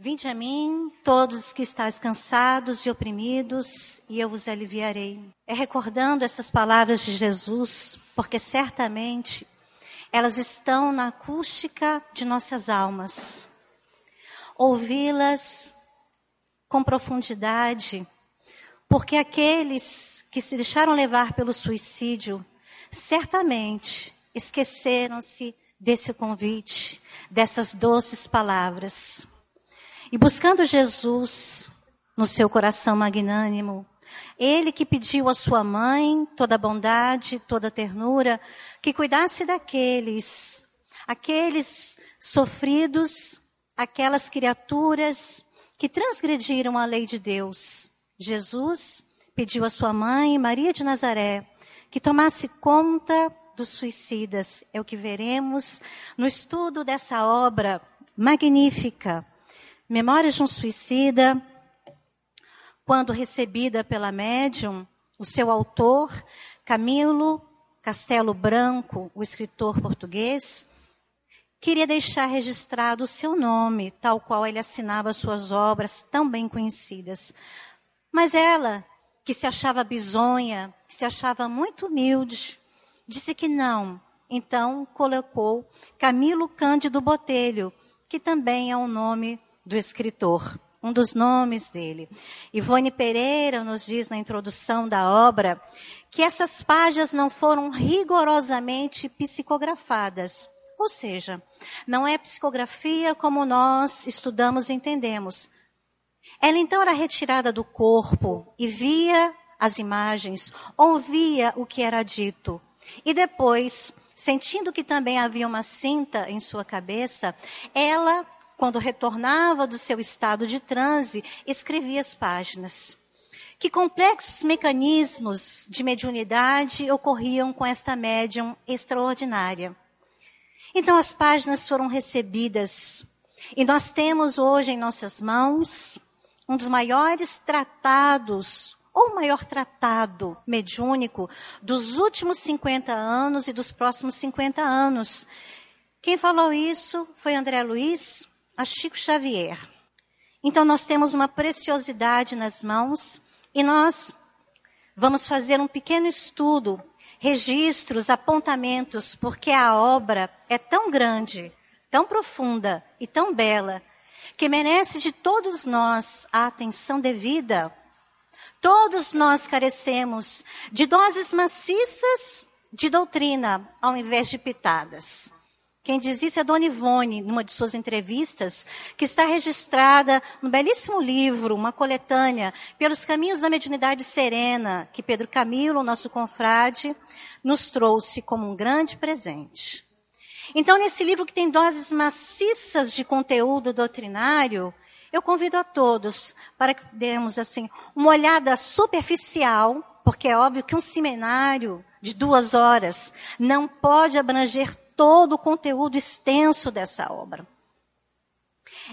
Vinde a mim, todos que estáis cansados e oprimidos, e eu vos aliviarei. É recordando essas palavras de Jesus, porque certamente elas estão na acústica de nossas almas. Ouvi-las com profundidade, porque aqueles que se deixaram levar pelo suicídio, certamente esqueceram-se desse convite, dessas doces palavras. E buscando Jesus no seu coração magnânimo, ele que pediu à sua mãe toda bondade, toda ternura, que cuidasse daqueles, aqueles sofridos, aquelas criaturas que transgrediram a lei de Deus. Jesus pediu à sua mãe, Maria de Nazaré, que tomasse conta dos suicidas. É o que veremos no estudo dessa obra magnífica Memórias de um Suicida, quando recebida pela médium, o seu autor, Camilo Castelo Branco, o escritor português, queria deixar registrado o seu nome, tal qual ele assinava suas obras tão bem conhecidas. Mas ela, que se achava bisonha, que se achava muito humilde, disse que não. Então colocou Camilo Cândido Botelho, que também é um nome do escritor, um dos nomes dele. Ivone Pereira nos diz na introdução da obra que essas páginas não foram rigorosamente psicografadas. Ou seja, não é psicografia como nós estudamos e entendemos. Ela então era retirada do corpo e via as imagens, ouvia o que era dito. E depois, sentindo que também havia uma cinta em sua cabeça, ela quando retornava do seu estado de transe, escrevia as páginas. Que complexos mecanismos de mediunidade ocorriam com esta médium extraordinária. Então as páginas foram recebidas e nós temos hoje em nossas mãos um dos maiores tratados, ou o maior tratado mediúnico dos últimos 50 anos e dos próximos 50 anos. Quem falou isso foi André Luiz, a Chico Xavier. Então nós temos uma preciosidade nas mãos e nós vamos fazer um pequeno estudo, registros, apontamentos, porque a obra é tão grande, tão profunda e tão bela que merece de todos nós a atenção devida. Todos nós carecemos de doses maciças de doutrina ao invés de pitadas. Quem diz isso é Dona Ivone, numa de suas entrevistas, que está registrada no belíssimo livro, uma coletânea, Pelos Caminhos da Mediunidade Serena, que Pedro Camilo, nosso confrade, nos trouxe como um grande presente. Então, nesse livro que tem doses maciças de conteúdo doutrinário, eu convido a todos para que demos assim uma olhada superficial, porque é óbvio que um seminário de duas horas não pode abranger todo o conteúdo extenso dessa obra.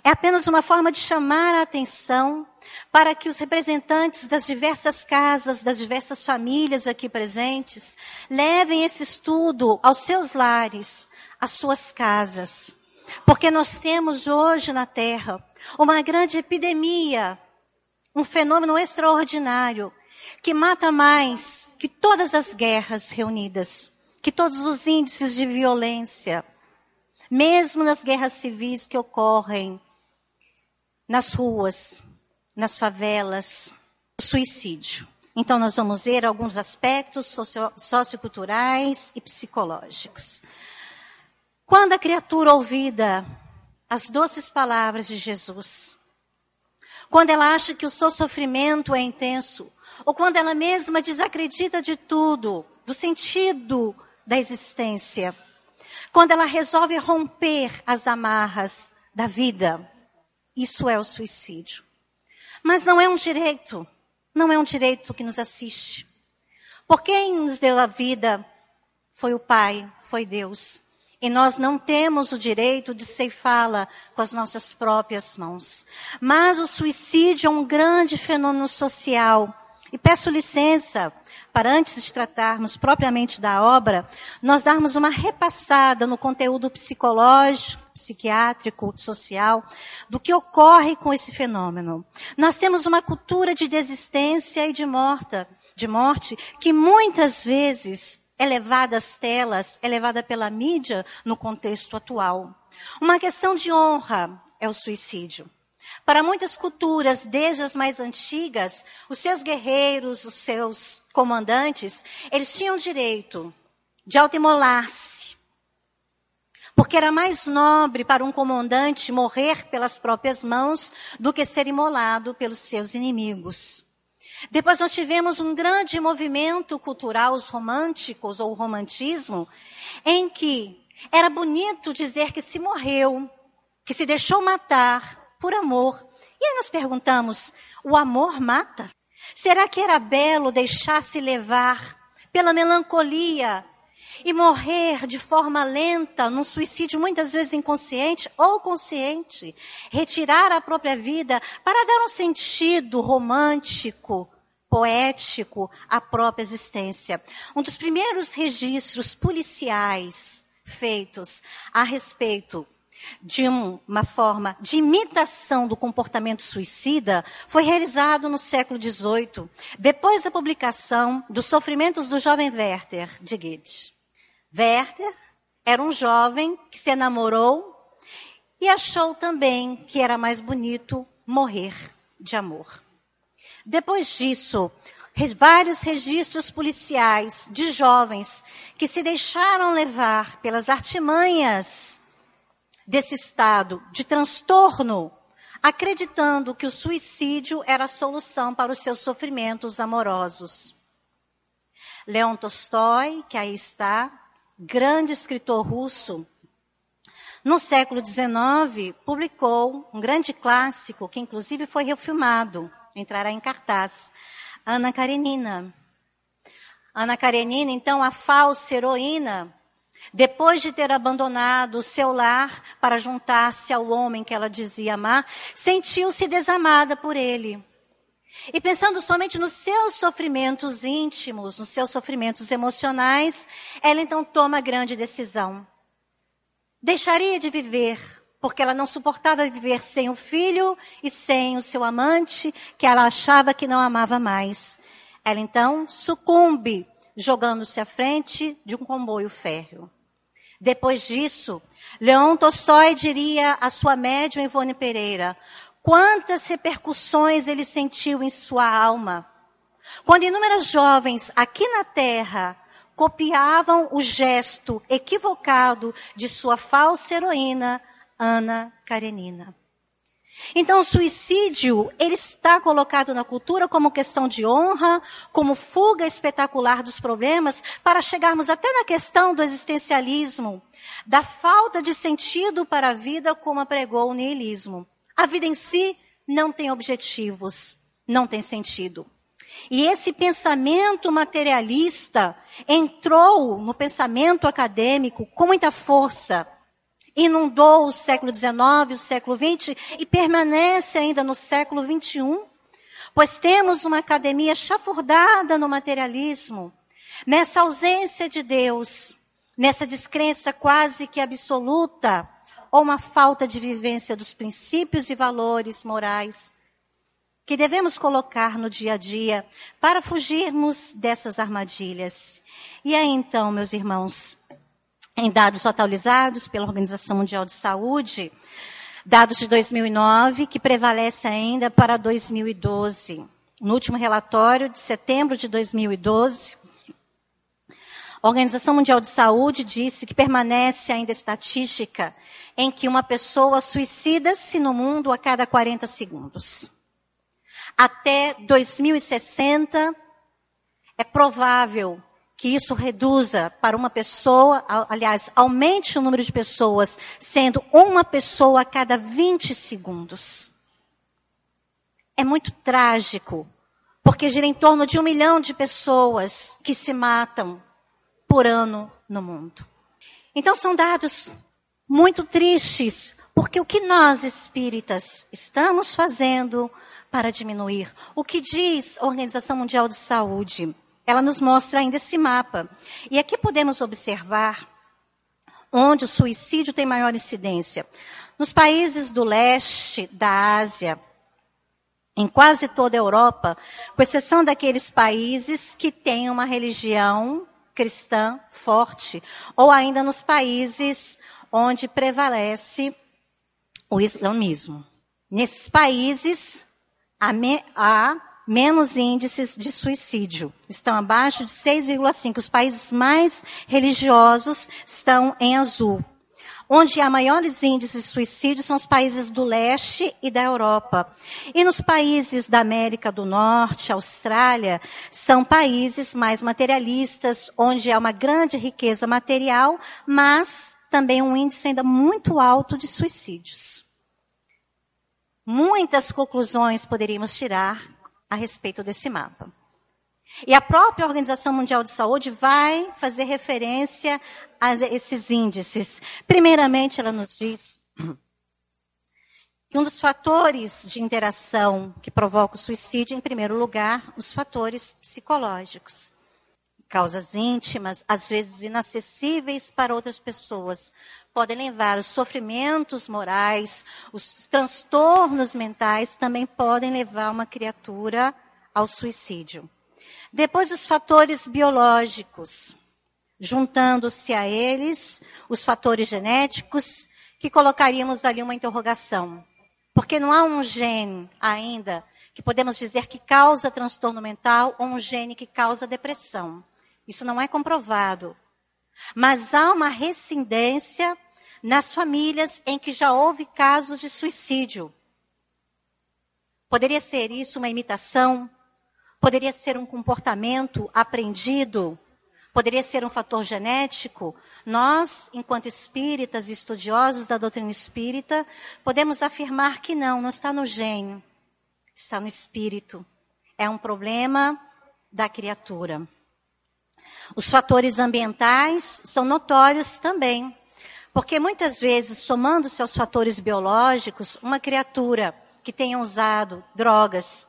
É apenas uma forma de chamar a atenção para que os representantes das diversas casas, das diversas famílias aqui presentes, levem esse estudo aos seus lares, às suas casas. Porque nós temos hoje na Terra uma grande epidemia, um fenômeno extraordinário, que mata mais que todas as guerras reunidas que todos os índices de violência, mesmo nas guerras civis que ocorrem nas ruas, nas favelas, o suicídio. Então, nós vamos ver alguns aspectos socio socioculturais e psicológicos. Quando a criatura ouvida as doces palavras de Jesus, quando ela acha que o seu sofrimento é intenso, ou quando ela mesma desacredita de tudo, do sentido da existência. Quando ela resolve romper as amarras da vida, isso é o suicídio. Mas não é um direito, não é um direito que nos assiste. Por quem nos deu a vida foi o Pai, foi Deus. E nós não temos o direito de ceifá-la com as nossas próprias mãos. Mas o suicídio é um grande fenômeno social E peço licença para antes de tratarmos propriamente da obra, nós darmos uma repassada no conteúdo psicológico, psiquiátrico, social, do que ocorre com esse fenômeno. Nós temos uma cultura de desistência e de morta, de morte, que muitas vezes é levada às telas, é levada pela mídia no contexto atual. Uma questão de honra é o suicídio. Para muitas culturas, desde as mais antigas, os seus guerreiros, os seus comandantes, eles tinham direito de autoimolar-se. Porque era mais nobre para um comandante morrer pelas próprias mãos do que ser imolado pelos seus inimigos. Depois nós tivemos um grande movimento cultural, os românticos ou o romantismo, em que era bonito dizer que se morreu, que se deixou matar, por amor. E aí nós perguntamos: o amor mata? Será que era belo deixar-se levar pela melancolia e morrer de forma lenta, num suicídio muitas vezes inconsciente ou consciente, retirar a própria vida para dar um sentido romântico, poético à própria existência? Um dos primeiros registros policiais feitos a respeito de uma forma de imitação do comportamento suicida foi realizado no século XVIII, depois da publicação dos Sofrimentos do Jovem Werther, de Goethe. Werther era um jovem que se enamorou e achou também que era mais bonito morrer de amor. Depois disso, vários registros policiais de jovens que se deixaram levar pelas artimanhas desse estado de transtorno, acreditando que o suicídio era a solução para os seus sofrimentos amorosos. Leon Tolstói, que aí está, grande escritor russo, no século XIX, publicou um grande clássico, que inclusive foi refilmado, entrará em cartaz, Ana Karenina. Ana Karenina, então, a falsa heroína depois de ter abandonado o seu lar para juntar-se ao homem que ela dizia amar, sentiu-se desamada por ele. E pensando somente nos seus sofrimentos íntimos, nos seus sofrimentos emocionais, ela então toma a grande decisão. Deixaria de viver, porque ela não suportava viver sem o filho e sem o seu amante, que ela achava que não amava mais. Ela então sucumbe, jogando-se à frente de um comboio férreo. Depois disso, Leon Tolstói diria à sua médium Ivone Pereira, quantas repercussões ele sentiu em sua alma. Quando inúmeras jovens aqui na Terra copiavam o gesto equivocado de sua falsa heroína, Ana Karenina. Então, o suicídio, ele está colocado na cultura como questão de honra, como fuga espetacular dos problemas, para chegarmos até na questão do existencialismo, da falta de sentido para a vida, como apregou o niilismo. A vida em si não tem objetivos, não tem sentido. E esse pensamento materialista entrou no pensamento acadêmico com muita força inundou o século XIX, o século XX e permanece ainda no século XXI, pois temos uma academia chafurdada no materialismo, nessa ausência de Deus, nessa descrença quase que absoluta, ou uma falta de vivência dos princípios e valores morais que devemos colocar no dia a dia para fugirmos dessas armadilhas. E aí então, meus irmãos, em dados atualizados pela Organização Mundial de Saúde, dados de 2009, que prevalece ainda para 2012. No último relatório de setembro de 2012, a Organização Mundial de Saúde disse que permanece ainda estatística em que uma pessoa suicida-se no mundo a cada 40 segundos. Até 2060, é provável que isso reduza para uma pessoa, aliás, aumente o número de pessoas, sendo uma pessoa a cada 20 segundos. É muito trágico, porque gira em torno de um milhão de pessoas que se matam por ano no mundo. Então são dados muito tristes, porque o que nós espíritas estamos fazendo para diminuir. O que diz a Organização Mundial de Saúde? Ela nos mostra ainda esse mapa. E aqui podemos observar onde o suicídio tem maior incidência. Nos países do leste da Ásia, em quase toda a Europa, com exceção daqueles países que têm uma religião cristã forte, ou ainda nos países onde prevalece o islamismo. Nesses países, há, me, há menos índices de suicídio. Estão abaixo de 6,5. Os países mais religiosos estão em azul. Onde há maiores índices de suicídio são os países do leste e da Europa. E nos países da América do Norte, Austrália, são países mais materialistas, onde há uma grande riqueza material, mas também um índice ainda muito alto de suicídios. Muitas conclusões poderíamos tirar a respeito desse mapa. E a própria Organização Mundial de Saúde vai fazer referência a esses índices. Primeiramente, ela nos diz que um dos fatores de interação que provoca o suicídio, em primeiro lugar, os fatores psicológicos. Causas íntimas, às vezes inacessíveis para outras pessoas, podem levar os sofrimentos morais, os transtornos mentais também podem levar uma criatura ao suicídio. Depois, os fatores biológicos, juntando-se a eles os fatores genéticos, que colocaríamos ali uma interrogação. Porque não há um gene ainda que podemos dizer que causa transtorno mental ou um gene que causa depressão. Isso não é comprovado. Mas há uma rescindência nas famílias em que já houve casos de suicídio. Poderia ser isso uma imitação Poderia ser um comportamento aprendido, poderia ser um fator genético. Nós, enquanto espíritas e estudiosos da doutrina espírita, podemos afirmar que não, não está no gênio, está no espírito. É um problema da criatura. Os fatores ambientais são notórios também, porque muitas vezes, somando seus fatores biológicos, uma criatura que tenha usado drogas,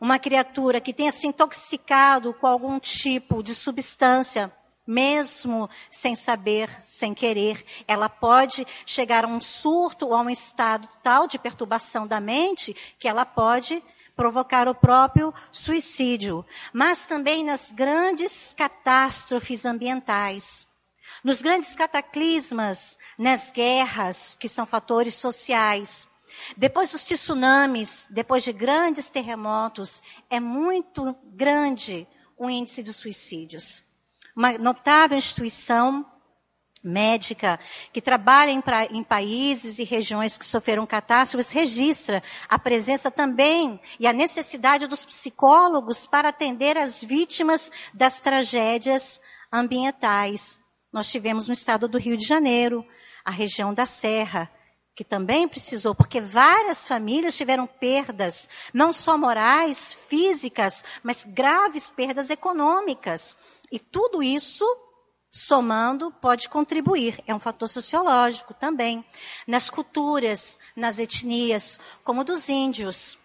uma criatura que tenha se intoxicado com algum tipo de substância, mesmo sem saber, sem querer, ela pode chegar a um surto ou a um estado tal de perturbação da mente que ela pode provocar o próprio suicídio. Mas também nas grandes catástrofes ambientais. Nos grandes cataclismas, nas guerras, que são fatores sociais, depois dos tsunamis, depois de grandes terremotos, é muito grande o índice de suicídios. Uma notável instituição médica que trabalha em, pra, em, países e regiões que sofreram catástrofes registra a presença também e a necessidade dos psicólogos para atender as vítimas das tragédias ambientais. Nós tivemos no estado do Rio de Janeiro, a região da Serra, que também precisou, porque várias famílias tiveram perdas, não só morais, físicas, mas graves perdas econômicas. E tudo isso, somando, pode contribuir. É um fator sociológico também. Nas culturas, nas etnias, como dos índios,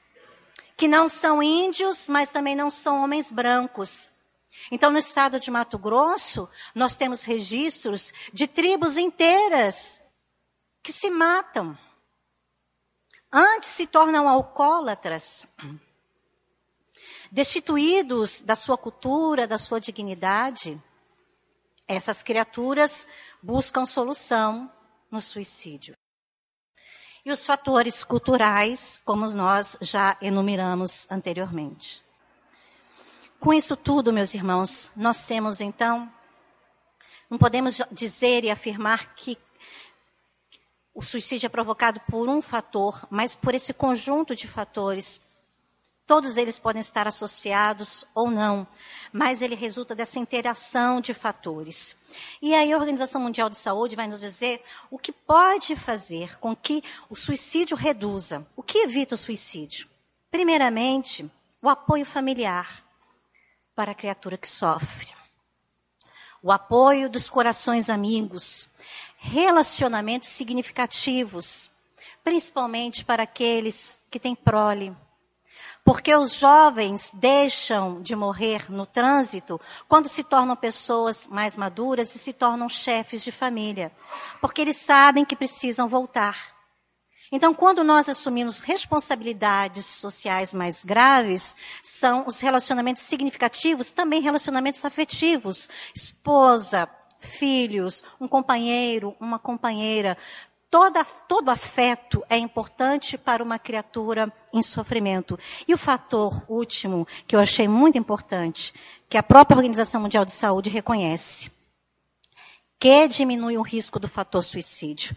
que não são índios, mas também não são homens brancos. Então, no estado de Mato Grosso, nós temos registros de tribos inteiras que se matam. Antes se tornam alcoólatras, destituídos da sua cultura, da sua dignidade. Essas criaturas buscam solução no suicídio. E os fatores culturais, como nós já enumeramos anteriormente. Com isso tudo, meus irmãos, nós temos então, não podemos dizer e afirmar que o suicídio é provocado por um fator, mas por esse conjunto de fatores. Todos eles podem estar associados ou não, mas ele resulta dessa interação de fatores. E aí a Organização Mundial de Saúde vai nos dizer o que pode fazer com que o suicídio reduza. O que evita o suicídio? Primeiramente, o apoio familiar para a criatura que sofre. O apoio dos corações amigos, relacionamentos significativos, principalmente para aqueles que têm prole, Porque os jovens deixam de morrer no trânsito quando se tornam pessoas mais maduras e se tornam chefes de família. Porque eles sabem que precisam voltar. Então, quando nós assumimos responsabilidades sociais mais graves, são os relacionamentos significativos, também relacionamentos afetivos. Esposa, filhos, um companheiro, uma companheira. Toda, todo afeto é importante para uma criatura em sofrimento. E o fator último, que eu achei muito importante, que a própria Organização Mundial de Saúde reconhece, que diminui o risco do fator suicídio,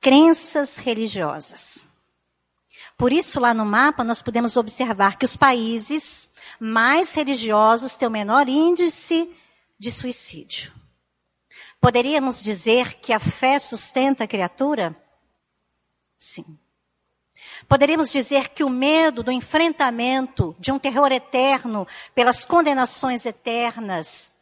crenças religiosas. Por isso, lá no mapa, nós podemos observar que os países mais religiosos têm o menor índice de suicídio. Poderíamos dizer que a fé sustenta a criatura? Sim. Poderíamos dizer que o medo do enfrentamento de um terror eterno pelas condenações eternas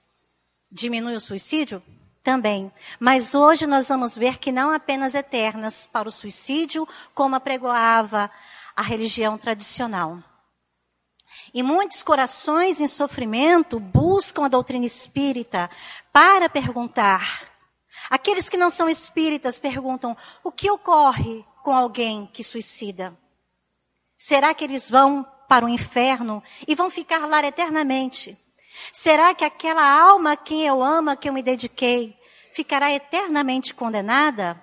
diminui o suicídio? também. Mas hoje nós vamos ver que não apenas eternas para o suicídio, como apregoava a religião tradicional. E muitos corações em sofrimento buscam a doutrina espírita para perguntar. Aqueles que não são espíritas perguntam: o que ocorre com alguém que suicida? Será que eles vão para o inferno e vão ficar lá eternamente? Será que aquela alma a quem eu amo, a quem eu me dediquei, ficará eternamente condenada?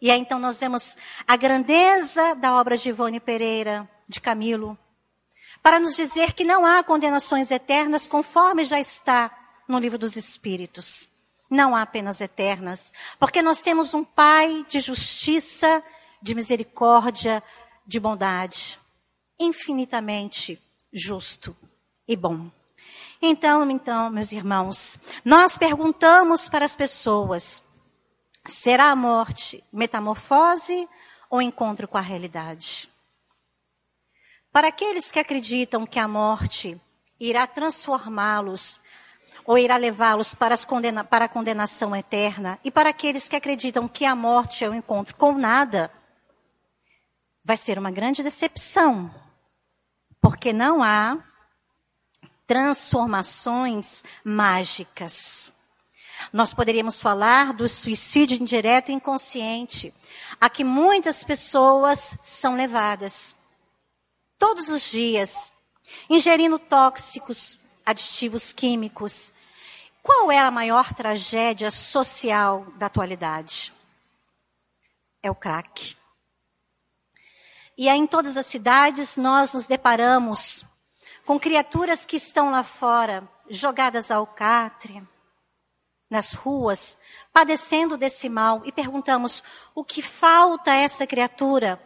E aí então nós vemos a grandeza da obra de Ivone Pereira, de Camilo, para nos dizer que não há condenações eternas conforme já está no livro dos Espíritos. Não há apenas eternas, porque nós temos um Pai de justiça, de misericórdia, de bondade, infinitamente justo e bom. Então, então, meus irmãos, nós perguntamos para as pessoas: será a morte metamorfose ou encontro com a realidade? Para aqueles que acreditam que a morte irá transformá-los ou irá levá-los para, para a condenação eterna, e para aqueles que acreditam que a morte é o encontro com nada, vai ser uma grande decepção, porque não há transformações mágicas. Nós poderíamos falar do suicídio indireto e inconsciente, a que muitas pessoas são levadas todos os dias, ingerindo tóxicos, aditivos químicos. Qual é a maior tragédia social da atualidade? É o crack. E aí, em todas as cidades, nós nos deparamos com criaturas que estão lá fora, jogadas ao catre, nas ruas, padecendo desse mal, e perguntamos: o que falta a essa criatura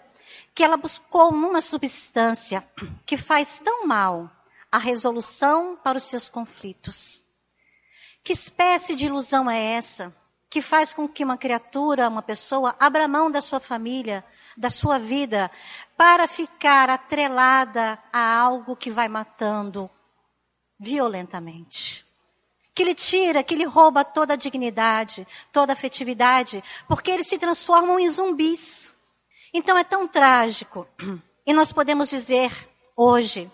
que ela buscou numa substância que faz tão mal a resolução para os seus conflitos? Que espécie de ilusão é essa que faz com que uma criatura, uma pessoa, abra mão da sua família, da sua vida, para ficar atrelada a algo que vai matando violentamente. Que lhe tira, que lhe rouba toda a dignidade, toda a afetividade, porque eles se transformam em zumbis. Então é tão trágico. E nós podemos dizer hoje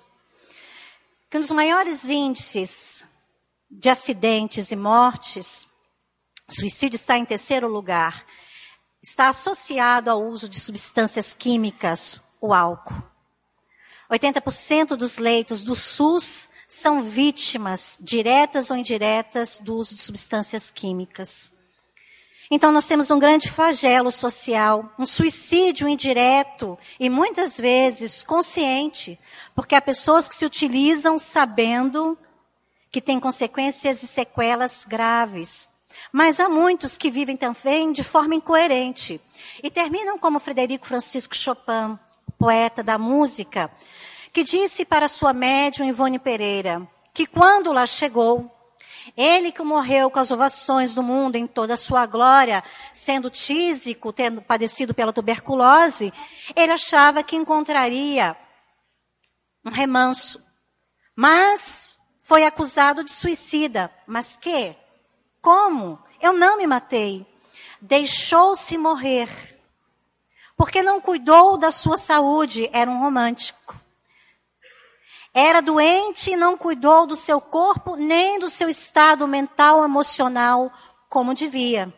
que um dos maiores índices de acidentes e mortes, suicídio está em terceiro lugar, está associado ao uso de substâncias químicas o álcool. 80% dos leitos do SUS são vítimas, diretas ou indiretas, do uso de substâncias químicas. Então, nós temos um grande flagelo social, um suicídio indireto e muitas vezes consciente, porque há pessoas que se utilizam sabendo que tem consequências e sequelas graves. Mas há muitos que vivem também de forma incoerente e terminam como Frederico Francisco Chopin, poeta da música, que disse para sua médium Ivone Pereira que quando lá chegou, ele que morreu com as ovações do mundo em toda a sua glória, sendo tísico, tendo padecido pela tuberculose, ele achava que encontraria um remanso. Mas foi acusado de suicida. Mas que? Como? Eu não me matei. Deixou-se morrer porque não cuidou da sua saúde, era um romântico. Era doente e não cuidou do seu corpo nem do seu estado mental, emocional, como devia.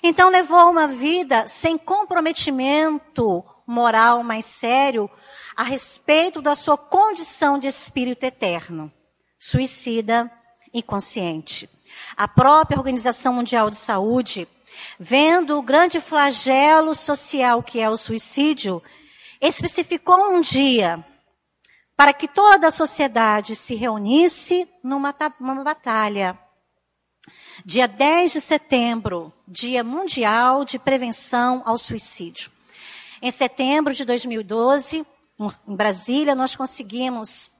Então levou uma vida sem comprometimento moral mais sério a respeito da sua condição de espírito eterno, suicida e consciente. A própria Organização Mundial de Saúde, vendo o grande flagelo social que é o suicídio, especificou um dia para que toda a sociedade se reunisse numa, batalha. Dia 10 de setembro, Dia Mundial de Prevenção ao Suicídio. Em setembro de 2012, em Brasília, nós conseguimos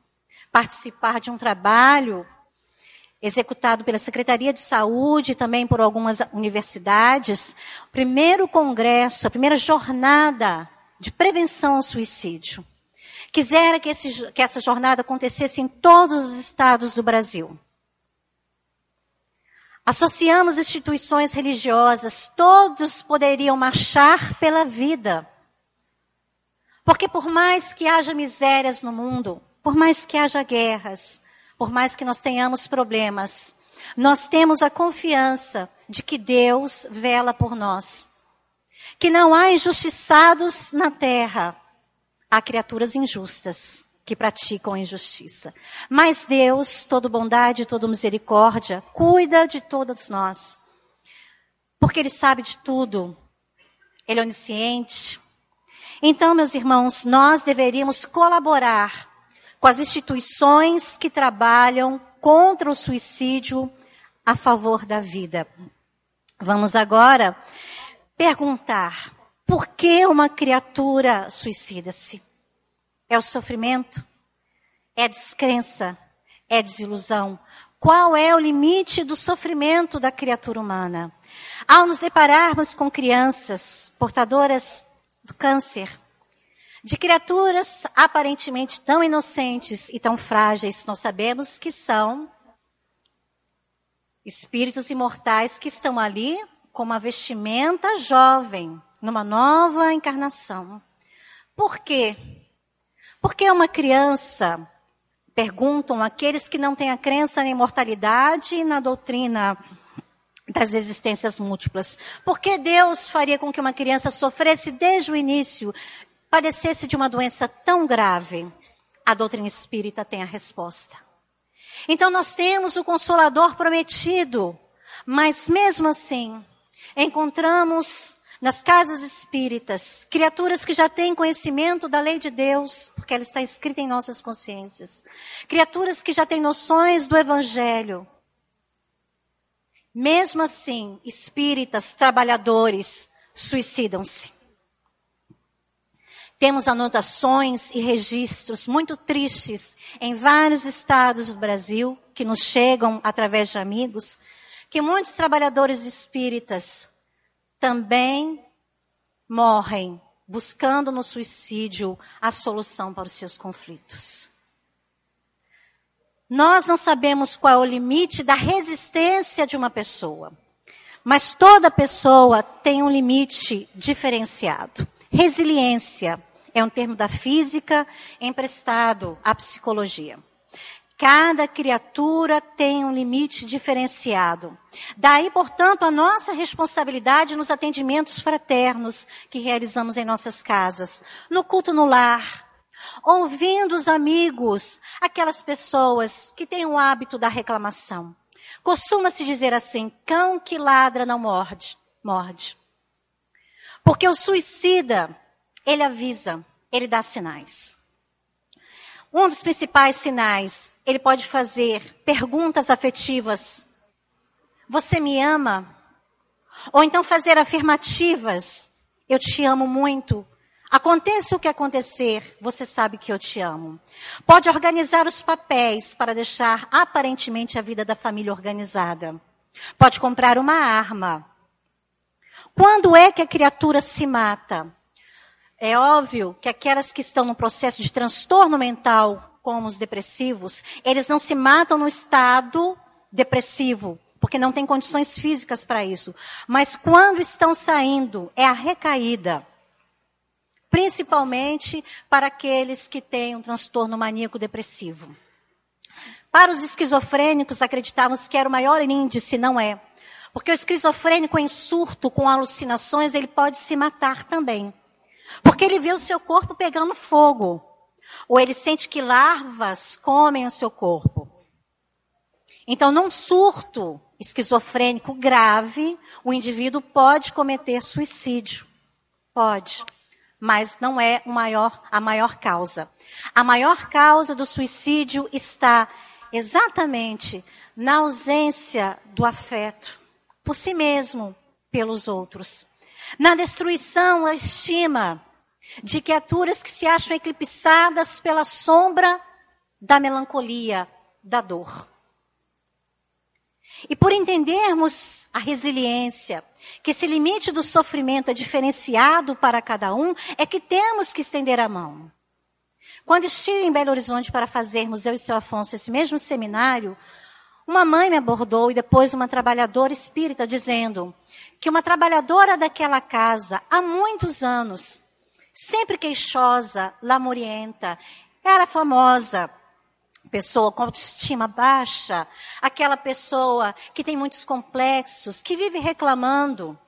participar de um trabalho executado pela Secretaria de Saúde e também por algumas universidades, o primeiro congresso, a primeira jornada de prevenção ao suicídio. Quisera que, esse, que essa jornada acontecesse em todos os estados do Brasil. Associamos instituições religiosas, todos poderiam marchar pela vida. Porque por mais que haja misérias no mundo, por mais que haja guerras, por mais que nós tenhamos problemas, nós temos a confiança de que Deus vela por nós. Que não há injustiçados na terra, há criaturas injustas que praticam a injustiça. Mas Deus, todo bondade, todo misericórdia, cuida de todos nós. Porque Ele sabe de tudo. Ele é onisciente. Então, meus irmãos, nós deveríamos colaborar com as instituições que trabalham contra o suicídio a favor da vida. Vamos agora perguntar por que uma criatura suicida-se? É o sofrimento? É a descrença? É a desilusão? Qual é o limite do sofrimento da criatura humana? Ao nos depararmos com crianças portadoras do câncer, de criaturas aparentemente tão inocentes e tão frágeis, nós sabemos que são espíritos imortais que estão ali com uma vestimenta jovem, numa nova encarnação. Por quê? Porque uma criança, perguntam aqueles que não têm a crença na imortalidade e na doutrina das existências múltiplas. Por que Deus faria com que uma criança sofresse desde o início, padecesse de uma doença tão grave? A doutrina espírita tem a resposta. Então nós temos o consolador prometido, mas mesmo assim, encontramos nas casas espíritas, criaturas que já têm conhecimento da lei de Deus, porque ela está escrita em nossas consciências, criaturas que já têm noções do Evangelho. Mesmo assim, espíritas, trabalhadores, suicidam-se. Temos anotações e registros muito tristes em vários estados do Brasil, que nos chegam através de amigos, que muitos trabalhadores espíritas também morrem buscando no suicídio a solução para os seus conflitos. Nós não sabemos qual é o limite da resistência de uma pessoa, mas toda pessoa tem um limite diferenciado. Resiliência é um termo da física emprestado à psicologia. Cada criatura tem um limite diferenciado. Daí, portanto, a nossa responsabilidade nos atendimentos fraternos que realizamos em nossas casas, no culto no lar, ouvindo os amigos, aquelas pessoas que têm o hábito da reclamação. Costuma-se dizer assim: cão que ladra não morde, morde. Porque o suicida, ele avisa, ele dá sinais. Um dos principais sinais, ele pode fazer perguntas afetivas. Você me ama? Ou então fazer afirmativas. Eu te amo muito. Aconteça o que acontecer, você sabe que eu te amo. Pode organizar os papéis para deixar aparentemente a vida da família organizada. Pode comprar uma arma. Quando é que a criatura se mata? É óbvio que aquelas que estão no processo de transtorno mental, como os depressivos, eles não se matam no estado depressivo, porque não tem condições físicas para isso. Mas quando estão saindo, é a recaída. principalmente para aqueles que têm um transtorno maníaco depressivo. Para os esquizofrênicos, acreditávamos que era o maior índice, não é. Porque o esquizofrênico em surto, com alucinações, ele pode se matar também. Porque ele vê o seu corpo pegando fogo. Ou ele sente que larvas comem o seu corpo. Então, num surto esquizofrênico grave, o indivíduo pode cometer suicídio. Pode. Mas não é maior, a maior causa. A maior causa do suicídio está exatamente na ausência do afeto por si mesmo, pelos outros. Na destruição, a estima de criaturas que se acham eclipsadas pela sombra da melancolia, da dor. E por entendermos a resiliência, que esse limite do sofrimento é diferenciado para cada um, é que temos que estender a mão. Quando estive em Belo Horizonte para fazermos, eu e seu Afonso, esse mesmo seminário, uma mãe me abordou e depois uma trabalhadora espírita dizendo que uma trabalhadora daquela casa, há muitos anos, sempre queixosa, lamurienta, era famosa, pessoa com autoestima baixa, aquela pessoa que tem muitos complexos, que vive reclamando.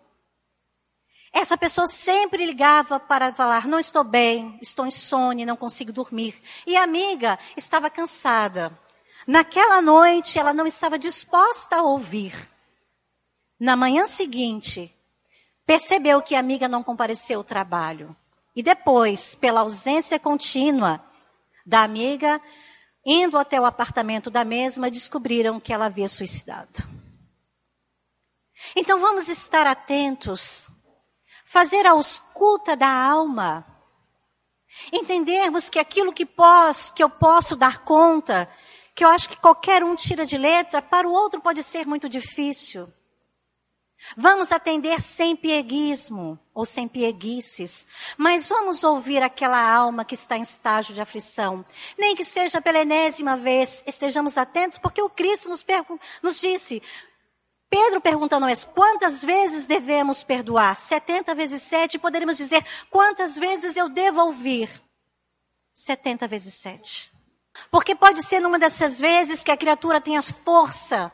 Essa pessoa sempre ligava para falar: não estou bem, estou insone, não consigo dormir. E a amiga estava cansada. Naquela noite, ela não estava disposta a ouvir. Na manhã seguinte, percebeu que a amiga não compareceu ao trabalho. E depois, pela ausência contínua da amiga, indo até o apartamento da mesma, descobriram que ela havia suicidado. Então vamos estar atentos, fazer a ausculta da alma, entendermos que aquilo que, posso, que eu posso dar conta, que eu acho que qualquer um tira de letra, para o outro pode ser muito difícil. Vamos atender sem pieguismo ou sem pieguices, mas vamos ouvir aquela alma que está em estágio de aflição. Nem que seja pela enésima vez, estejamos atentos, porque o Cristo nos, nos disse, Pedro pergunta a nós, quantas vezes devemos perdoar? 70 vezes 7, poderíamos dizer, quantas vezes eu devo ouvir? 70 vezes 7. Porque pode ser numa dessas vezes que a criatura tenha força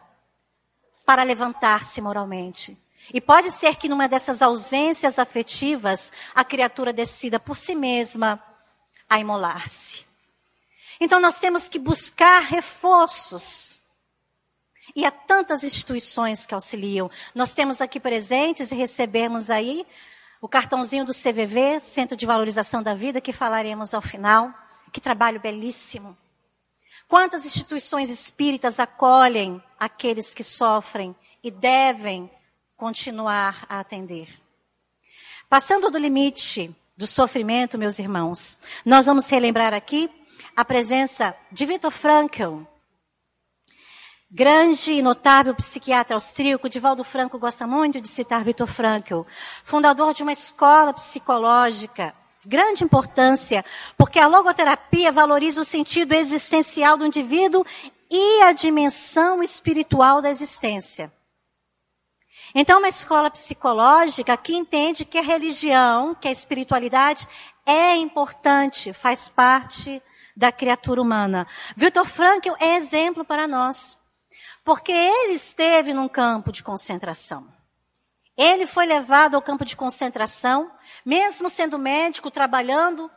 para levantar-se moralmente. E pode ser que numa dessas ausências afetivas, a criatura decida por si mesma a imolar-se. Então nós temos que buscar reforços. E há tantas instituições que auxiliam. Nós temos aqui presentes e recebemos aí o cartãozinho do CVV, Centro de Valorização da Vida, que falaremos ao final. Que trabalho belíssimo. Quantas instituições espíritas acolhem aqueles que sofrem e devem continuar a atender? Passando do limite do sofrimento, meus irmãos, nós vamos relembrar aqui a presença de Viktor Frankl, grande e notável psiquiatra austríaco. Divaldo Franco gosta muito de citar Viktor Frankl, fundador de uma escola psicológica grande importância, porque a logoterapia valoriza o sentido existencial do indivíduo e a dimensão espiritual da existência. Então, uma escola psicológica que entende que a religião, que a espiritualidade é importante, faz parte da criatura humana. Victor Frankl é exemplo para nós, porque ele esteve num campo de concentração. Ele foi levado ao campo de concentração mesmo sendo médico, trabalhando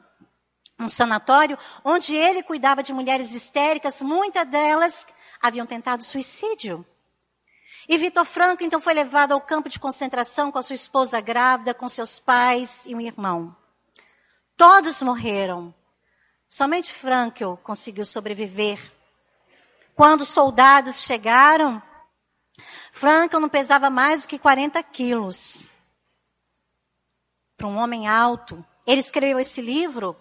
num sanatório, onde ele cuidava de mulheres histéricas, muitas delas haviam tentado suicídio. E Vitor Franco então foi levado ao campo de concentração com a sua esposa grávida, com seus pais e um irmão. Todos morreram. Somente Frankel conseguiu sobreviver. Quando os soldados chegaram, Frankel não pesava mais do que 40 quilos para um homem alto. Ele escreveu esse livro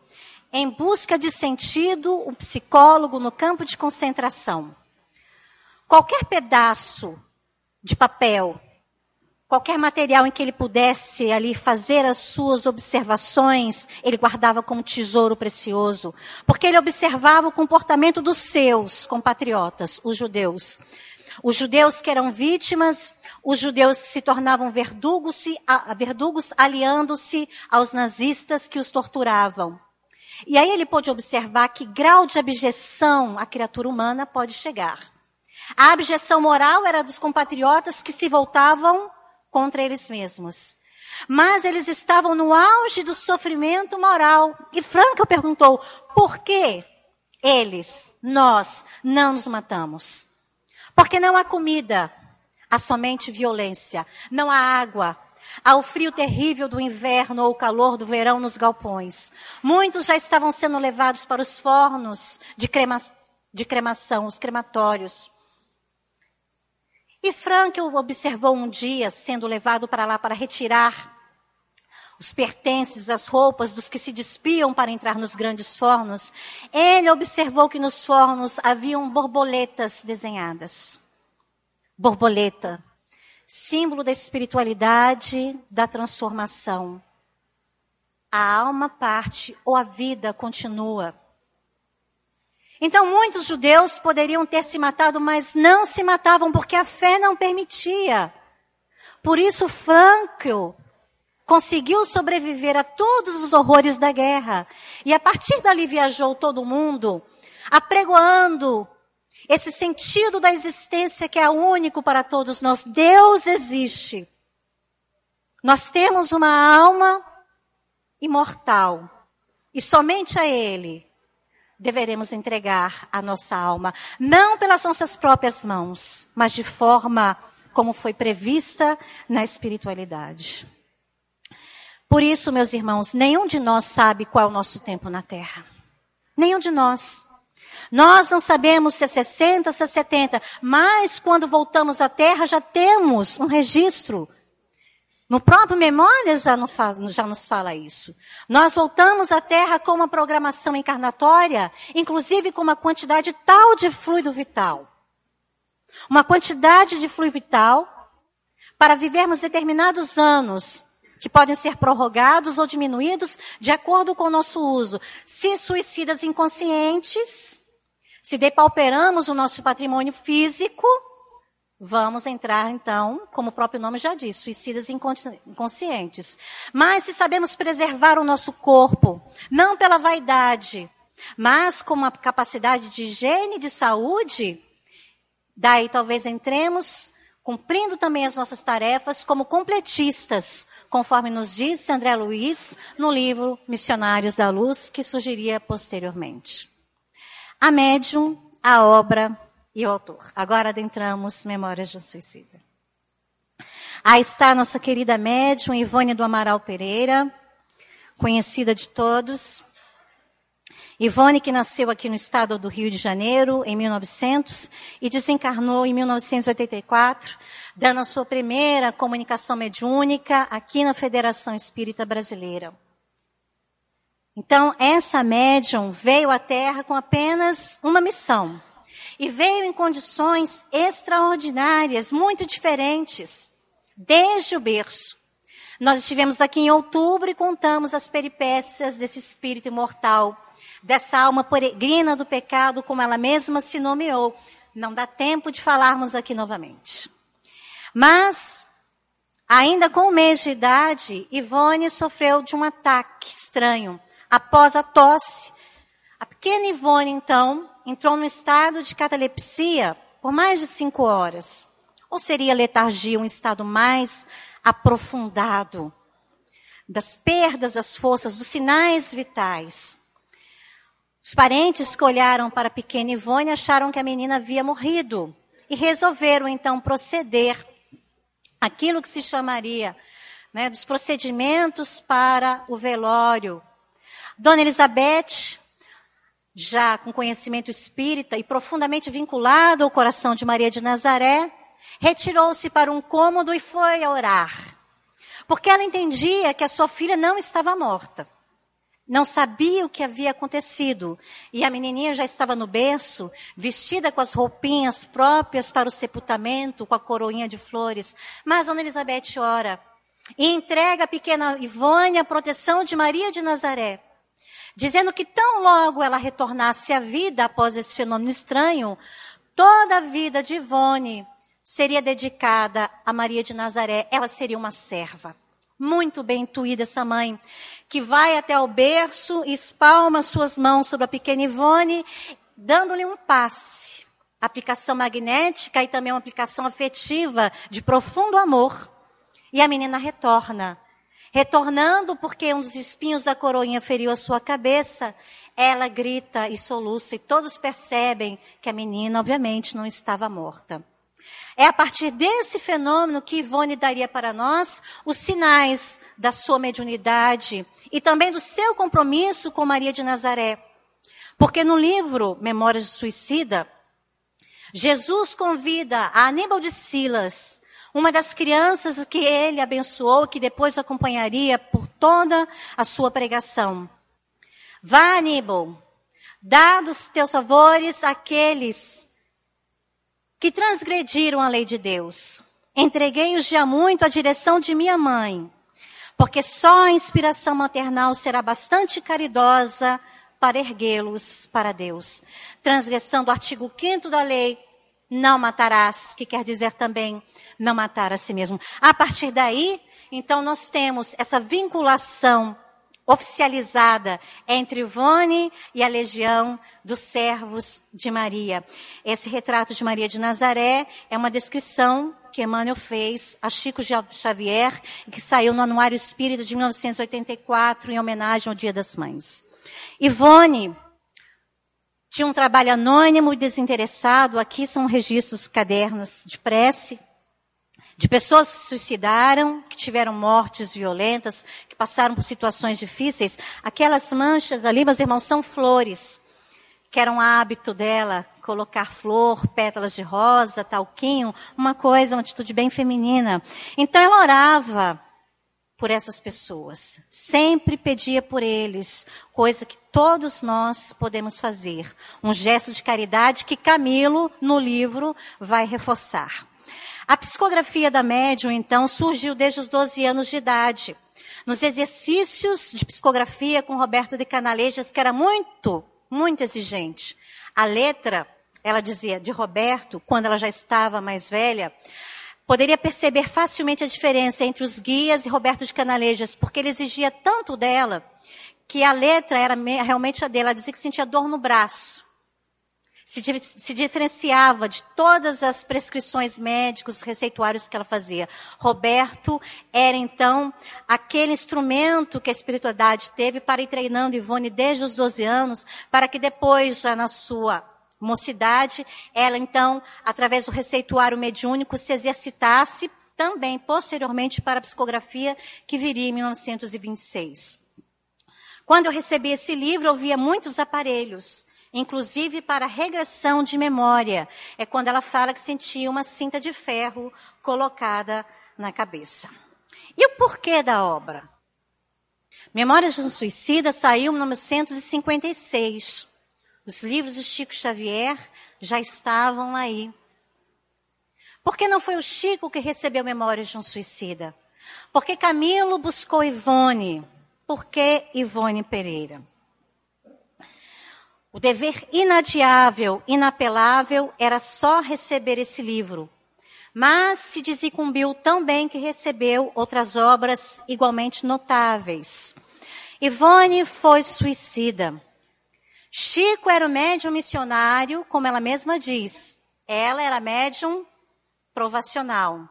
em busca de sentido, um psicólogo no campo de concentração. Qualquer pedaço de papel, qualquer material em que ele pudesse ali fazer as suas observações, ele guardava como tesouro precioso, porque ele observava o comportamento dos seus compatriotas, os judeus. Os judeus que eram vítimas, os judeus que se tornavam verdugos, verdugos aliando-se aos nazistas que os torturavam. E aí ele pôde observar que grau de abjeção a criatura humana pode chegar. A abjeção moral era dos compatriotas que se voltavam contra eles mesmos. Mas eles estavam no auge do sofrimento moral. E Franca perguntou: por que eles, nós, não nos matamos? Porque não há comida, há somente violência. Não há água, há o frio terrível do inverno ou o calor do verão nos galpões. Muitos já estavam sendo levados para os fornos de, crema, de cremação, os crematórios. E Frankel observou um dia sendo levado para lá para retirar os pertences, as roupas dos que se despiam para entrar nos grandes fornos. Ele observou que nos fornos haviam borboletas desenhadas. Borboleta, símbolo da espiritualidade, da transformação. A alma parte ou a vida continua. Então, muitos judeus poderiam ter se matado, mas não se matavam porque a fé não permitia. Por isso, Franco conseguiu sobreviver a todos os horrores da guerra. E a partir dali viajou todo mundo, apregoando esse sentido da existência que é único para todos nós. Deus existe. Nós temos uma alma imortal. E somente a Ele deveremos entregar a nossa alma, não pelas nossas próprias mãos, mas de forma como foi prevista na espiritualidade. Por isso, meus irmãos, nenhum de nós sabe qual é o nosso tempo na terra. Nenhum de nós. Nós não sabemos se é 60, se é 70, mas quando voltamos à terra já temos um registro no próprio Memórias já, já, nos fala isso. Nós voltamos à Terra com uma programação encarnatória, inclusive com uma quantidade tal de fluido vital. Uma quantidade de fluido vital para vivermos determinados anos, que podem ser prorrogados ou diminuídos de acordo com o nosso uso. Se suicidas inconscientes, se depauperamos o nosso patrimônio físico, Vamos entrar, então, como o próprio nome já diz, suicidas inconscientes. Mas se sabemos preservar o nosso corpo, não pela vaidade, mas com uma capacidade de higiene e de saúde, daí talvez entremos cumprindo também as nossas tarefas como completistas, conforme nos disse André Luiz no livro Missionários da Luz, que surgiria posteriormente. A médium, a obra e o autor. Agora adentramos Memórias de um Suicida. Aí está nossa querida médium Ivone do Amaral Pereira, conhecida de todos. Ivone, que nasceu aqui no estado do Rio de Janeiro em 1900 e desencarnou em 1984, dando a sua primeira comunicação mediúnica aqui na Federação Espírita Brasileira. Então, essa médium veio à Terra com apenas uma missão: e veio em condições extraordinárias, muito diferentes, desde o berço. Nós estivemos aqui em outubro e contamos as peripécias desse espírito imortal, dessa alma peregrina do pecado, como ela mesma se nomeou. Não dá tempo de falarmos aqui novamente. Mas, ainda com um mês de idade, Ivone sofreu de um ataque estranho. Após a tosse, a pequena Ivone, então, entrou no estado de catalepsia por mais de cinco horas. Ou seria letargia um estado mais aprofundado das perdas das forças, dos sinais vitais? Os parentes que olharam para a pequena Ivone acharam que a menina havia morrido e resolveram então proceder aquilo que se chamaria né, dos procedimentos para o velório. Dona Elizabeth já com conhecimento espírita e profundamente vinculado ao coração de Maria de Nazaré, retirou-se para um cômodo e foi orar. Porque ela entendia que a sua filha não estava morta. Não sabia o que havia acontecido. E a menininha já estava no berço, vestida com as roupinhas próprias para o sepultamento, com a coroinha de flores. Mas Dona Elizabeth ora e entrega a pequena Ivone à proteção de Maria de Nazaré dizendo que tão logo ela retornasse à vida após esse fenômeno estranho, toda a vida de Ivone seria dedicada a Maria de Nazaré. Ela seria uma serva. Muito bem intuída essa mãe, que vai até o berço, espalma suas mãos sobre a pequena Ivone, dando-lhe um passe. Aplicação magnética e também uma aplicação afetiva de profundo amor. E a menina retorna. Retornando porque um dos espinhos da coroinha feriu a sua cabeça, ela grita e soluça e todos percebem que a menina, obviamente, não estava morta. É a partir desse fenômeno que Ivone daria para nós os sinais da sua mediunidade e também do seu compromisso com Maria de Nazaré. Porque no livro Memórias de Suicida, Jesus convida a Aníbal de Silas, uma das crianças que ele abençoou, que depois acompanharia por toda a sua pregação. Vá, Aníbal, dá dos teus favores àqueles que transgrediram a lei de Deus. Entreguei-os já muito à direção de minha mãe, porque só a inspiração maternal será bastante caridosa para erguê-los para Deus. Transgressão do artigo 5 da lei, não matarás, que quer dizer também não matar a si mesmo. A partir daí, então, nós temos essa vinculação oficializada entre Ivone e a legião dos servos de Maria. Esse retrato de Maria de Nazaré é uma descrição que Emmanuel fez a Chico Xavier, que saiu no Anuário Espírita de 1984, em homenagem ao Dia das Mães. Ivone tinha um trabalho anônimo e desinteressado. Aqui são registros cadernos de prece de pessoas que se suicidaram, que tiveram mortes violentas, que passaram por situações difíceis. Aquelas manchas ali, meus irmãos, são flores, que era um hábito dela, colocar flor, pétalas de rosa, talquinho, uma coisa, uma atitude bem feminina. Então ela orava por essas pessoas, sempre pedia por eles, coisa que todos nós podemos fazer. Um gesto de caridade que Camilo, no livro, vai reforçar. A psicografia da médium, então, surgiu desde os 12 anos de idade. Nos exercícios de psicografia com Roberto de Canalejas, que era muito, muito exigente. A letra, ela dizia, de Roberto, quando ela já estava mais velha, poderia perceber facilmente a diferença entre os guias e Roberto de Canalejas, porque ele exigia tanto dela que a letra era realmente a dela. Ela dizia que sentia dor no braço se, se diferenciava de todas as prescrições médicos, receituários que ela fazia. Roberto era então aquele instrumento que a espiritualidade teve para ir treinando Ivone desde os 12 anos, para que depois, já na sua mocidade, ela então, através do receituário mediúnico, se exercitasse também posteriormente para a psicografia que viria em 1926. Quando eu recebi esse livro, eu via muitos aparelhos inclusive para regressão de memória. É quando ela fala que sentia uma cinta de ferro colocada na cabeça. E o porquê da obra? Memórias de um Suicida saiu em 1956. Os livros de Chico Xavier já estavam aí. Por que não foi o Chico que recebeu Memórias de um Suicida? Porque Camilo buscou Ivone. Por que Ivone Pereira? O dever inadiável, inapelável, era só receber esse livro. Mas se desincumbiu tão bem que recebeu outras obras igualmente notáveis. Ivone foi suicida. Chico era o médium missionário, como ela mesma diz. Ela era médium provacional.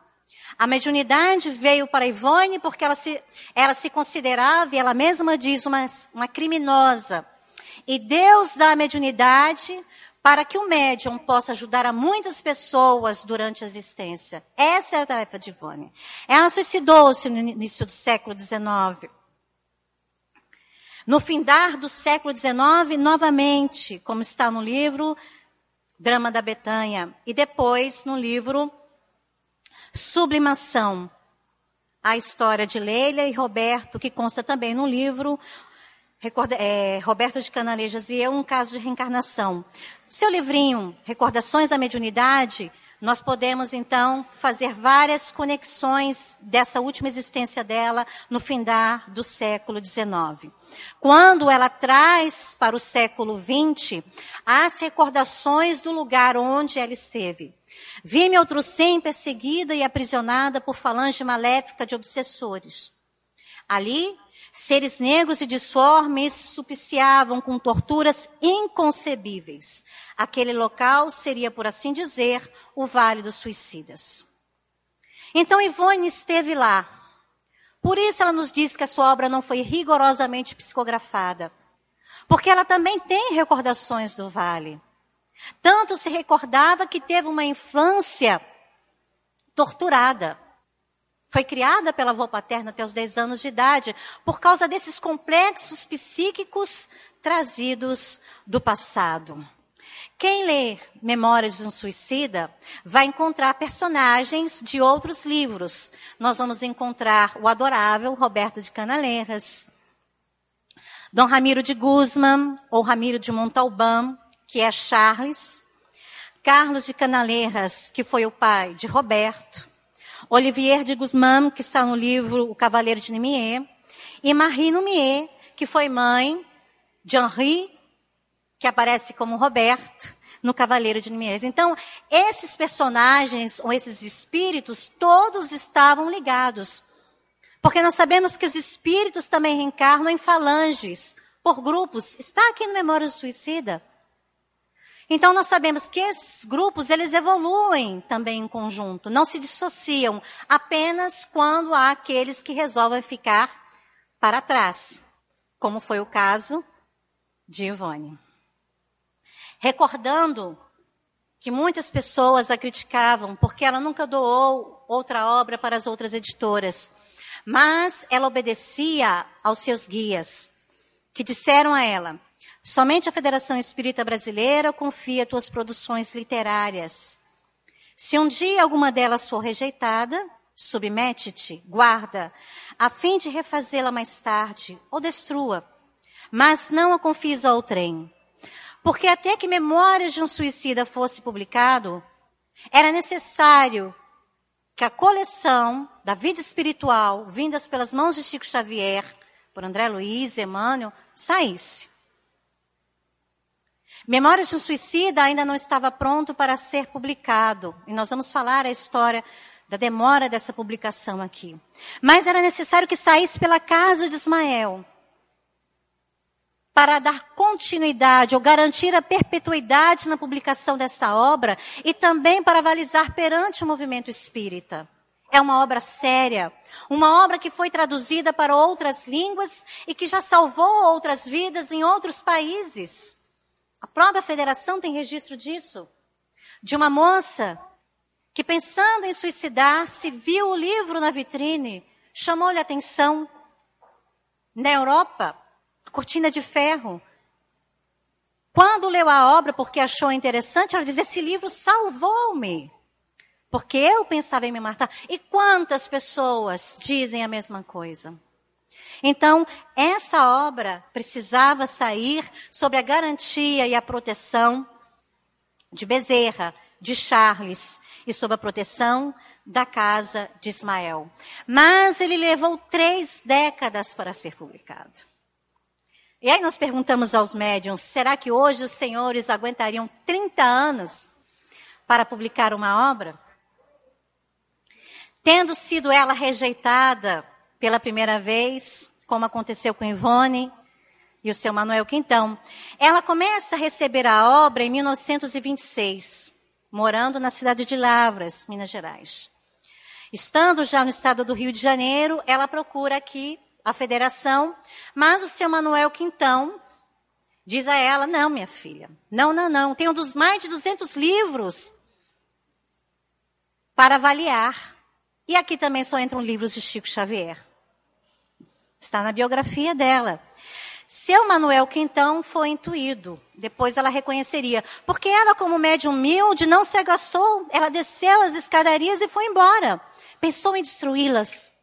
A mediunidade veio para Ivone porque ela se, ela se considerava, e ela mesma diz, uma, uma criminosa e Deus dá a mediunidade para que o médium possa ajudar a muitas pessoas durante a existência. Essa é a tarefa de Ivone. Ela suicidou-se no início do século XIX. No findar do século XIX, novamente, como está no livro Drama da Betanha, e depois no livro Sublimação, a história de Leila e Roberto, que consta também no livro Recorda, é, Roberto de Canalejas e eu, um caso de reencarnação. Seu livrinho, Recordações da Mediunidade, nós podemos então fazer várias conexões dessa última existência dela no findar do século XIX. Quando ela traz para o século XX as recordações do lugar onde ela esteve. Vi-me outro sim perseguida e aprisionada por falange maléfica de obsessores. Ali, seres negros e disformes supiciavam com torturas inconcebíveis. Aquele local seria, por assim dizer, o Vale dos Suicidas. Então Ivone esteve lá. Por isso ela nos diz que a sua obra não foi rigorosamente psicografada. Porque ela também tem recordações do vale. Tanto se recordava que teve uma infância torturada. Foi criada pela avó paterna até os 10 anos de idade, por causa desses complexos psíquicos trazidos do passado. Quem lê Memórias de um Suicida vai encontrar personagens de outros livros. Nós vamos encontrar o adorável Roberto de Canaleiras, Dom Ramiro de Guzman, ou Ramiro de Montalbán, que é Charles, Carlos de Canaleiras, que foi o pai de Roberto, Olivier de Guzman, que está no livro O Cavaleiro de Nimier, e Marie Numier, que foi mãe de Henri que aparece como Roberto no Cavaleiro de Nimias. Então, esses personagens, ou esses espíritos, todos estavam ligados. Porque nós sabemos que os espíritos também reencarnam em falanges, por grupos. Está aqui no Memória do Suicida. Então nós sabemos que esses grupos, eles evoluem também em conjunto, não se dissociam apenas quando há aqueles que resolvem ficar para trás, como foi o caso de Ivone recordando que muitas pessoas a criticavam porque ela nunca doou outra obra para as outras editoras. Mas ela obedecia aos seus guias, que disseram a ela: somente a Federação Espírita Brasileira confia tuas produções literárias. Se um dia alguma delas for rejeitada, submete-te, guarda, a fim de refazê-la mais tarde, ou destrua. Mas não a confies ao trem. Porque até que Memórias de um Suicida fosse publicado, era necessário que a coleção da vida espiritual, vindas pelas mãos de Chico Xavier, por André Luiz, Emmanuel, saísse. Memórias de um Suicida ainda não estava pronto para ser publicado. E nós vamos falar a história da demora dessa publicação aqui. Mas era necessário que saísse pela casa de Ismael para dar continuidade ou garantir a perpetuidade na publicação dessa obra e também para avalizar perante o movimento espírita. É uma obra séria, uma obra que foi traduzida para outras línguas e que já salvou outras vidas em outros países. A própria federação tem registro disso. De uma moça que, pensando em suicidar-se, viu o livro na vitrine, chamou-lhe atenção. Na Europa, cortina de ferro. Quando leu a obra porque achou interessante, ela diz: Esse livro salvou-me. Porque eu pensava em me matar. E quantas pessoas dizem a mesma coisa? Então, essa obra precisava sair sobre a garantia e a proteção de Bezerra, de Charles e sob a proteção da casa de Ismael. Mas ele levou três décadas para ser publicado. E aí nós perguntamos aos médiums: será que hoje os senhores aguentariam 30 anos para publicar uma obra? Tendo sido ela rejeitada pela primeira vez, como aconteceu com Ivone e o seu Manuel Quintão, ela começa a receber a obra em 1926, morando na cidade de Lavras, Minas Gerais. Estando já no estado do Rio de Janeiro, ela procura aqui a federação, mas o seu Manuel Quintão diz a ela: Não, minha filha, não, não, não. Tem um dos mais de 200 livros para avaliar. E aqui também só entram livros de Chico Xavier. Está na biografia dela. Seu Manuel Quintão foi intuído. Depois ela reconheceria. Porque ela, como médium humilde, não se agaçou. Ela desceu as escadarias e foi embora. Pensou em destruí-las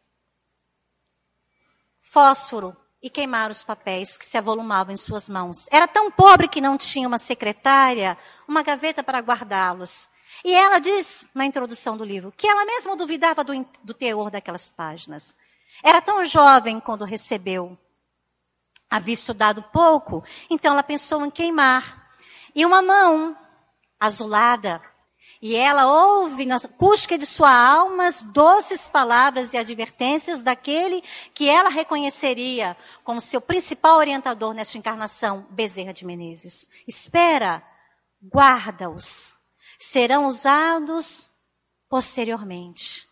fósforo e queimar os papéis que se avolumavam em suas mãos. Era tão pobre que não tinha uma secretária, uma gaveta para guardá-los. E ela diz, na introdução do livro, que ela mesma duvidava do, do teor daquelas páginas. Era tão jovem quando recebeu. Havia estudado pouco, então ela pensou em queimar. E uma mão azulada e ela ouve na cusca de sua alma as doces palavras e advertências daquele que ela reconheceria como seu principal orientador nesta encarnação, Bezerra de Menezes. Espera, guarda-os. Serão usados posteriormente.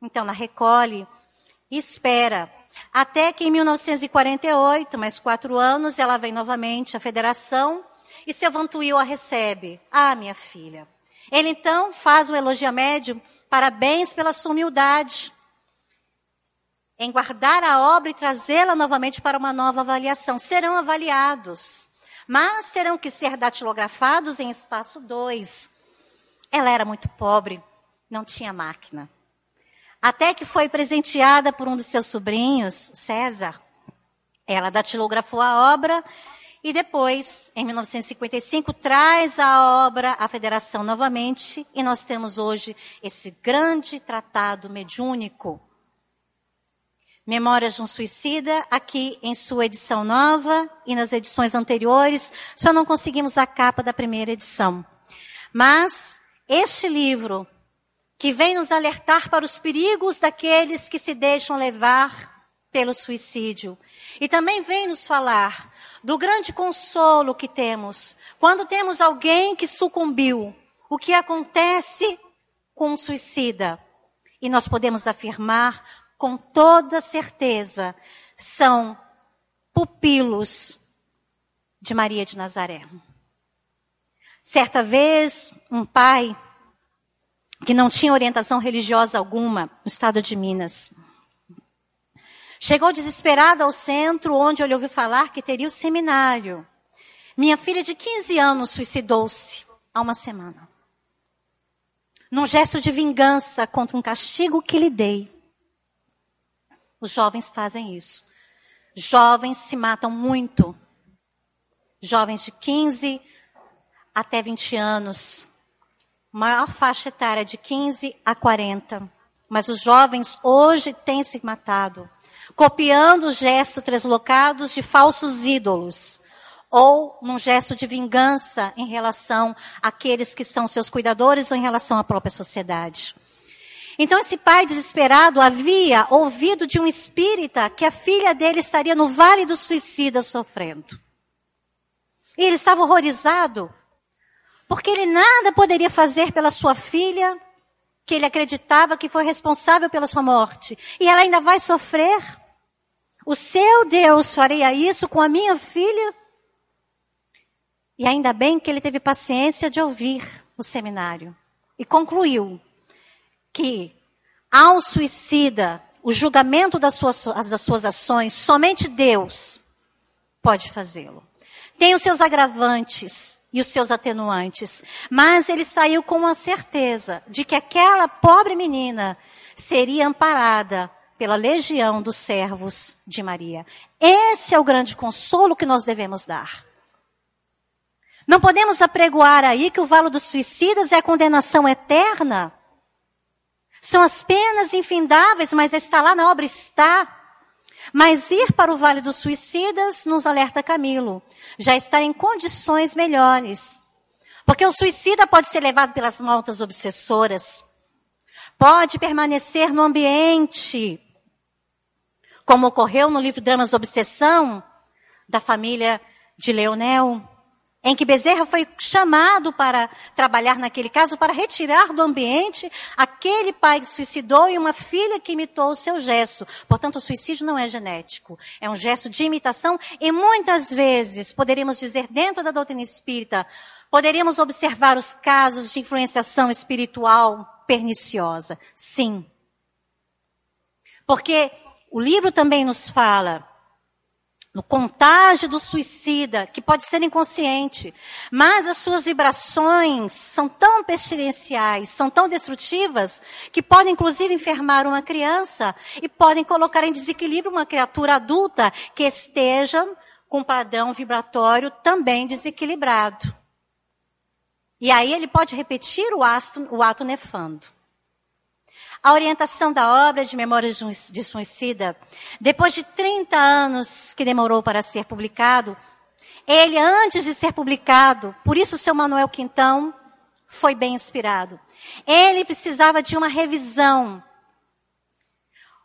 Então ela recolhe espera. Até que em 1948, mais quatro anos, ela vem novamente à federação e seu Vantuil a recebe. Ah, minha filha. Ele então faz um elogio médio, parabéns pela sua humildade em guardar a obra e trazê-la novamente para uma nova avaliação. Serão avaliados, mas terão que ser datilografados em espaço 2. Ela era muito pobre, não tinha máquina. Até que foi presenteada por um dos seus sobrinhos, César. Ela datilografou a obra e depois, em 1955, traz a obra à federação novamente e nós temos hoje esse grande tratado mediúnico. Memórias de um Suicida, aqui em sua edição nova e nas edições anteriores, só não conseguimos a capa da primeira edição. Mas este livro, que vem nos alertar para os perigos daqueles que se deixam levar pelo suicídio, e também vem nos falar do grande consolo que temos quando temos alguém que sucumbiu. O que acontece com um suicida? E nós podemos afirmar com toda certeza, são pupilos de Maria de Nazaré. Certa vez, um pai que não tinha orientação religiosa alguma no estado de Minas, Chegou desesperada ao centro, onde ele ouviu falar que teria o seminário. Minha filha de 15 anos suicidou-se há uma semana. Num gesto de vingança contra um castigo que lhe dei. Os jovens fazem isso. Jovens se matam muito. Jovens de 15 até 20 anos. Maior faixa etária de 15 a 40. Mas os jovens hoje têm se matado copiando os gestos translocados de falsos ídolos, ou num gesto de vingança em relação àqueles que são seus cuidadores ou em relação à própria sociedade. Então esse pai desesperado havia ouvido de um espírita que a filha dele estaria no vale do suicida sofrendo. E ele estava horrorizado, porque ele nada poderia fazer pela sua filha, que ele acreditava que foi responsável pela sua morte. E ela ainda vai sofrer. O seu Deus faria isso com a minha filha? E ainda bem que ele teve paciência de ouvir o seminário. E concluiu que ao suicida, o julgamento das suas, das suas ações, somente Deus pode fazê-lo. Tem os seus agravantes e os seus atenuantes, mas ele saiu com a certeza de que aquela pobre menina seria amparada pela legião dos servos de Maria. Esse é o grande consolo que nós devemos dar. Não podemos apregoar aí que o valo dos suicidas é a condenação eterna. São as penas infindáveis, mas está lá na obra está. Mas ir para o vale dos suicidas, nos alerta Camilo, já está em condições melhores. Porque o suicida pode ser levado pelas maltas obsessoras, pode permanecer no ambiente. Como ocorreu no livro Dramas Obsessão, da família de Leonel, em que Bezerra foi chamado para trabalhar naquele caso, para retirar do ambiente aquele pai que suicidou e uma filha que imitou o seu gesto. Portanto, o suicídio não é genético, é um gesto de imitação e muitas vezes, poderíamos dizer, dentro da doutrina espírita, poderíamos observar os casos de influenciação espiritual perniciosa. Sim. Porque o livro também nos fala no contágio do suicida, que pode ser inconsciente, mas as suas vibrações são tão pestilenciais, são tão destrutivas, que podem inclusive enfermar uma criança e podem colocar em desequilíbrio uma criatura adulta que esteja com padrão vibratório também desequilibrado. E aí ele pode repetir o ato, o ato nefando. A orientação da obra de Memórias de Suicida, depois de 30 anos que demorou para ser publicado, ele, antes de ser publicado, por isso seu Manuel Quintão foi bem inspirado. Ele precisava de uma revisão.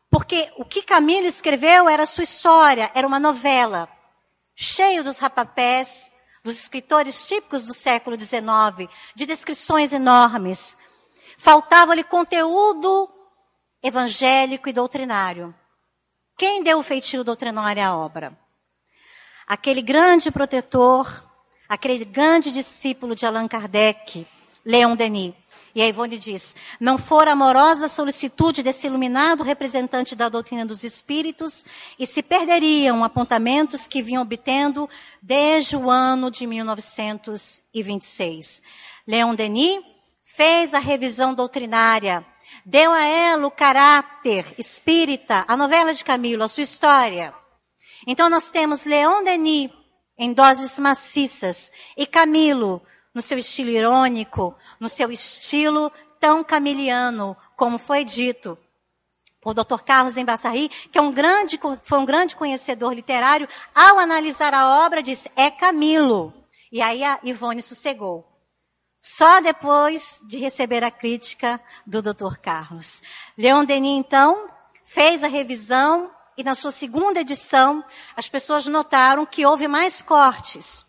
Porque o que Camilo escreveu era sua história, era uma novela, cheio dos rapapés, dos escritores típicos do século XIX, de descrições enormes. Faltava-lhe conteúdo evangélico e doutrinário. Quem deu o feitio doutrinário à obra? aquele grande protetor, aquele grande discípulo de Allan Kardec, Leon Denis. E a Ivone diz: não for amorosa solicitude desse iluminado representante da doutrina dos espíritos, e se perderiam apontamentos que vinham obtendo desde o ano de 1926. Leon Denis fez a revisão doutrinária, deu a ela o caráter espírita, a novela de Camilo, a sua história. Então nós temos Leon Denis em doses maciças e Camilo no seu estilo irônico, no seu estilo tão camiliano, como foi dito por Dr. Carlos Embassari, que é um grande, foi um grande conhecedor literário, ao analisar a obra disse, é Camilo. E aí a Ivone sossegou. Só depois de receber a crítica do Dr. Carlos. Leon Denis, então, fez a revisão e na sua segunda edição, as pessoas notaram que houve mais cortes.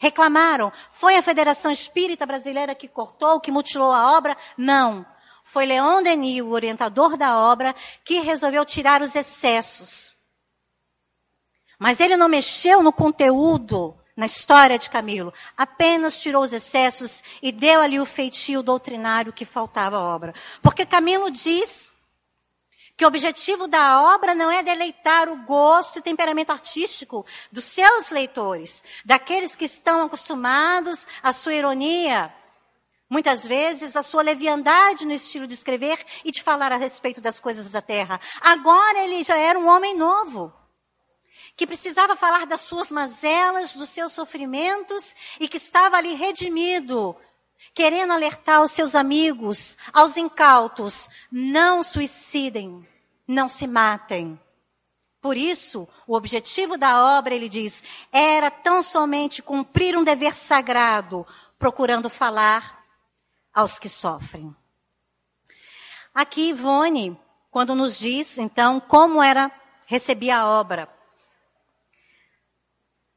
Reclamaram. Foi a Federação Espírita Brasileira que cortou, que mutilou a obra? Não. Foi Leon Denis, o orientador da obra, que resolveu tirar os excessos. Mas ele não mexeu no conteúdo, na história de Camilo. Apenas tirou os excessos e deu ali o feitio doutrinário que faltava à obra. Porque Camilo diz que o objetivo da obra não é deleitar o gosto e temperamento artístico dos seus leitores, daqueles que estão acostumados à sua ironia, muitas vezes a sua leviandade no estilo de escrever e de falar a respeito das coisas da terra. Agora ele já era um homem novo. Que precisava falar das suas mazelas, dos seus sofrimentos e que estava ali redimido, querendo alertar os seus amigos, aos incautos, não suicidem, não se matem. Por isso, o objetivo da obra, ele diz, era tão somente cumprir um dever sagrado, procurando falar aos que sofrem. Aqui, Ivone, quando nos diz, então, como era recebia a obra.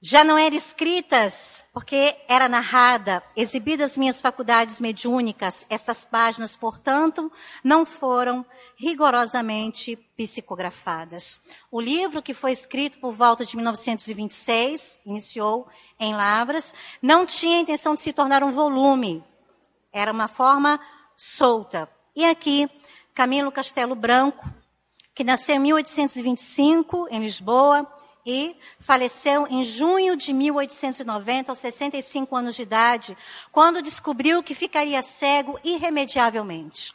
Já não eram escritas, porque era narrada, exibidas minhas faculdades mediúnicas, estas páginas, portanto, não foram rigorosamente psicografadas. O livro, que foi escrito por volta de 1926, iniciou em Lavras, não tinha a intenção de se tornar um volume. Era uma forma solta. E aqui, Camilo Castelo Branco, que nasceu em 1825, em Lisboa, e faleceu em junho de 1890, aos 65 anos de idade, quando descobriu que ficaria cego irremediavelmente.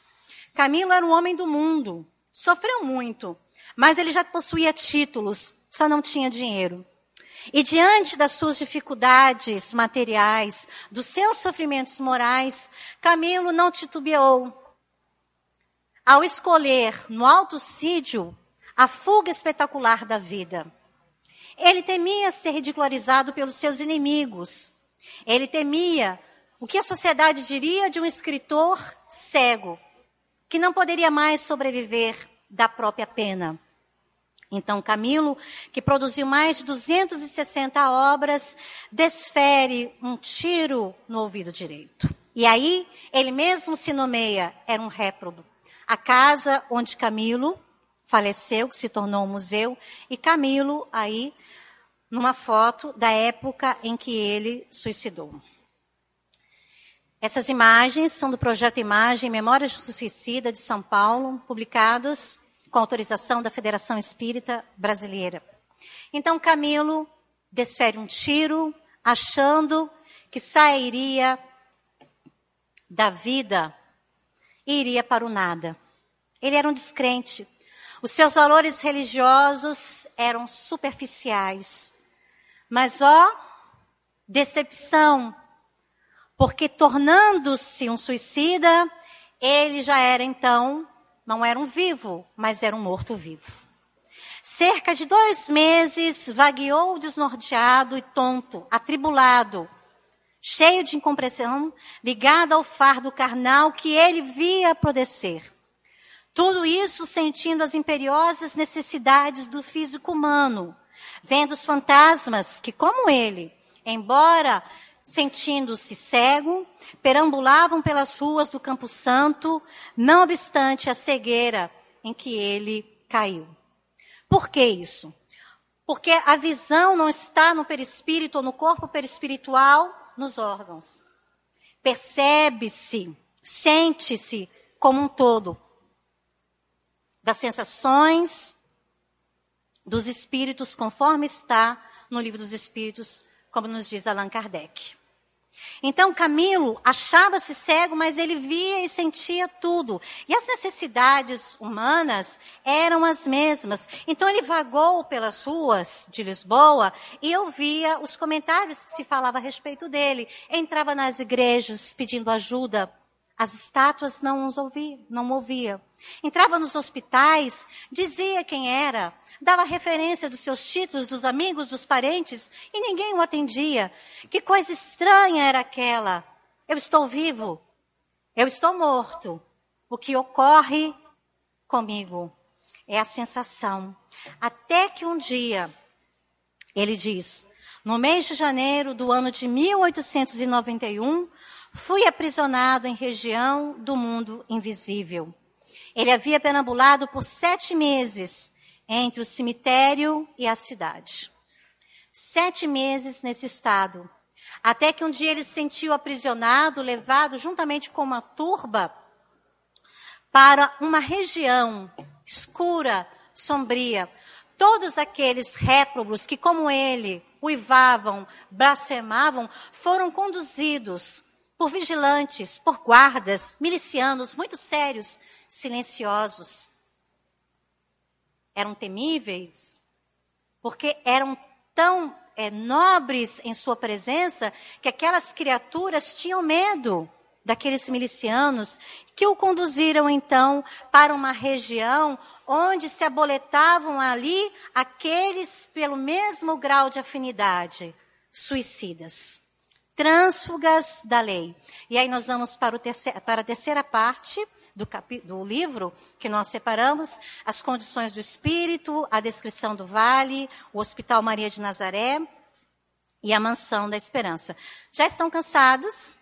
Camilo era um homem do mundo, sofreu muito, mas ele já possuía títulos, só não tinha dinheiro. E diante das suas dificuldades materiais, dos seus sofrimentos morais, Camilo não titubeou. Ao escolher no autocídio a fuga espetacular da vida. Ele temia ser ridicularizado pelos seus inimigos. Ele temia o que a sociedade diria de um escritor cego, que não poderia mais sobreviver da própria pena. Então, Camilo, que produziu mais de 260 obras, desfere um tiro no ouvido direito. E aí, ele mesmo se nomeia, era um réprobo. A casa onde Camilo faleceu, que se tornou um museu, e Camilo aí numa foto da época em que ele suicidou. Essas imagens são do projeto Imagem Memórias do Suicida de São Paulo, publicados com autorização da Federação Espírita Brasileira. Então Camilo desfere um tiro, achando que sairia da vida e iria para o nada. Ele era um descrente. Os seus valores religiosos eram superficiais. Mas ó, decepção, Porque tornando-se um suicida, ele já era então, não era um vivo, mas era um morto-vivo. Cerca de dois meses, vagueou desnorteado e tonto, atribulado, cheio de incompreensão, ligado ao fardo carnal que ele via prodecer. Tudo isso sentindo as imperiosas necessidades do físico humano, vendo os fantasmas que, como ele, embora sentindo-se cego, perambulavam pelas ruas do Campo Santo, não obstante a cegueira em que ele caiu. Por que isso? Porque a visão não está no perispírito ou no corpo perispiritual, nos órgãos. Percebe-se, sente-se como um todo. Das sensações, dos espíritos, conforme está no livro dos espíritos, como nos diz Allan Kardec. Então Camilo achava-se cego, mas ele via e sentia tudo. E as necessidades humanas eram as mesmas. Então ele vagou pelas ruas de Lisboa e ouvia os comentários que se falava a respeito dele. Entrava nas igrejas pedindo ajuda. As estátuas não os ouvia, não ouvia. Entrava nos hospitais, dizia quem era, dava referência dos seus títulos, dos amigos, dos parentes, e ninguém o atendia. Que coisa estranha era aquela. Eu estou vivo, eu estou morto. O que ocorre comigo é a sensação. Até que um dia, ele diz, no mês de janeiro do ano de 1891, fui aprisionado em região do mundo invisível. Ele havia perambulado por sete meses entre o cemitério e a cidade. Sete meses nesse estado, até que um dia ele se sentiu aprisionado, levado juntamente com uma turba para uma região escura, sombria. Todos aqueles réprobos que, como ele, uivavam, blasfemavam, foram conduzidos por vigilantes, por guardas, milicianos muito sérios, silenciosos eram temíveis, porque eram tão é, nobres em sua presença que aquelas criaturas tinham medo daqueles milicianos que o conduziram então para uma região onde se aboletavam ali aqueles pelo mesmo grau de afinidade, suicidas, trânsfugas da lei. E aí nós vamos para, terceiro, para a terceira parte, do, do livro que nós separamos, as condições do espírito, a descrição do vale, o Hospital Maria de Nazaré e a Mansão da Esperança. Já estão cansados?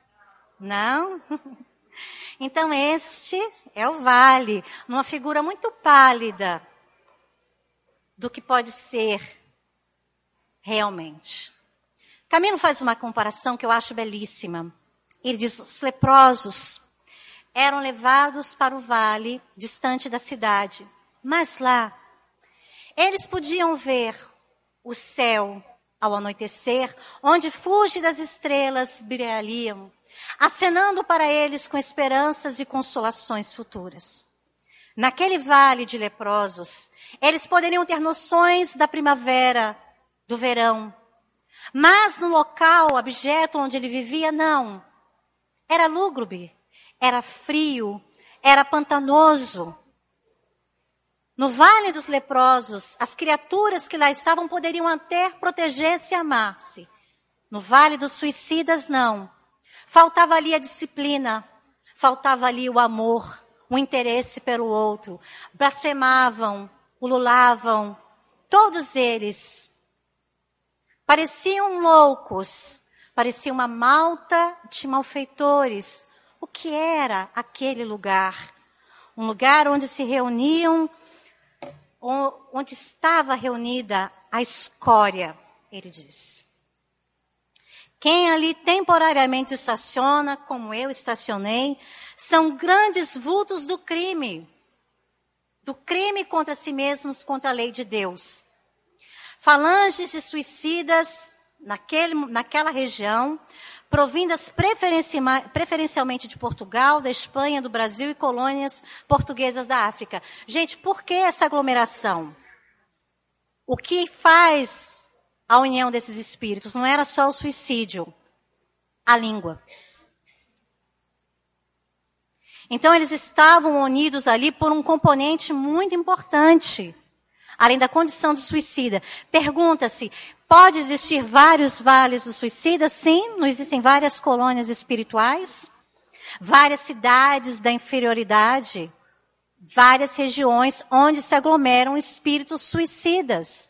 Não? Então, este é o vale, numa figura muito pálida do que pode ser realmente. Camilo faz uma comparação que eu acho belíssima. Ele diz: os leprosos eram levados para o vale distante da cidade. Mas lá, eles podiam ver o céu ao anoitecer, onde das estrelas brilhariam, acenando para eles com esperanças e consolações futuras. Naquele vale de leprosos, eles poderiam ter noções da primavera, do verão. Mas no local, abjeto onde ele vivia, não. Era lúgubre, era frio, era pantanoso. No Vale dos Leprosos, as criaturas que lá estavam poderiam até proteger-se e amar-se. No Vale dos Suicidas, não. Faltava ali a disciplina, faltava ali o amor, o interesse pelo outro. Blasfemavam, ululavam, todos eles. Pareciam loucos, parecia uma malta de malfeitores, o que era aquele lugar. Um lugar onde se reuniam, onde estava reunida a escória, ele diz. Quem ali temporariamente estaciona, como eu estacionei, são grandes vultos do crime. Do crime contra si mesmos, contra a lei de Deus. Falanges e suicidas naquele, naquela região, provindas preferencialmente de Portugal, da Espanha, do Brasil e colônias portuguesas da África. Gente, por que essa aglomeração? O que faz a união desses espíritos? Não era só o suicídio, a língua. Então eles estavam unidos ali por um componente muito importante, além da condição do suicida. Pergunta-se, pode existir vários vales do suicida? Sim, não existem várias colônias espirituais, várias cidades da inferioridade, várias regiões onde se aglomeram espíritos suicidas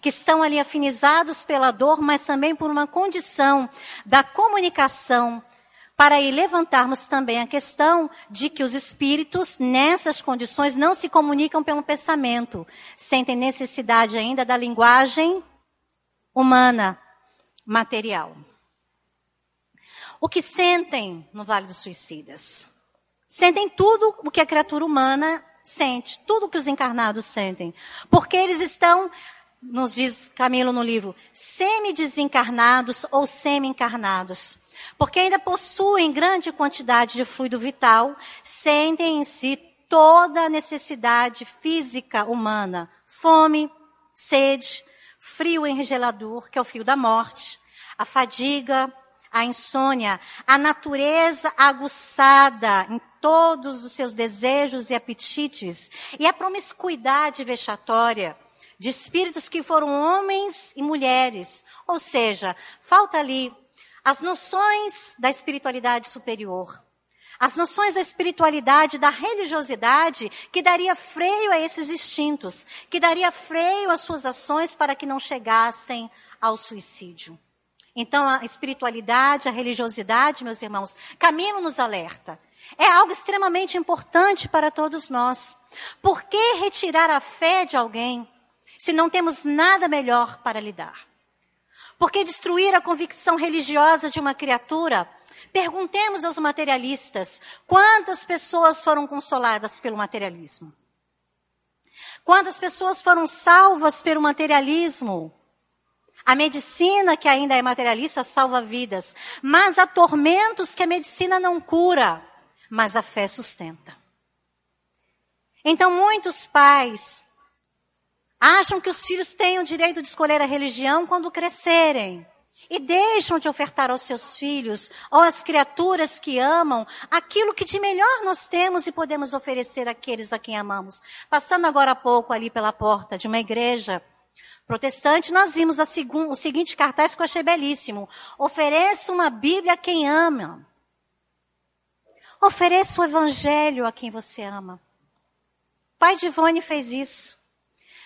que estão ali afinizados pela dor, mas também por uma condição da comunicação, para aí levantarmos também a questão de que os espíritos, nessas condições, não se comunicam pelo pensamento, sentem necessidade ainda da linguagem humana, material. O que sentem no Vale dos Suicidas? Sentem tudo o que a criatura humana sente, tudo o que os encarnados sentem, porque eles estão nos diz Camilo no livro, semi-desencarnados ou semi-encarnados. Porque ainda possuem grande quantidade de fluido vital, sentem em si toda a necessidade física humana. Fome, sede, frio enregelador, que é o frio da morte, a fadiga, a insônia, a natureza aguçada em todos os seus desejos e apetites, e a promiscuidade vexatória de espíritos que foram homens e mulheres. Ou seja, falta ali as noções da espiritualidade superior. As noções da espiritualidade, da religiosidade, que daria freio a esses instintos, que daria freio às suas ações para que não chegassem ao suicídio. Então, a espiritualidade, a religiosidade, meus irmãos, caminho nos alerta. É algo extremamente importante para todos nós. Por que retirar a fé de alguém? se não temos nada melhor para lidar? Por que destruir a convicção religiosa de uma criatura? Perguntemos aos materialistas: quantas pessoas foram consoladas pelo materialismo? Quantas pessoas foram salvas pelo materialismo? A medicina, que ainda é materialista, salva vidas. Mas há tormentos que a medicina não cura, mas a fé sustenta. Então, muitos pais Acham que os filhos têm o direito de escolher a religião quando crescerem. E deixam de ofertar aos seus filhos ou às criaturas que amam aquilo que de melhor nós temos e podemos oferecer àqueles a quem amamos. Passando agora há pouco ali pela porta de uma igreja protestante, nós vimos o seguinte cartaz que eu achei belíssimo: Ofereça uma Bíblia a quem ama. Ofereça o Evangelho a quem você ama. Pai de Ivone fez isso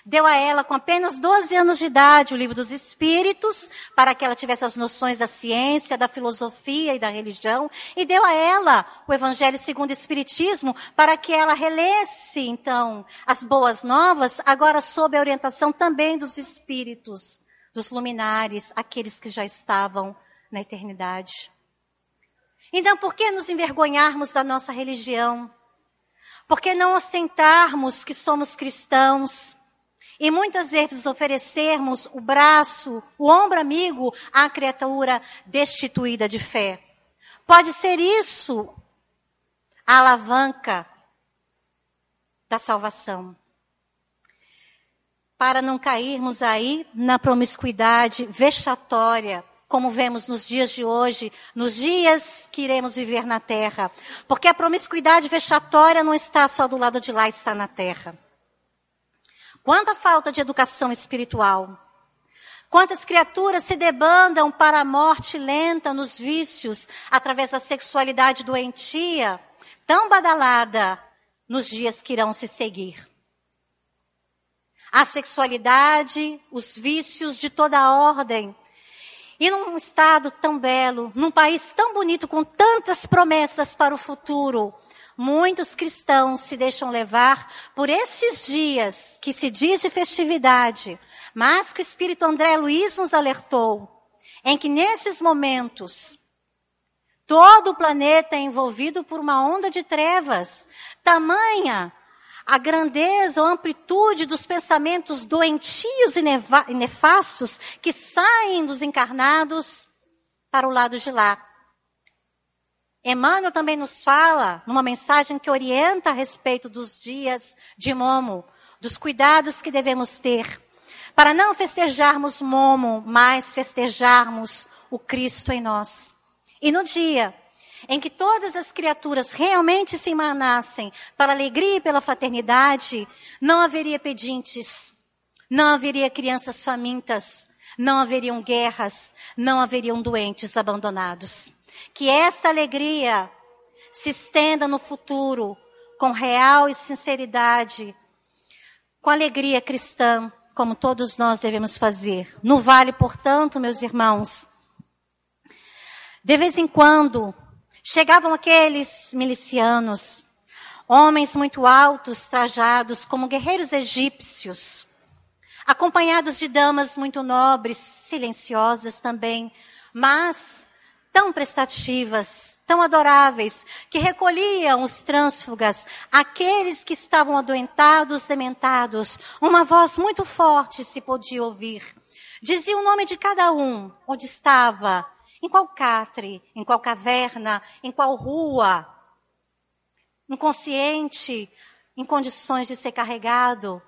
deu a ela, com apenas 12 anos de idade, o livro dos Espíritos, para que ela tivesse as noções da ciência, da filosofia e da religião, e deu a ela o Evangelho segundo o Espiritismo, para que ela relesse, então, as boas novas, agora sob a orientação também dos Espíritos, dos luminares, aqueles que já estavam na eternidade. Então, por que nos envergonharmos da nossa religião? Por que não ostentarmos que somos cristãos? E muitas vezes oferecermos o braço, o ombro amigo à criatura destituída de fé. Pode ser isso a alavanca da salvação. Para não cairmos aí na promiscuidade vexatória, como vemos nos dias de hoje, nos dias que iremos viver na terra. Porque a promiscuidade vexatória não está só do lado de lá, está na terra. Quanta falta de educação espiritual. Quantas criaturas se debandam para a morte lenta nos vícios, através da sexualidade doentia, tão badalada nos dias que irão se seguir. A sexualidade, os vícios de toda a ordem. E num estado tão belo, num país tão bonito, com tantas promessas para o futuro, muitos cristãos se deixam levar por esses dias que se diz de festividade, mas que o Espírito André Luiz nos alertou, em que nesses momentos, todo o planeta é envolvido por uma onda de trevas, tamanha a grandeza ou amplitude dos pensamentos doentios e nefastos que saem dos encarnados para o lado de lá. Emmanuel também nos fala, numa mensagem que orienta a respeito dos dias de Momo, dos cuidados que devemos ter, para não festejarmos Momo, mas festejarmos o Cristo em nós. E no dia em que todas as criaturas realmente se emanassem para a alegria e pela fraternidade, não haveria pedintes, não haveria crianças famintas, não haveriam guerras, não haveriam doentes abandonados. Que essa alegria se estenda no futuro com real e sinceridade, com alegria cristã, como todos nós devemos fazer. No vale, portanto, meus irmãos, de vez em quando chegavam aqueles milicianos, homens muito altos, trajados como guerreiros egípcios, acompanhados de damas muito nobres, silenciosas também, mas tão prestativas, tão adoráveis, que recolhiam os trânsfugas, aqueles que estavam adoentados, dementados. Uma voz muito forte se podia ouvir. Dizia o nome de cada um, onde estava, em qual catre, em qual caverna, em qual rua. Inconsciente, em condições de ser carregado,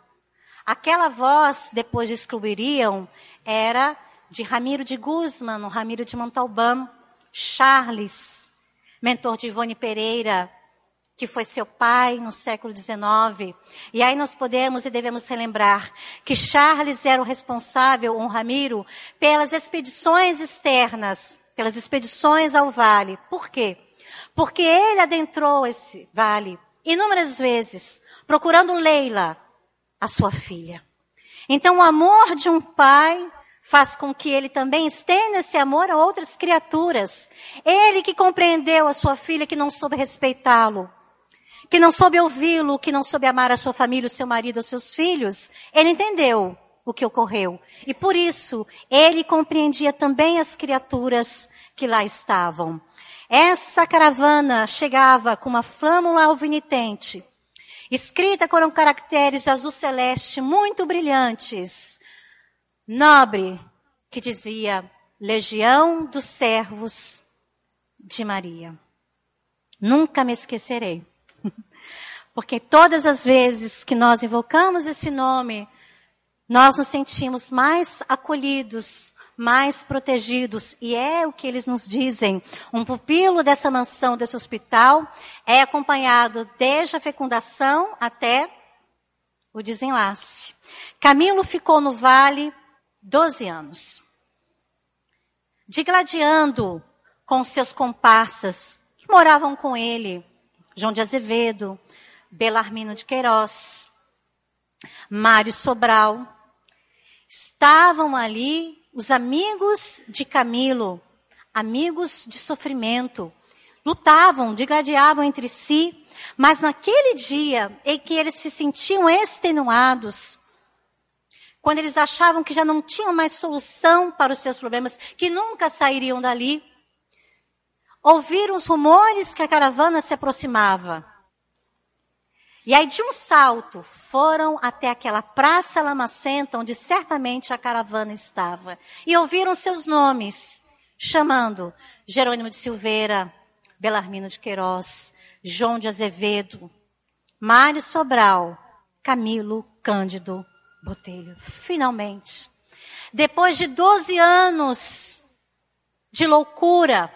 Aquela voz, depois descobririam, era de Ramiro de Guzman, Ramiro de Montalbán, Charles, mentor de Ivone Pereira, que foi seu pai no século XIX. E aí nós podemos e devemos relembrar que Charles era o responsável, um Ramiro, pelas expedições externas, pelas expedições ao vale. Por quê? Porque ele adentrou esse vale inúmeras vezes, procurando Leila, a sua filha. Então, o amor de um pai faz com que ele também estenda esse amor a outras criaturas. Ele que compreendeu a sua filha, que não soube respeitá-lo, que não soube ouvi-lo, que não soube amar a sua família, o seu marido, os seus filhos, ele entendeu o que ocorreu. E por isso, ele compreendia também as criaturas que lá estavam. Essa caravana chegava com uma flâmula alvinitente, escrita com caracteres azul celeste muito brilhantes, nobre, que dizia Legião dos Servos de Maria. Nunca me esquecerei. Porque todas as vezes que nós invocamos esse nome, nós nos sentimos mais acolhidos, mais protegidos. E é o que eles nos dizem. Um pupilo dessa mansão, desse hospital, é acompanhado desde a fecundação até o desenlace. Camilo ficou no vale 12 anos. Digladiando com seus comparsas que moravam com ele, João de Azevedo, Belarmino de Queiroz, Mário Sobral, estavam ali os amigos de Camilo, amigos de sofrimento, lutavam, digladiavam entre si, mas naquele dia em que eles se sentiam extenuados, quando eles achavam que já não tinham mais solução para os seus problemas, que nunca sairiam dali, ouviram os rumores que a caravana se aproximava. E aí, de um salto, foram até aquela praça lamacenta onde certamente a caravana estava. E ouviram seus nomes, chamando Jerônimo de Silveira, Belarmino de Queiroz, João de Azevedo, Mário Sobral, Camilo Cândido Botelho. Finalmente, depois de 12 anos de loucura,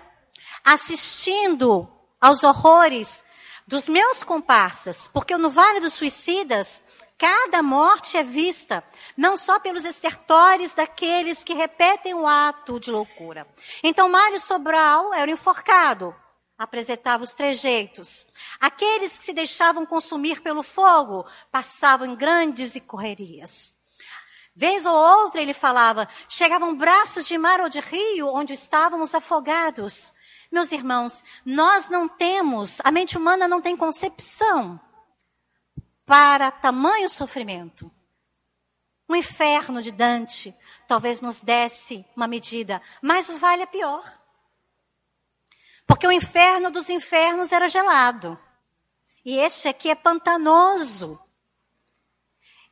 assistindo aos horrores dos meus comparsas, porque no Vale dos Suicidas, cada morte é vista não só pelos estertores daqueles que repetem o ato de loucura. Então, Mário Sobral era enforcado, apresentava os trejeitos. Aqueles que se deixavam consumir pelo fogo passavam em grandes correrias. Vez ou outra ele falava, chegavam braços de mar ou de rio onde estávamos afogados. Meus irmãos, nós não temos, a mente humana não tem concepção para tamanho sofrimento. O inferno de Dante talvez nos desse uma medida, mas o vale é pior. Porque o inferno dos infernos era gelado. E este aqui é pantanoso.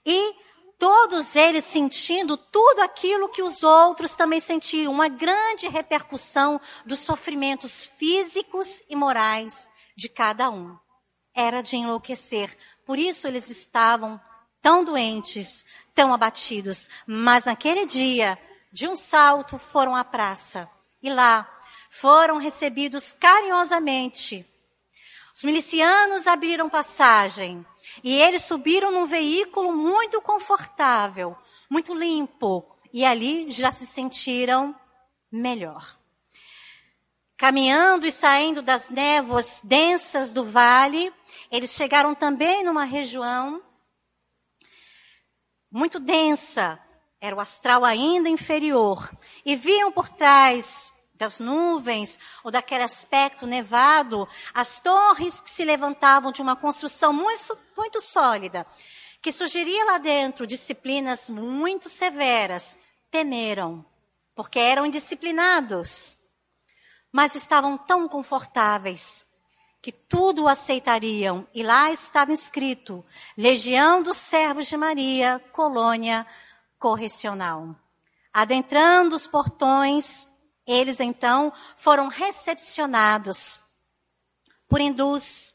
E todos eles sentindo tudo aquilo que os outros também sentiam, uma grande repercussão dos sofrimentos físicos e morais de cada um. Era de enlouquecer. Por isso eles estavam tão doentes, tão abatidos. Mas naquele dia, de um salto, foram à praça. E lá foram recebidos carinhosamente. Os milicianos abriram passagem e eles subiram num veículo muito confortável, muito limpo, e ali já se sentiram melhor. Caminhando e saindo das névoas densas do vale, eles chegaram também numa região muito densa, era o astral ainda inferior, e viam por trás das nuvens ou daquele aspecto nevado as torres que se levantavam de uma construção muito, muito sólida, que sugeria lá dentro disciplinas muito severas, temeram, porque eram indisciplinados mas estavam tão confortáveis que tudo aceitariam. E lá estava escrito: Legião dos Servos de Maria, colônia correcional. Adentrando os portões, eles então foram recepcionados por hindus,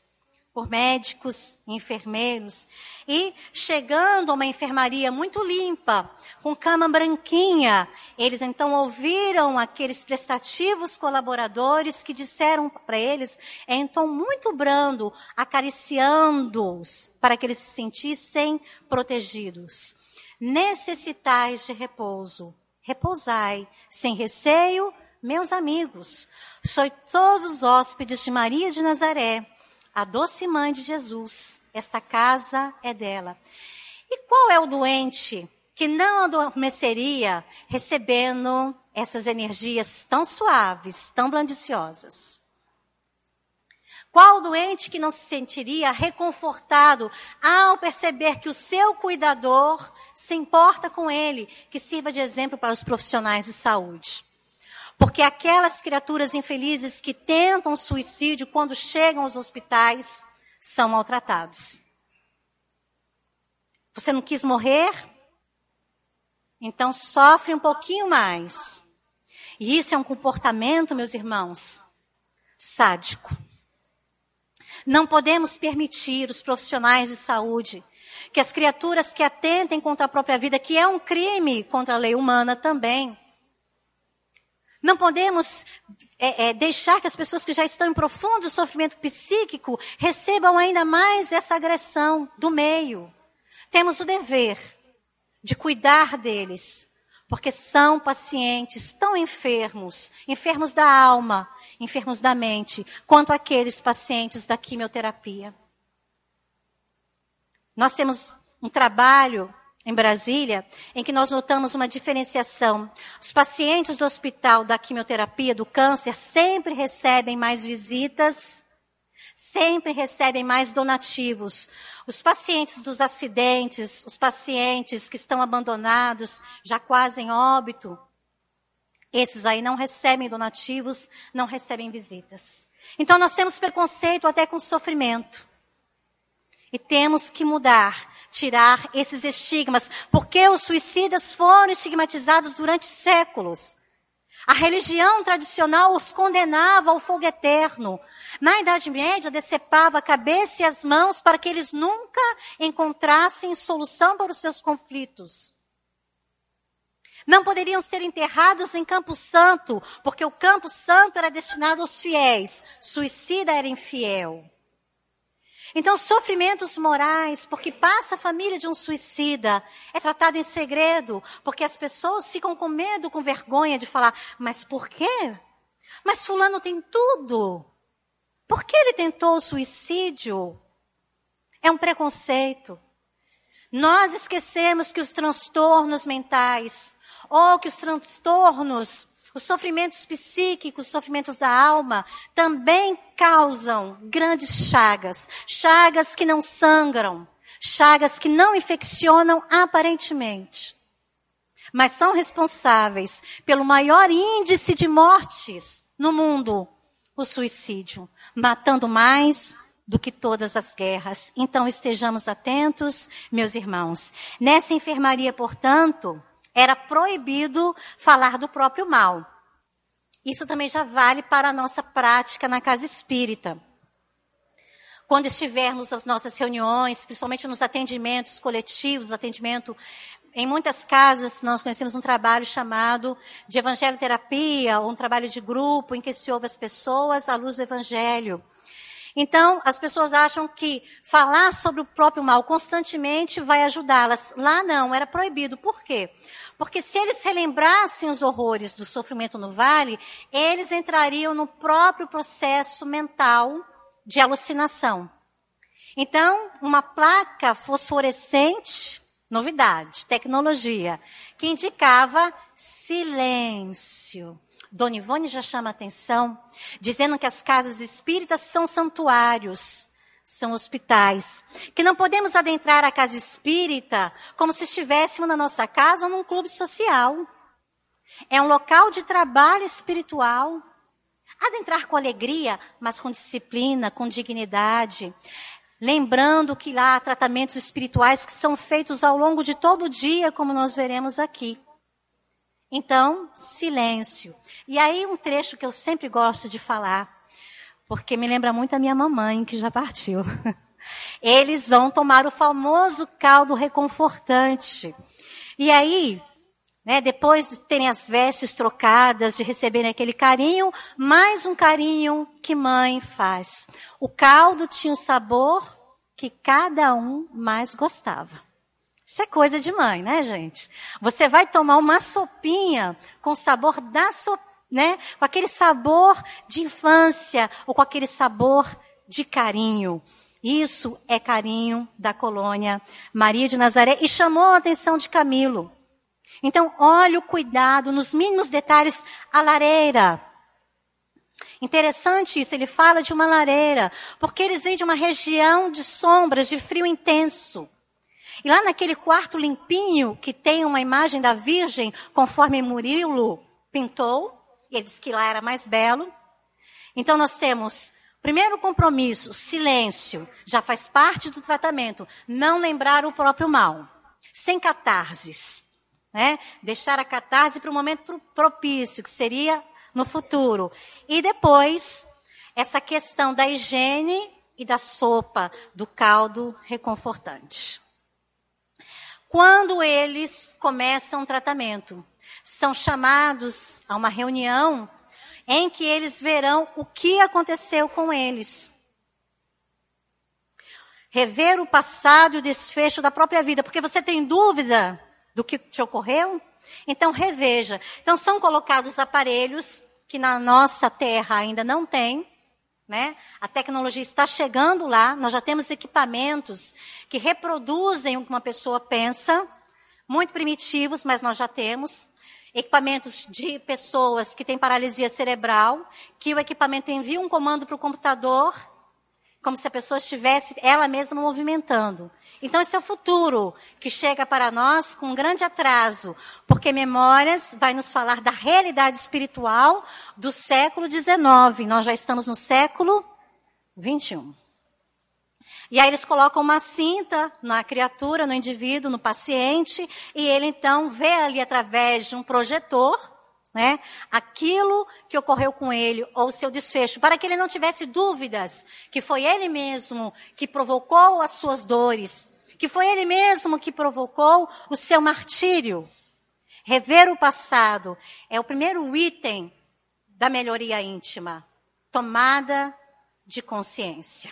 por médicos, enfermeiros, e chegando a uma enfermaria muito limpa, com cama branquinha, eles então ouviram aqueles prestativos colaboradores que disseram para eles, em tom muito brando, acariciando-os, para que eles se sentissem protegidos. Necessitais de repouso, repousai, sem receio, meus amigos, sois todos os hóspedes de Maria de Nazaré, a doce mãe de Jesus. Esta casa é dela. E qual é o doente que não adormeceria recebendo essas energias tão suaves, tão blandiciosas? Qual doente que não se sentiria reconfortado ao perceber que o seu cuidador se importa com ele, que sirva de exemplo para os profissionais de saúde? Porque aquelas criaturas infelizes que tentam suicídio quando chegam aos hospitais são maltratados. Você não quis morrer? Então sofre um pouquinho mais. E isso é um comportamento, meus irmãos, sádico. Não podemos permitir os profissionais de saúde que as criaturas que atentem contra a própria vida, que é um crime contra a lei humana também, não podemos é, é, deixar que as pessoas que já estão em profundo sofrimento psíquico recebam ainda mais essa agressão do meio. Temos o dever de cuidar deles, porque são pacientes tão enfermos, enfermos da alma, enfermos da mente, quanto aqueles pacientes da quimioterapia. Nós temos um trabalho em Brasília, em que nós notamos uma diferenciação. Os pacientes do hospital da quimioterapia, do câncer, sempre recebem mais visitas, sempre recebem mais donativos. Os pacientes dos acidentes, os pacientes que estão abandonados, já quase em óbito, esses aí não recebem donativos, não recebem visitas. Então nós temos preconceito até com sofrimento. E temos que mudar tirar esses estigmas, porque os suicidas foram estigmatizados durante séculos. A religião tradicional os condenava ao fogo eterno. Na Idade Média, decepava a cabeça e as mãos para que eles nunca encontrassem solução para os seus conflitos. Não poderiam ser enterrados em Campo Santo, porque o Campo Santo era destinado aos fiéis. Suicida era infiel. Então, sofrimentos morais, porque passa a família de um suicida, é tratado em segredo, porque as pessoas ficam com medo, com vergonha de falar, mas por quê? Mas fulano tem tudo. Por que ele tentou o suicídio? É um preconceito. Nós esquecemos que os transtornos mentais, ou que os transtornos os sofrimentos psíquicos, os sofrimentos da alma, também causam grandes chagas. Chagas que não sangram. Chagas que não infeccionam aparentemente. Mas são responsáveis pelo maior índice de mortes no mundo, o suicídio, matando mais do que todas as guerras. Então estejamos atentos, meus irmãos. Nessa enfermaria, portanto, era proibido falar do próprio mal. Isso também já vale para a nossa prática na casa espírita. Quando estivermos nas nossas reuniões, principalmente nos atendimentos coletivos, atendimento em muitas casas nós conhecemos um trabalho chamado de evangeloterapia, ou um trabalho de grupo em que se ouve as pessoas à luz do evangelho. Então, as pessoas acham que falar sobre o próprio mal constantemente vai ajudá-las. Lá não, era proibido. Por quê? Porque se eles relembrassem os horrores do sofrimento no vale, eles entrariam no próprio processo mental de alucinação. Então, uma placa fosforescente, novidade, tecnologia, que indicava silêncio. Dona Ivone já chama atenção, dizendo que as casas espíritas são santuários, são hospitais, que não podemos adentrar a casa espírita como se estivéssemos na nossa casa ou num clube social. É um local de trabalho espiritual. Adentrar com alegria, mas com disciplina, com dignidade. Lembrando que lá há tratamentos espirituais que são feitos ao longo de todo o dia, como nós veremos aqui. Então, silêncio. E aí, um trecho que eu sempre gosto de falar, porque me lembra muito a minha mamãe, que já partiu. Eles vão tomar o famoso caldo reconfortante. E aí, né, depois de terem as vestes trocadas, de receberem aquele carinho, mais um carinho que mãe faz. O caldo tinha o sabor que cada um mais gostava. Isso é coisa de mãe, né, gente? Você vai tomar uma sopinha com sabor da sopa, né? Com aquele sabor de infância ou com aquele sabor de carinho. Isso é carinho da colônia Maria de Nazaré e chamou a atenção de Camilo. Então, olha o cuidado nos mínimos detalhes, a lareira. Interessante isso, ele fala de uma lareira, porque eles vêm de uma região de sombras, de frio intenso. E lá naquele quarto limpinho, que tem uma imagem da Virgem, conforme Murilo pintou, e ele disse que lá era mais belo. Então nós temos, primeiro compromisso, silêncio, já faz parte do tratamento, não lembrar o próprio mal, sem catarses. Né? Deixar a catarse para o momento propício, que seria no futuro. E depois, essa questão da higiene e da sopa, do caldo reconfortante. Quando eles começam o tratamento, são chamados a uma reunião em que eles verão o que aconteceu com eles. Rever o passado e o desfecho da própria vida, porque você tem dúvida do que te ocorreu? Então reveja. Então são colocados aparelhos que na nossa terra ainda não tem, né? A tecnologia está chegando lá, nós já temos equipamentos que reproduzem o que uma pessoa pensa, muito primitivos, mas nós já temos. Equipamentos de pessoas que têm paralisia cerebral, que o equipamento envia um comando para o computador, como se a pessoa estivesse ela mesma movimentando. Então, esse é o futuro que chega para nós com um grande atraso, porque Memórias vai nos falar da realidade espiritual do século XIX. Nós já estamos no século XXI. E aí eles colocam uma cinta na criatura, no indivíduo, no paciente, e ele então vê ali através de um projetor, né, aquilo que ocorreu com ele ou seu desfecho, para que ele não tivesse dúvidas que foi ele mesmo que provocou as suas dores, que foi ele mesmo que provocou o seu martírio. Rever o passado é o primeiro item da melhoria íntima, tomada de consciência.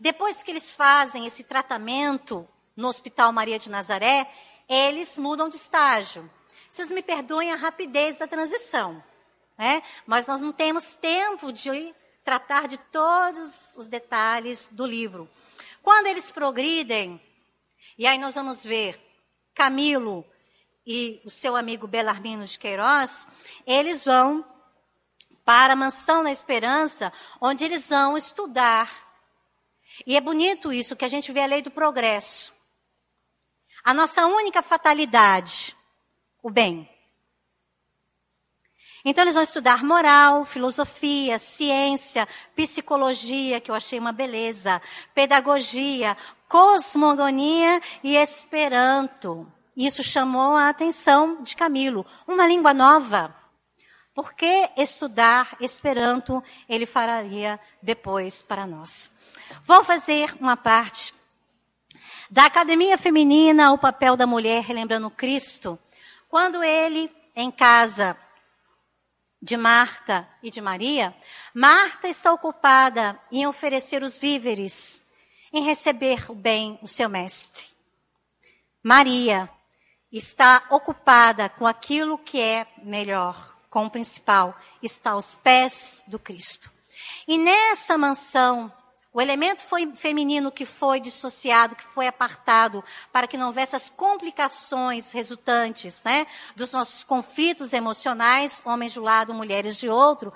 Depois que eles fazem esse tratamento no Hospital Maria de Nazaré, eles mudam de estágio. Vocês me perdoem a rapidez da transição, né? mas nós não temos tempo de tratar de todos os detalhes do livro. Quando eles progridem, e aí nós vamos ver Camilo e o seu amigo Belarmino de Queiroz, eles vão para a Mansão na Esperança, onde eles vão estudar. E é bonito isso, que a gente vê a lei do progresso. A nossa única fatalidade, o bem. Então eles vão estudar moral, filosofia, ciência, psicologia, que eu achei uma beleza, pedagogia, cosmogonia e esperanto. Isso chamou a atenção de Camilo. Uma língua nova. Por que estudar Esperanto ele faria depois para nós? Vou fazer uma parte Da academia feminina, o papel da mulher, relembrando Cristo, quando ele, em casa de Marta e de Maria, Marta está ocupada em oferecer os víveres, em receber o bem, o seu mestre. Maria está ocupada com aquilo que é melhor, com o principal, está aos pés do Cristo. E nessa mansão, o elemento foi feminino que foi dissociado, que foi apartado, para que não houvesse as complicações resultantes né, dos nossos conflitos emocionais, homens de um lado, mulheres de outro.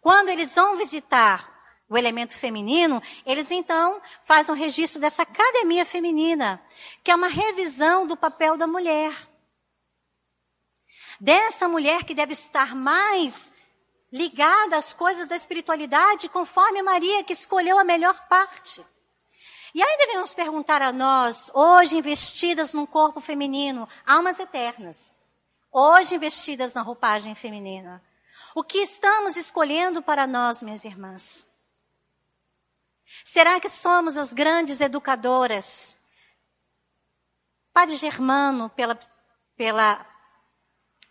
Quando eles vão visitar o elemento feminino, eles então fazem um registro dessa academia feminina, que é uma revisão do papel da mulher. Dessa mulher que deve estar mais ligada às coisas da espiritualidade, conforme Maria, que escolheu a melhor parte. E aí devemos perguntar a nós, hoje investidas num corpo feminino, almas eternas, hoje investidas na roupagem feminina, o que estamos escolhendo para nós, minhas irmãs? Será que somos as grandes educadoras? Padre Germano, pela, pela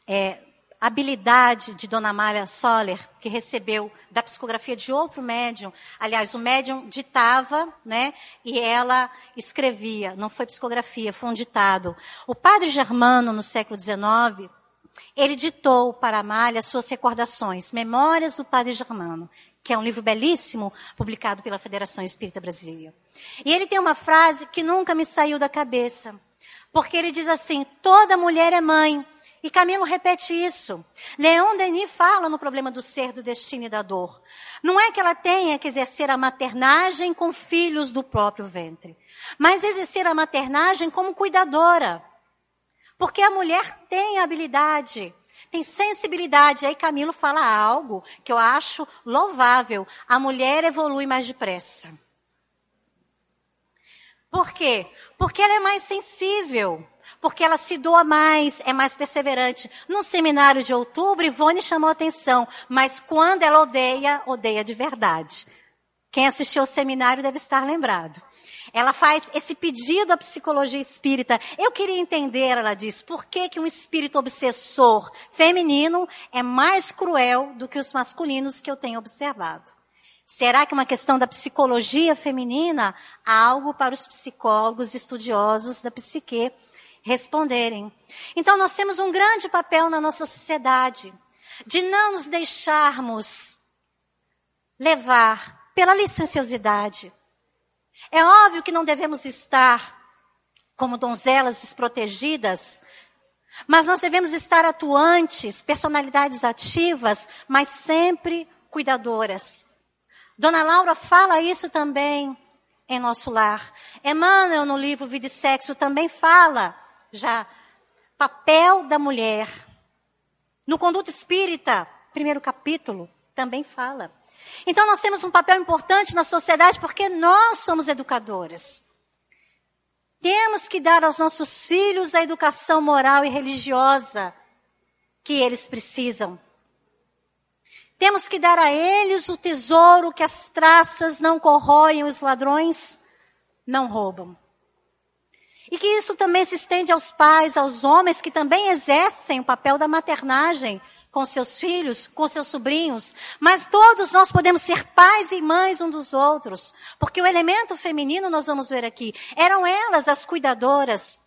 é, habilidade de Dona Maria Soller, que recebeu da psicografia de outro médium, aliás, o médium ditava, né, e ela escrevia, não foi psicografia, foi um ditado. O padre Germano, no século XIX, ele ditou para Amália suas recordações, Memórias do Padre Germano, que é um livro belíssimo, publicado pela Federação Espírita Brasileira. E ele tem uma frase que nunca me saiu da cabeça, porque ele diz assim: toda mulher é mãe. E Camilo repete isso. Leon Denis fala no problema do ser, do destino e da dor. Não é que ela tenha que exercer a maternagem com filhos do próprio ventre, mas exercer a maternagem como cuidadora. Porque a mulher tem habilidade tem sensibilidade. Aí Camilo fala algo que eu acho louvável. A mulher evolui mais depressa. Por quê? Porque ela é mais sensível. Porque ela se doa mais, é mais perseverante. No seminário de outubro, Ivone chamou atenção. Mas quando ela odeia, odeia de verdade. Quem assistiu ao seminário deve estar lembrado. Ela faz esse pedido à psicologia espírita. Eu queria entender, ela diz, por que, que um espírito obsessor feminino é mais cruel do que os masculinos que eu tenho observado. Será que é uma questão da psicologia feminina? Algo para os psicólogos estudiosos da psique responderem. Então, nós temos um grande papel na nossa sociedade de não nos deixarmos levar pela licenciosidade, é óbvio que não devemos estar como donzelas desprotegidas, mas nós devemos estar atuantes, personalidades ativas, mas sempre cuidadoras. Dona Laura fala isso também em nosso lar. Emmanuel, no livro Vida e Sexo, também fala já papel da mulher. No Conduto Espírita, primeiro capítulo, também fala. Então nós temos um papel importante na sociedade porque nós somos educadoras. Temos que dar aos nossos filhos a educação moral e religiosa que eles precisam. Temos que dar a eles o tesouro que as traças não corroem, os ladrões não roubam. E que isso também se estende aos pais, aos homens que também exercem o papel da maternagem com seus filhos, com seus sobrinhos, mas todos nós podemos ser pais e mães um dos outros, porque o elemento feminino, nós vamos ver aqui, eram elas as cuidadoras,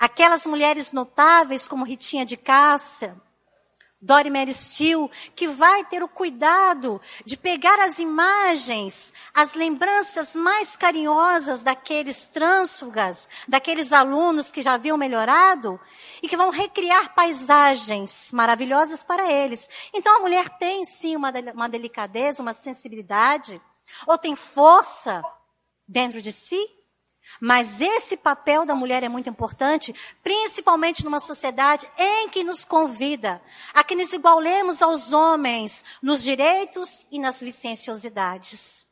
aquelas mulheres notáveis como Ritinha de Cássia, Dori Meristil, que vai ter o cuidado de pegar as imagens, as lembranças mais carinhosas daqueles trânsfugas, daqueles alunos que já haviam melhorado e que vão recriar paisagens maravilhosas para eles. Então a mulher tem sim uma, uma delicadeza, uma sensibilidade, ou tem força dentro de si, mas esse papel da mulher é muito importante, principalmente numa sociedade em que nos convida a que nos igualemos aos homens nos direitos e nas licenciosidades.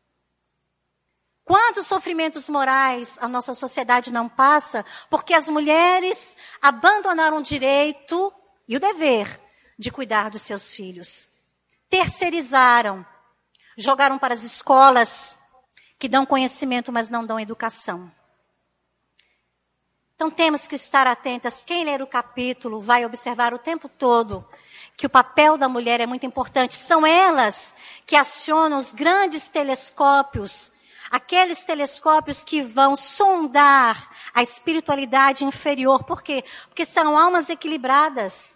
Quantos sofrimentos morais a nossa sociedade não passa porque as mulheres abandonaram o direito e o dever de cuidar dos seus filhos? Terceirizaram, jogaram para as escolas que dão conhecimento, mas não dão educação. Então temos que estar atentas. Quem ler o capítulo vai observar o tempo todo que o papel da mulher é muito importante. São elas que acionam os grandes telescópios, aqueles telescópios que vão sondar a espiritualidade inferior. Por quê? Porque são almas equilibradas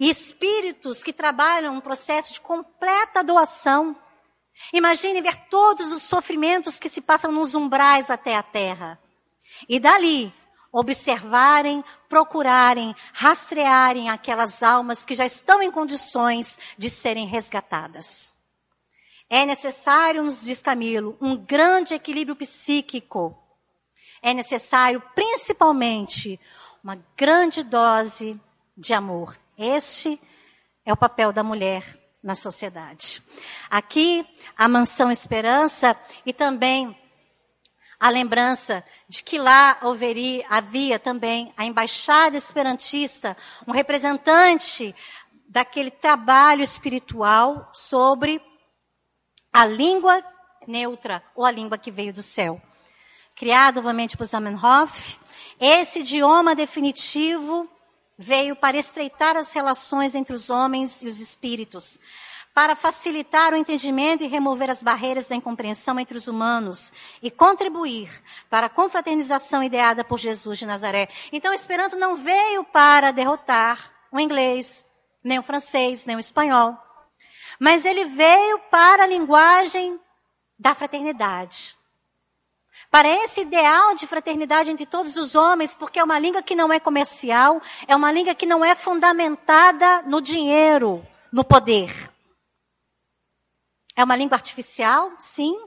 e espíritos que trabalham um processo de completa doação. Imagine ver todos os sofrimentos que se passam nos umbrais até a terra. E dali observarem, procurarem, rastrearem aquelas almas que já estão em condições de serem resgatadas. É necessário, nos diz Camilo, um grande equilíbrio psíquico. É necessário, principalmente, uma grande dose de amor. Este é o papel da mulher na sociedade. Aqui, a Mansão Esperança e também a lembrança de que lá haveria, havia também a embaixada esperantista, um representante daquele trabalho espiritual sobre a língua neutra ou a língua que veio do céu. Criado novamente por Zamenhof, esse idioma definitivo veio para estreitar as relações entre os homens e os espíritos, para facilitar o entendimento e remover as barreiras da incompreensão entre os humanos e contribuir para a confraternização ideada por Jesus de Nazaré. Então, o Esperanto não veio para derrotar o inglês, nem o francês, nem o espanhol, mas ele veio para a linguagem da fraternidade. Para esse ideal de fraternidade entre todos os homens, porque é uma língua que não é comercial, é uma língua que não é fundamentada no dinheiro, no poder. É uma língua artificial, sim,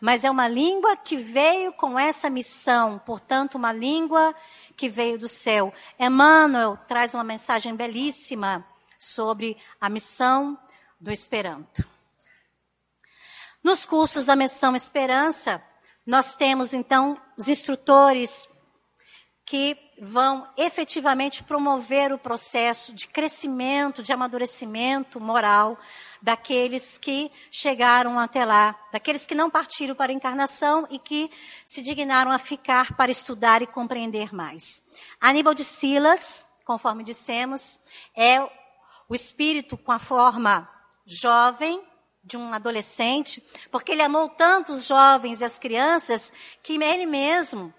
mas é uma língua que veio com essa missão, portanto, uma língua que veio do céu. Emmanuel traz uma mensagem belíssima sobre a missão do Esperanto. Nos cursos da missão Esperança, nós temos então os instrutores que vão efetivamente promover o processo de crescimento, de amadurecimento moral daqueles que chegaram até lá, daqueles que não partiram para a encarnação e que se dignaram a ficar para estudar e compreender mais. Aníbal de Silas, conforme dissemos, é o espírito com a forma jovem, de um adolescente, porque ele amou tanto os jovens e as crianças que ele mesmo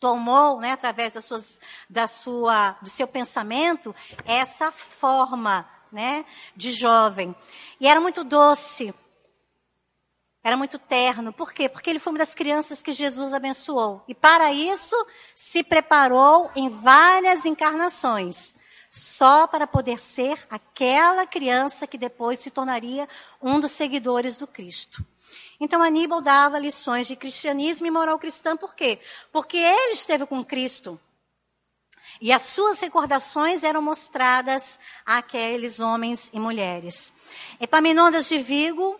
tomou, né, através das suas, da sua, do seu pensamento, essa forma né, de jovem. E era muito doce. Era muito terno. Por quê? Porque ele foi uma das crianças que Jesus abençoou. E para isso se preparou em várias encarnações. Só para poder ser aquela criança que depois se tornaria um dos seguidores do Cristo. Então Aníbal dava lições de cristianismo e moral cristã, por quê? Porque ele esteve com Cristo. E as suas recordações eram mostradas àqueles homens e mulheres. Epaminondas de Vigo,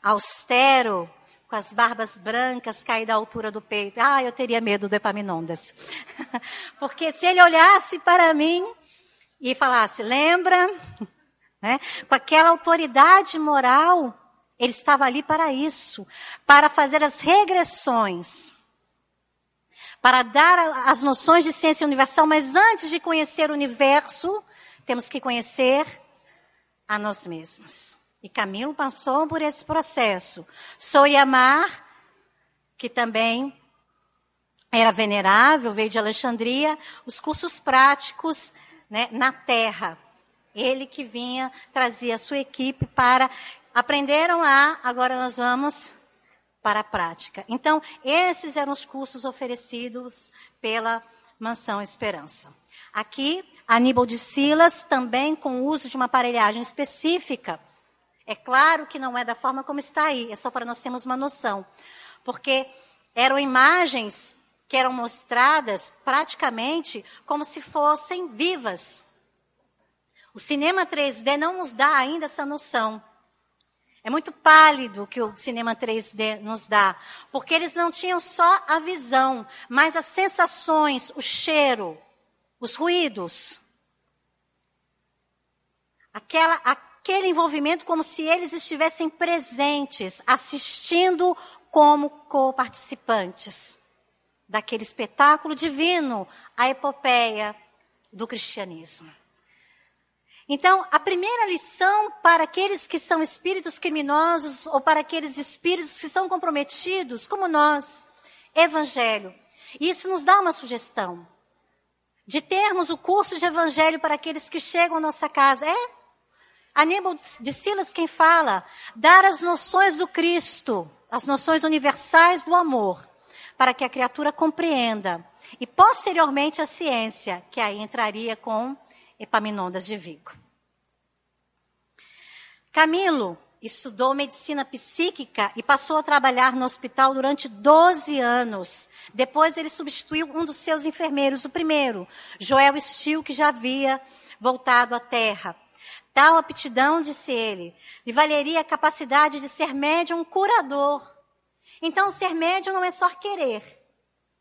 austero, com as barbas brancas caídas à altura do peito. Ah, eu teria medo do Epaminondas. Porque se ele olhasse para mim e falasse, lembra? Né? Com aquela autoridade moral, ele estava ali para isso, para fazer as regressões para dar as noções de ciência universal, mas antes de conhecer o universo, temos que conhecer a nós mesmos. E Camilo passou por esse processo. Soyamar, que também era venerável, veio de Alexandria, os cursos práticos né, na terra. Ele que vinha, trazia a sua equipe para. Aprenderam lá, agora nós vamos para a prática. Então, esses eram os cursos oferecidos pela Mansão Esperança. Aqui, Aníbal de Silas, também com o uso de uma aparelhagem específica. É claro que não é da forma como está aí, é só para nós termos uma noção. Porque eram imagens que eram mostradas praticamente como se fossem vivas. O cinema 3D não nos dá ainda essa noção. É muito pálido que o cinema 3D nos dá, porque eles não tinham só a visão, mas as sensações, o cheiro, os ruídos. Aquela, aquele envolvimento como se eles estivessem presentes, assistindo como co-participantes daquele espetáculo divino, a epopeia do cristianismo. Então, a primeira lição para aqueles que são espíritos criminosos ou para aqueles espíritos que são comprometidos, como nós, evangelho. E isso nos dá uma sugestão de termos o curso de evangelho para aqueles que chegam à nossa casa. É Aníbal de Silas quem fala, dar as noções do Cristo, as noções universais do amor, para que a criatura compreenda. E posteriormente a ciência, que aí entraria com Epaminondas de Vigo. Camilo estudou medicina psíquica e passou a trabalhar no hospital durante 12 anos. Depois ele substituiu um dos seus enfermeiros, o primeiro, Joel Steele, que já havia voltado à terra. Tal aptidão, disse ele, lhe valeria a capacidade de ser médium curador. Então, ser médium não é só querer.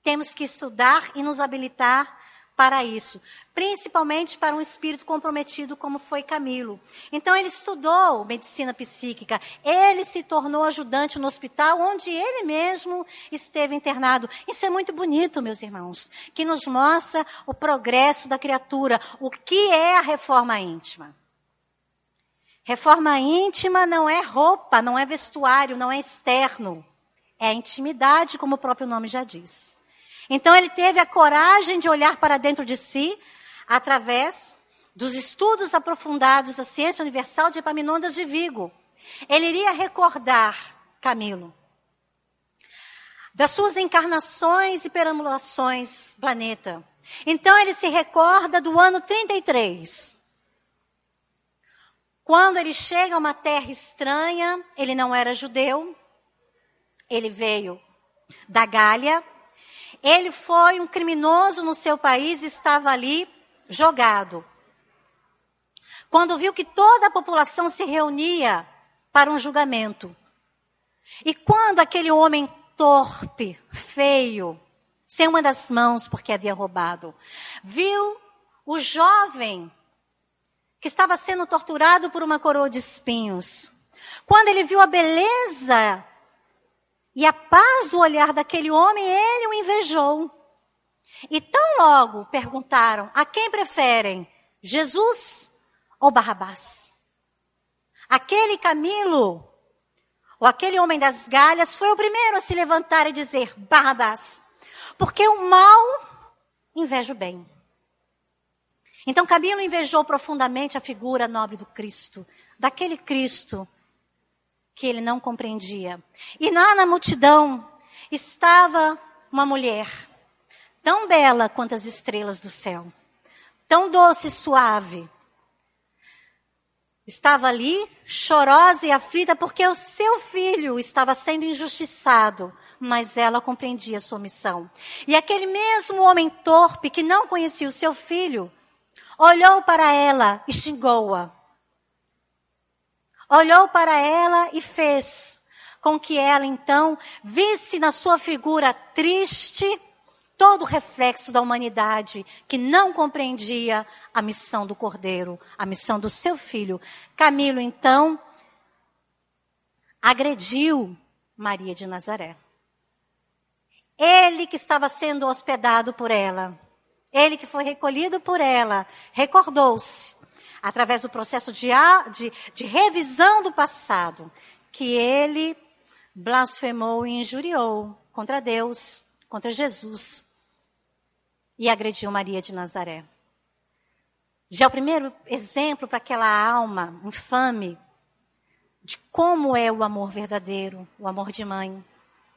Temos que estudar e nos habilitar para isso, principalmente para um espírito comprometido como foi Camilo. Então ele estudou medicina psíquica, ele se tornou ajudante no hospital onde ele mesmo esteve internado. Isso é muito bonito, meus irmãos, que nos mostra o progresso da criatura, o que é a reforma íntima. Reforma íntima não é roupa, não é vestuário, não é externo. É intimidade, como o próprio nome já diz. Então ele teve a coragem de olhar para dentro de si através dos estudos aprofundados da ciência universal de Epaminondas de Vigo. Ele iria recordar Camilo das suas encarnações e perambulações planeta. Então ele se recorda do ano 33. Quando ele chega a uma terra estranha, ele não era judeu, ele veio da Gália, ele foi um criminoso no seu país e estava ali jogado. Quando viu que toda a população se reunia para um julgamento. E quando aquele homem torpe, feio, sem uma das mãos porque havia roubado, viu o jovem que estava sendo torturado por uma coroa de espinhos. Quando ele viu a beleza e a paz do olhar daquele homem, ele o invejou. E tão logo perguntaram: a quem preferem, Jesus ou Barrabás? Aquele Camilo, ou aquele homem das galhas, foi o primeiro a se levantar e dizer: Barrabás. Porque o mal inveja o bem. Então Camilo invejou profundamente a figura nobre do Cristo, daquele Cristo que ele não compreendia. E lá na multidão estava uma mulher, tão bela quanto as estrelas do céu, tão doce e suave. Estava ali, chorosa e aflita, porque o seu filho estava sendo injustiçado, mas ela compreendia sua missão. E aquele mesmo homem torpe que não conhecia o seu filho, olhou para ela e xingou-a olhou para ela e fez com que ela então visse na sua figura triste todo o reflexo da humanidade que não compreendia a missão do Cordeiro, a missão do seu filho. Camilo então agrediu Maria de Nazaré. Ele que estava sendo hospedado por ela, ele que foi recolhido por ela, recordou-se através do processo de, de, de revisão do passado, que ele blasfemou e injuriou contra Deus, contra Jesus e agrediu Maria de Nazaré. Já é o primeiro exemplo para aquela alma infame de como é o amor verdadeiro, o amor de mãe,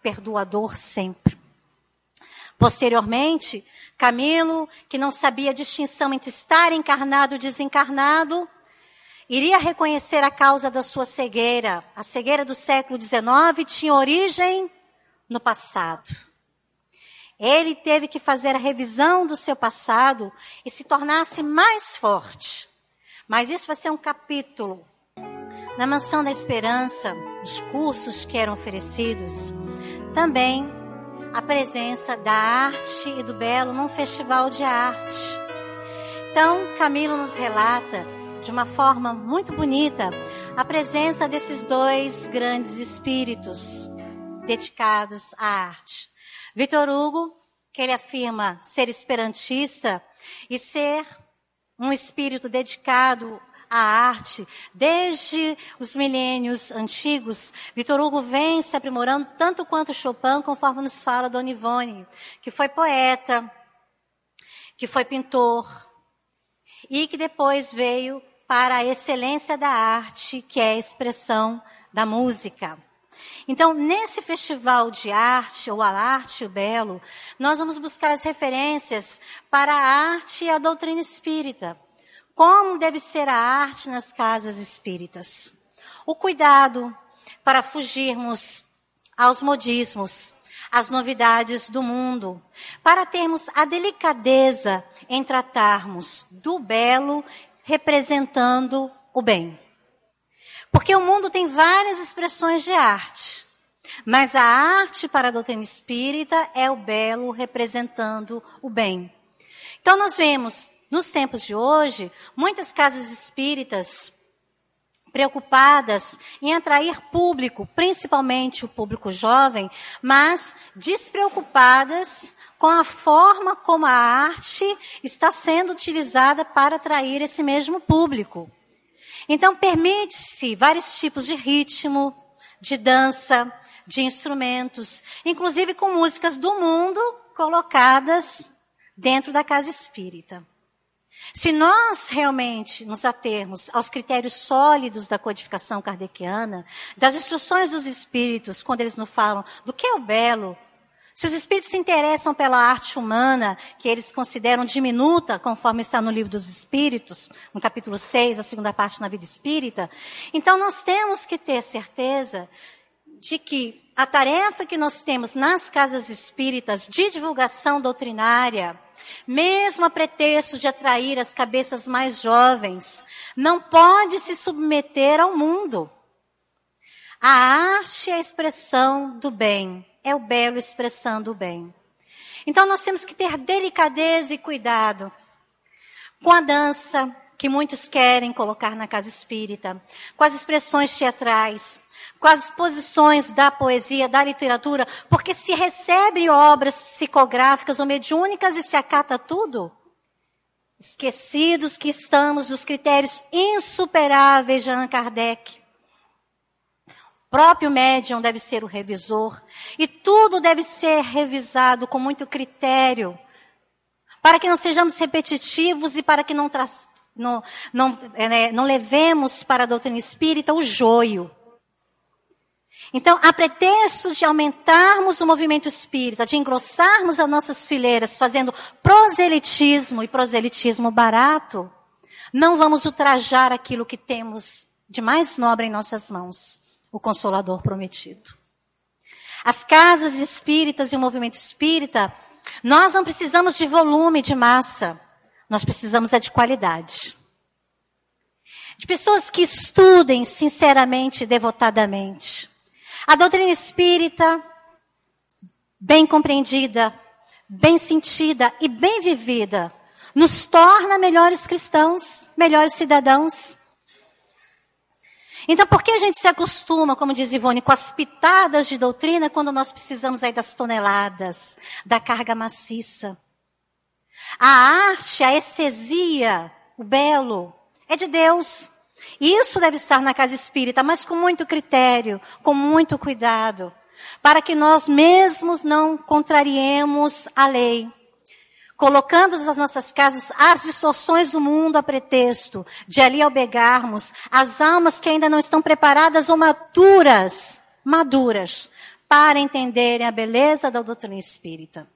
perdoador sempre. Posteriormente, Camilo, que não sabia a distinção entre estar encarnado e desencarnado, iria reconhecer a causa da sua cegueira. A cegueira do século XIX tinha origem no passado. Ele teve que fazer a revisão do seu passado e se tornasse mais forte. Mas isso vai ser um capítulo. Na Mansão da Esperança, os cursos que eram oferecidos, também a presença da arte e do belo num festival de arte. Então, Camilo nos relata de uma forma muito bonita a presença desses dois grandes espíritos dedicados à arte. Vitor Hugo, que ele afirma ser esperantista e ser um espírito dedicado à arte, desde os milênios antigos, Vitor Hugo vem se aprimorando tanto quanto Chopin, conforme nos fala Dona Ivone, que foi poeta, que foi pintor, e que depois veio para a excelência da arte, que é a expressão da música. Então, nesse festival de arte, ou a arte o belo, nós vamos buscar as referências para a arte e a doutrina espírita. Como deve ser a arte nas casas espíritas? O cuidado para fugirmos aos modismos, às novidades do mundo, para termos a delicadeza em tratarmos do belo representando o bem. Porque o mundo tem várias expressões de arte, mas a arte para a doutrina espírita é o belo representando o bem. Então nós vemos nos tempos de hoje, muitas casas espíritas preocupadas em atrair público, principalmente o público jovem, mas despreocupadas com a forma como a arte está sendo utilizada para atrair esse mesmo público. Então, permite-se vários tipos de ritmo, de dança, de instrumentos, inclusive com músicas do mundo colocadas dentro da casa espírita. Se nós realmente nos atermos aos critérios sólidos da codificação kardeciana, das instruções dos espíritos, quando eles nos falam do que é o belo, se os espíritos se interessam pela arte humana, que eles consideram diminuta, conforme está no livro dos espíritos, no capítulo 6, a segunda parte na vida espírita, então nós temos que ter certeza de que a tarefa que nós temos nas casas espíritas de divulgação doutrinária, mesmo a pretexto de atrair as cabeças mais jovens, não pode se submeter ao mundo. A arte é a expressão do bem, é o belo expressando o bem. Então nós temos que ter delicadeza e cuidado com a dança que muitos querem colocar na casa espírita, com as expressões teatrais, com as posições da poesia, da literatura, porque se recebe obras psicográficas ou mediúnicas e se acata tudo, esquecidos que estamos dos critérios insuperáveis de Allan Kardec. O próprio médium deve ser o revisor e tudo deve ser revisado com muito critério, para que não sejamos repetitivos e para que não, não, não, é, não levemos para a doutrina espírita o joio. Então, a pretexto de aumentarmos o movimento espírita, de engrossarmos as nossas fileiras, fazendo proselitismo e proselitismo barato, não vamos ultrajar aquilo que temos de mais nobre em nossas mãos, o Consolador prometido. As casas espíritas e o movimento espírita, nós não precisamos de volume, de massa, nós precisamos é de qualidade. De pessoas que estudem sinceramente e devotadamente a doutrina espírita, bem compreendida, bem sentida e bem vivida, nos torna melhores cristãos, melhores cidadãos. Então, por que a gente se acostuma, como diz Ivone, com as pitadas de doutrina quando nós precisamos aí das toneladas, da carga maciça? A arte, a estesia, o belo, é de Deus. Isso deve estar na casa espírita, mas com muito critério, com muito cuidado, para que nós mesmos não contrariemos a lei, colocando nas nossas casas as distorções do mundo a pretexto de ali albergarmos as almas que ainda não estão preparadas ou maduras, maduras, para entenderem a beleza da doutrina espírita.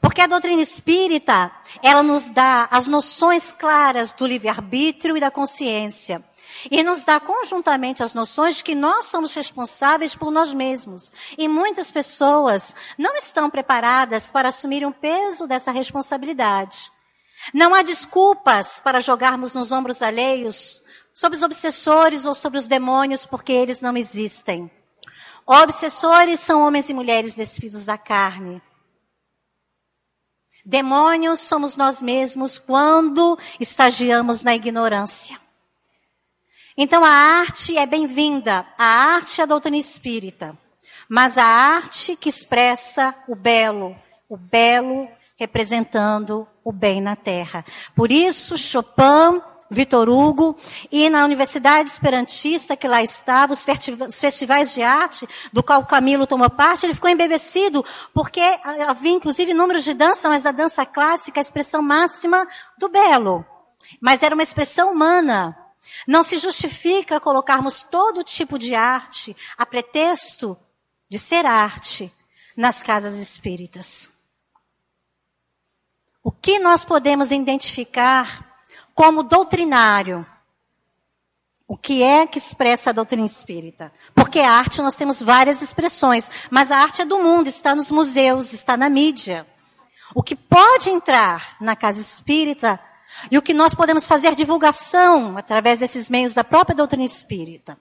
Porque a doutrina espírita, ela nos dá as noções claras do livre-arbítrio e da consciência. E nos dá conjuntamente as noções de que nós somos responsáveis por nós mesmos. E muitas pessoas não estão preparadas para assumir o peso dessa responsabilidade. Não há desculpas para jogarmos nos ombros alheios sobre os obsessores ou sobre os demônios, porque eles não existem. Obsessores são homens e mulheres despidos da carne. Demônios somos nós mesmos quando estagiamos na ignorância. Então a arte é bem-vinda, a arte é a doutrina espírita, mas a arte que expressa o belo, o belo representando o bem na terra. Por isso, Chopin, Vitor Hugo, e na Universidade Esperantista, que lá estava, os festivais de arte, do qual Camilo tomou parte, ele ficou embevecido, porque havia inclusive números de dança, mas a dança clássica, a expressão máxima do belo. Mas era uma expressão humana. Não se justifica colocarmos todo tipo de arte a pretexto de ser arte nas casas espíritas. O que nós podemos identificar como doutrinário? O que é que expressa a doutrina espírita? Porque a arte nós temos várias expressões, mas a arte é do mundo, está nos museus, está na mídia. O que pode entrar na casa espírita e o que nós podemos fazer divulgação através desses meios da própria doutrina espírita.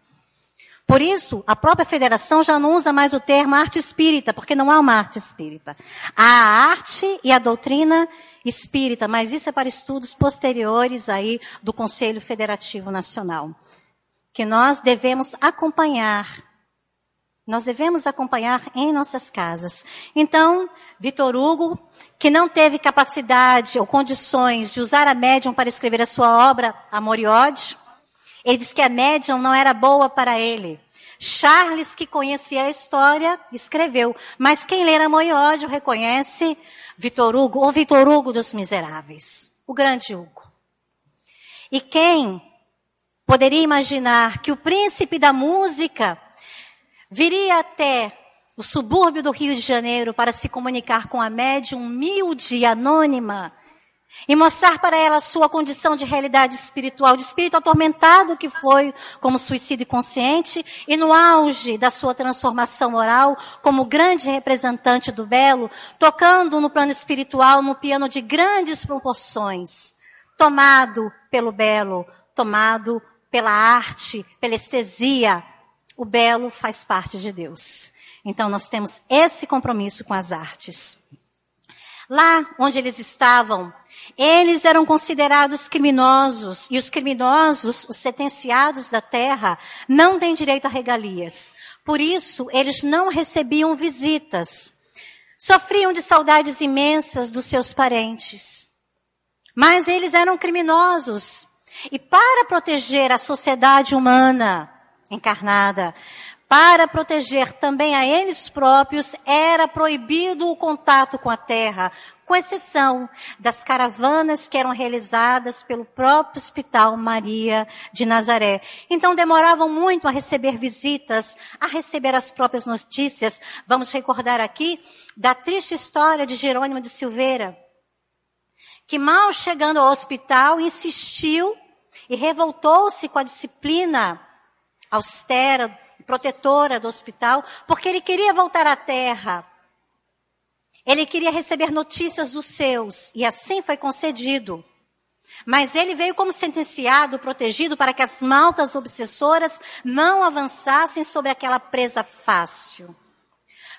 Por isso, a própria federação já não usa mais o termo arte espírita, porque não há uma arte espírita. Há a arte e a doutrina espírita, mas isso é para estudos posteriores aí do Conselho Federativo Nacional, que nós devemos acompanhar. Nós devemos acompanhar em nossas casas. Então, Vitor Hugo, que não teve capacidade ou condições de usar a médium para escrever a sua obra Amor e Ódio, ele diz que a médium não era boa para ele. Charles, que conhecia a história, escreveu. Mas quem ler Amor e Ódio reconhece Vitor Hugo, ou Vitor Hugo dos Miseráveis, o grande Hugo. E quem poderia imaginar que o príncipe da música viria até o subúrbio do Rio de Janeiro para se comunicar com a médium humilde e anônima e mostrar para ela a sua condição de realidade espiritual, de espírito atormentado que foi como suicídio consciente e no auge da sua transformação moral como grande representante do belo, tocando no plano espiritual no piano de grandes proporções, tomado pelo belo, tomado pela arte, pela estesia. O belo faz parte de Deus. Então nós temos esse compromisso com as artes. Lá onde eles estavam, eles eram considerados criminosos e os criminosos, os sentenciados da terra, não têm direito a regalias. Por isso, eles não recebiam visitas. Sofriam de saudades imensas dos seus parentes. Mas eles eram criminosos. E para proteger a sociedade humana encarnada, para proteger também a eles próprios, era proibido o contato com a terra, com exceção das caravanas que eram realizadas pelo próprio Hospital Maria de Nazaré. Então demoravam muito a receber visitas, a receber as próprias notícias. Vamos recordar aqui da triste história de Jerônimo de Silveira, que mal chegando ao hospital insistiu e revoltou-se com a disciplina austera, protetora do hospital, porque ele queria voltar à terra ele queria receber notícias dos seus, e assim foi concedido. Mas ele veio como sentenciado, protegido, para que as maltas obsessoras não avançassem sobre aquela presa fácil.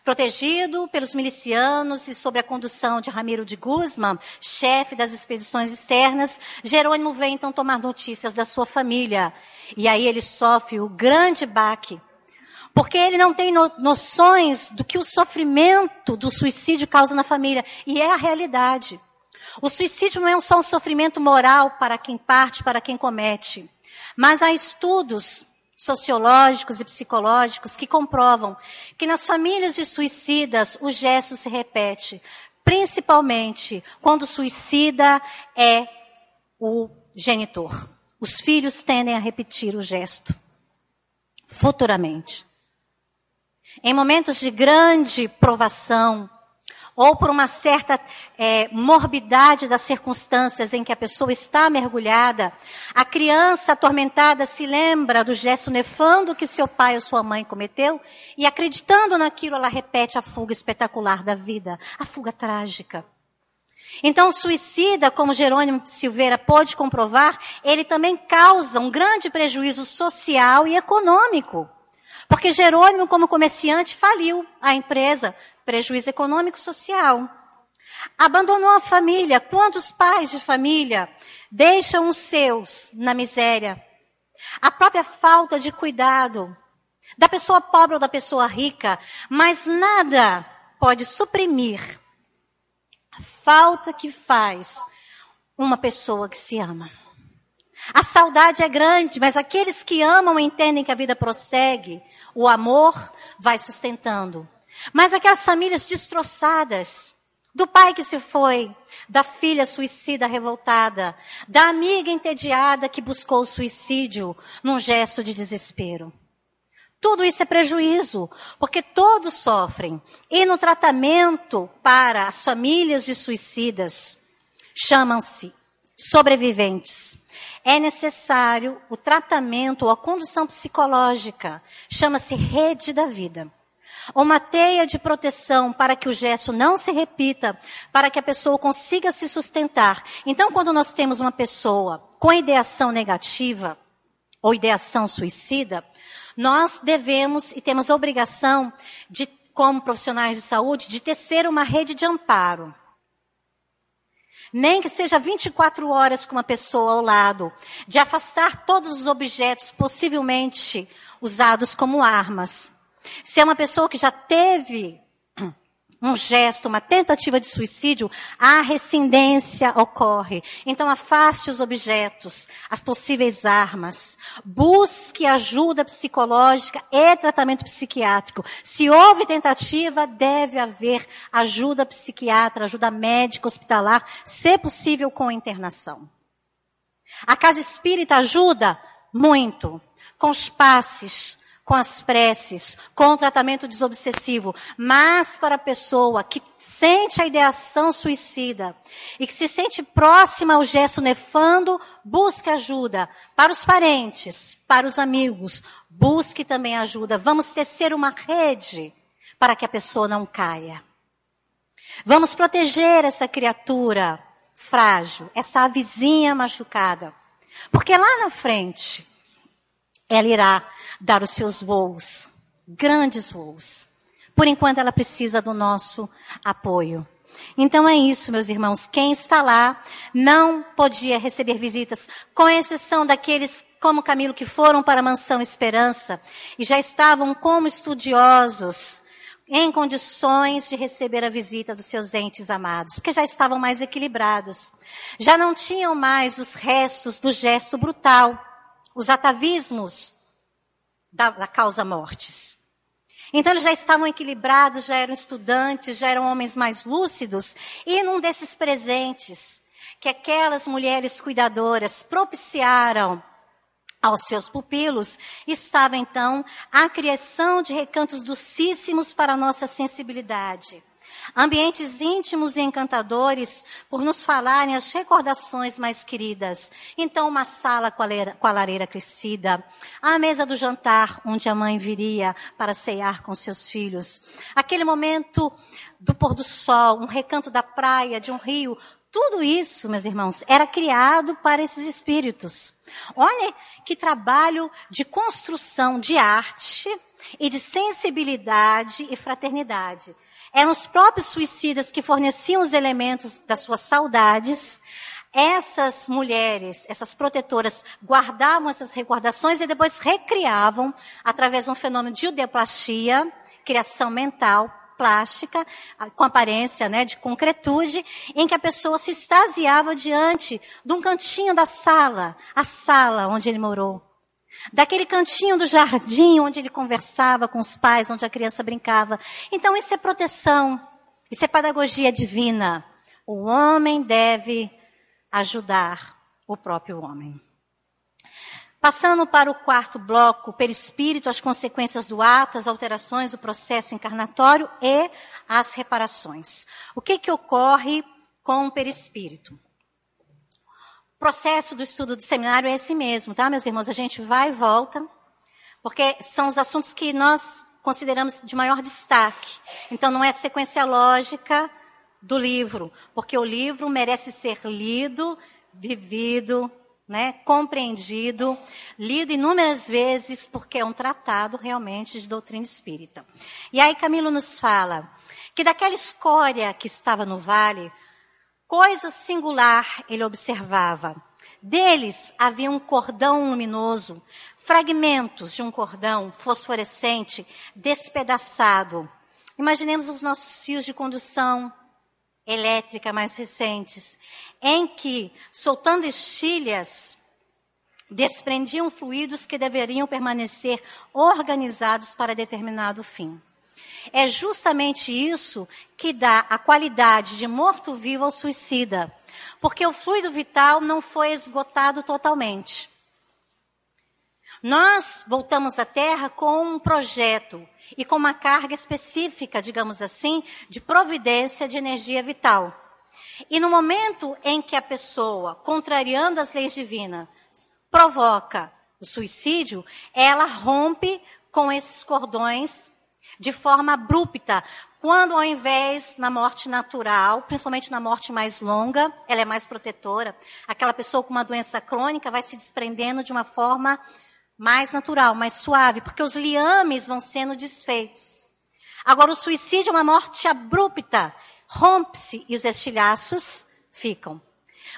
Protegido pelos milicianos e sob a condução de Ramiro de Guzman, chefe das expedições externas, Jerônimo vem então tomar notícias da sua família. E aí ele sofre o grande baque porque ele não tem no, noções do que o sofrimento do suicídio causa na família. E é a realidade. O suicídio não é só um sofrimento moral para quem parte, para quem comete. Mas há estudos sociológicos e psicológicos que comprovam que nas famílias de suicidas o gesto se repete, principalmente quando o suicida é o genitor. Os filhos tendem a repetir o gesto futuramente em momentos de grande provação, ou por uma certa é, morbidade das circunstâncias em que a pessoa está mergulhada, a criança atormentada se lembra do gesto nefando que seu pai ou sua mãe cometeu e acreditando naquilo, ela repete a fuga espetacular da vida, a fuga trágica. Então, o suicida, como Jerônimo Silveira pôde comprovar, ele também causa um grande prejuízo social e econômico. Porque Jerônimo, como comerciante, faliu a empresa, prejuízo econômico e social. Abandonou a família. Quantos pais de família deixam os seus na miséria? A própria falta de cuidado da pessoa pobre ou da pessoa rica, mas nada pode suprimir falta que faz uma pessoa que se ama. A saudade é grande, mas aqueles que amam entendem que a vida prossegue, o amor vai sustentando. Mas aquelas famílias destroçadas, do pai que se foi, da filha suicida revoltada, da amiga entediada que buscou o suicídio num gesto de desespero. Tudo isso é prejuízo, porque todos sofrem. E no tratamento para as famílias de suicidas, chamam-se sobreviventes. É necessário o tratamento ou a condução psicológica, chama-se rede da vida uma teia de proteção para que o gesto não se repita, para que a pessoa consiga se sustentar. Então, quando nós temos uma pessoa com ideação negativa ou ideação suicida, nós devemos e temos a obrigação de, como profissionais de saúde, de tecer uma rede de amparo. Nem que seja 24 horas com uma pessoa ao lado, de afastar todos os objetos possivelmente usados como armas. Se é uma pessoa que já teve um gesto, uma tentativa de suicídio, a rescindência ocorre. Então afaste os objetos, as possíveis armas. Busque ajuda psicológica e tratamento psiquiátrico. Se houve tentativa, deve haver ajuda psiquiatra, ajuda médica, hospitalar, se possível com internação. A casa espírita ajuda muito com os passes, com as preces, com o tratamento desobsessivo, mas para a pessoa que sente a ideação suicida e que se sente próxima ao gesto nefando, busque ajuda para os parentes, para os amigos, busque também ajuda. Vamos tecer uma rede para que a pessoa não caia. Vamos proteger essa criatura frágil, essa avizinha machucada. Porque lá na frente, ela irá dar os seus voos, grandes voos. Por enquanto, ela precisa do nosso apoio. Então é isso, meus irmãos. Quem está lá não podia receber visitas, com exceção daqueles como Camilo que foram para a mansão Esperança e já estavam como estudiosos em condições de receber a visita dos seus entes amados, porque já estavam mais equilibrados. Já não tinham mais os restos do gesto brutal, os atavismos da, da causa mortes. Então eles já estavam equilibrados, já eram estudantes, já eram homens mais lúcidos, e num desses presentes que aquelas mulheres cuidadoras propiciaram aos seus pupilos, estava então a criação de recantos docíssimos para a nossa sensibilidade ambientes íntimos e encantadores por nos falarem as recordações mais queridas. Então, uma sala com a, lareira, com a lareira crescida, a mesa do jantar onde a mãe viria para cear com seus filhos, aquele momento do pôr do sol, um recanto da praia, de um rio, tudo isso, meus irmãos, era criado para esses espíritos. Olha que trabalho de construção de arte e de sensibilidade e fraternidade. Eram os próprios suicidas que forneciam os elementos das suas saudades. Essas mulheres, essas protetoras, guardavam essas recordações e depois recriavam através de um fenômeno de eudeplastia, criação mental, plástica, com aparência né, de concretude, em que a pessoa se extasiava diante de um cantinho da sala, a sala onde ele morou daquele cantinho do jardim onde ele conversava com os pais, onde a criança brincava. Então, isso é proteção, isso é pedagogia divina. O homem deve ajudar o próprio homem. Passando para o quarto bloco, o perispírito, as consequências do ato, as alterações do processo encarnatório e as reparações. O que, que ocorre com o perispírito? Processo do estudo do seminário é esse mesmo, tá, meus irmãos? A gente vai e volta, porque são os assuntos que nós consideramos de maior destaque. Então, não é sequência lógica do livro, porque o livro merece ser lido, vivido, né, compreendido, lido inúmeras vezes, porque é um tratado realmente de doutrina espírita. E aí Camilo nos fala que daquela escória que estava no vale, Coisa singular ele observava. Deles havia um cordão luminoso, fragmentos de um cordão fosforescente despedaçado. Imaginemos os nossos fios de condução, elétrica mais recentes, em que, soltando estilhas, desprendiam fluidos que deveriam permanecer organizados para determinado fim. É justamente isso que dá a qualidade de morto-vivo ao suicida, porque o fluido vital não foi esgotado totalmente. Nós voltamos à Terra com um projeto e com uma carga específica, digamos assim, de providência de energia vital. E no momento em que a pessoa, contrariando as leis divinas, provoca o suicídio, ela rompe com esses cordões de forma abrupta, quando ao invés na morte natural, principalmente na morte mais longa, ela é mais protetora. Aquela pessoa com uma doença crônica vai se desprendendo de uma forma mais natural, mais suave, porque os liames vão sendo desfeitos. Agora, o suicídio é uma morte abrupta, rompe-se e os estilhaços ficam.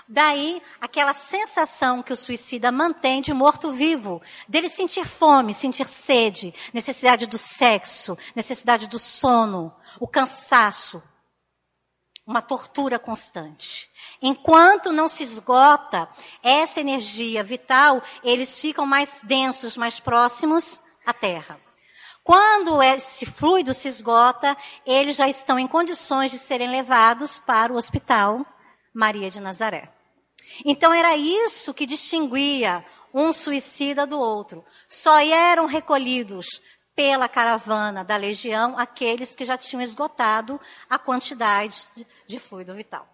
Daí, aquela sensação que o suicida mantém de morto-vivo, dele sentir fome, sentir sede, necessidade do sexo, necessidade do sono, o cansaço, uma tortura constante. Enquanto não se esgota essa energia vital, eles ficam mais densos, mais próximos à Terra. Quando esse fluido se esgota, eles já estão em condições de serem levados para o hospital Maria de Nazaré. Então era isso que distinguia um suicida do outro. Só eram recolhidos pela caravana da legião aqueles que já tinham esgotado a quantidade de fluido vital.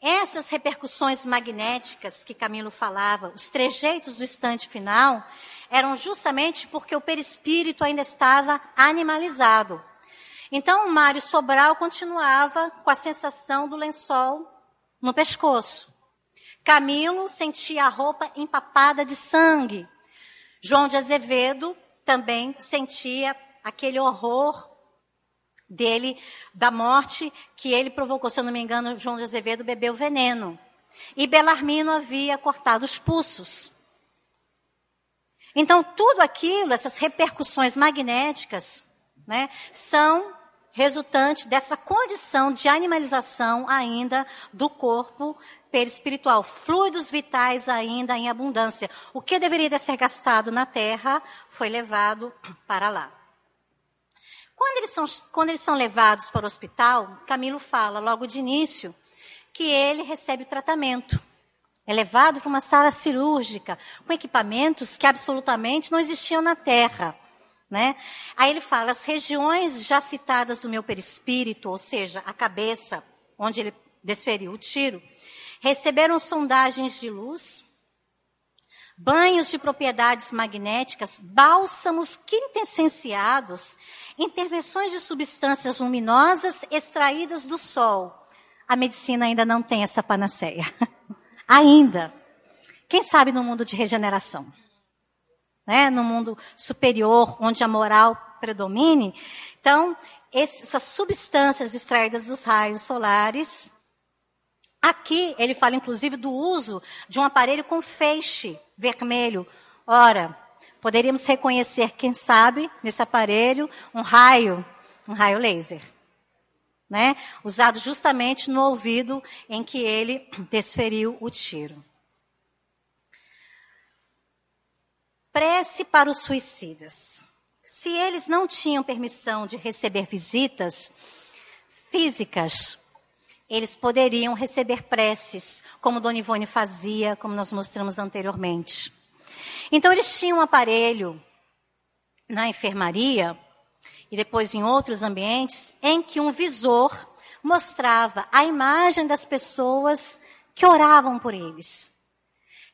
Essas repercussões magnéticas que Camilo falava, os trejeitos do instante final, eram justamente porque o perispírito ainda estava animalizado. Então, Mário Sobral continuava com a sensação do lençol no pescoço. Camilo sentia a roupa empapada de sangue. João de Azevedo também sentia aquele horror dele, da morte que ele provocou, se eu não me engano, João de Azevedo bebeu veneno. E Belarmino havia cortado os pulsos. Então, tudo aquilo, essas repercussões magnéticas, né, são resultante dessa condição de animalização ainda do corpo perispiritual, fluidos vitais ainda em abundância. O que deveria ser gastado na terra foi levado para lá. Quando eles, são, quando eles são levados para o hospital, Camilo fala logo de início que ele recebe tratamento. É levado para uma sala cirúrgica com equipamentos que absolutamente não existiam na Terra. Né? Aí ele fala: as regiões já citadas do meu perispírito, ou seja, a cabeça, onde ele desferiu o tiro, receberam sondagens de luz, banhos de propriedades magnéticas, bálsamos quintessenciados, intervenções de substâncias luminosas extraídas do sol. A medicina ainda não tem essa panaceia. ainda. Quem sabe no mundo de regeneração? Né? No mundo superior, onde a moral predomine. Então, essas substâncias extraídas dos raios solares. Aqui ele fala inclusive do uso de um aparelho com feixe vermelho. Ora, poderíamos reconhecer, quem sabe, nesse aparelho, um raio, um raio laser. Né? Usado justamente no ouvido em que ele desferiu o tiro. Prece para os suicidas. Se eles não tinham permissão de receber visitas físicas, eles poderiam receber preces, como Dona Ivone fazia, como nós mostramos anteriormente. Então, eles tinham um aparelho na enfermaria e depois em outros ambientes em que um visor mostrava a imagem das pessoas que oravam por eles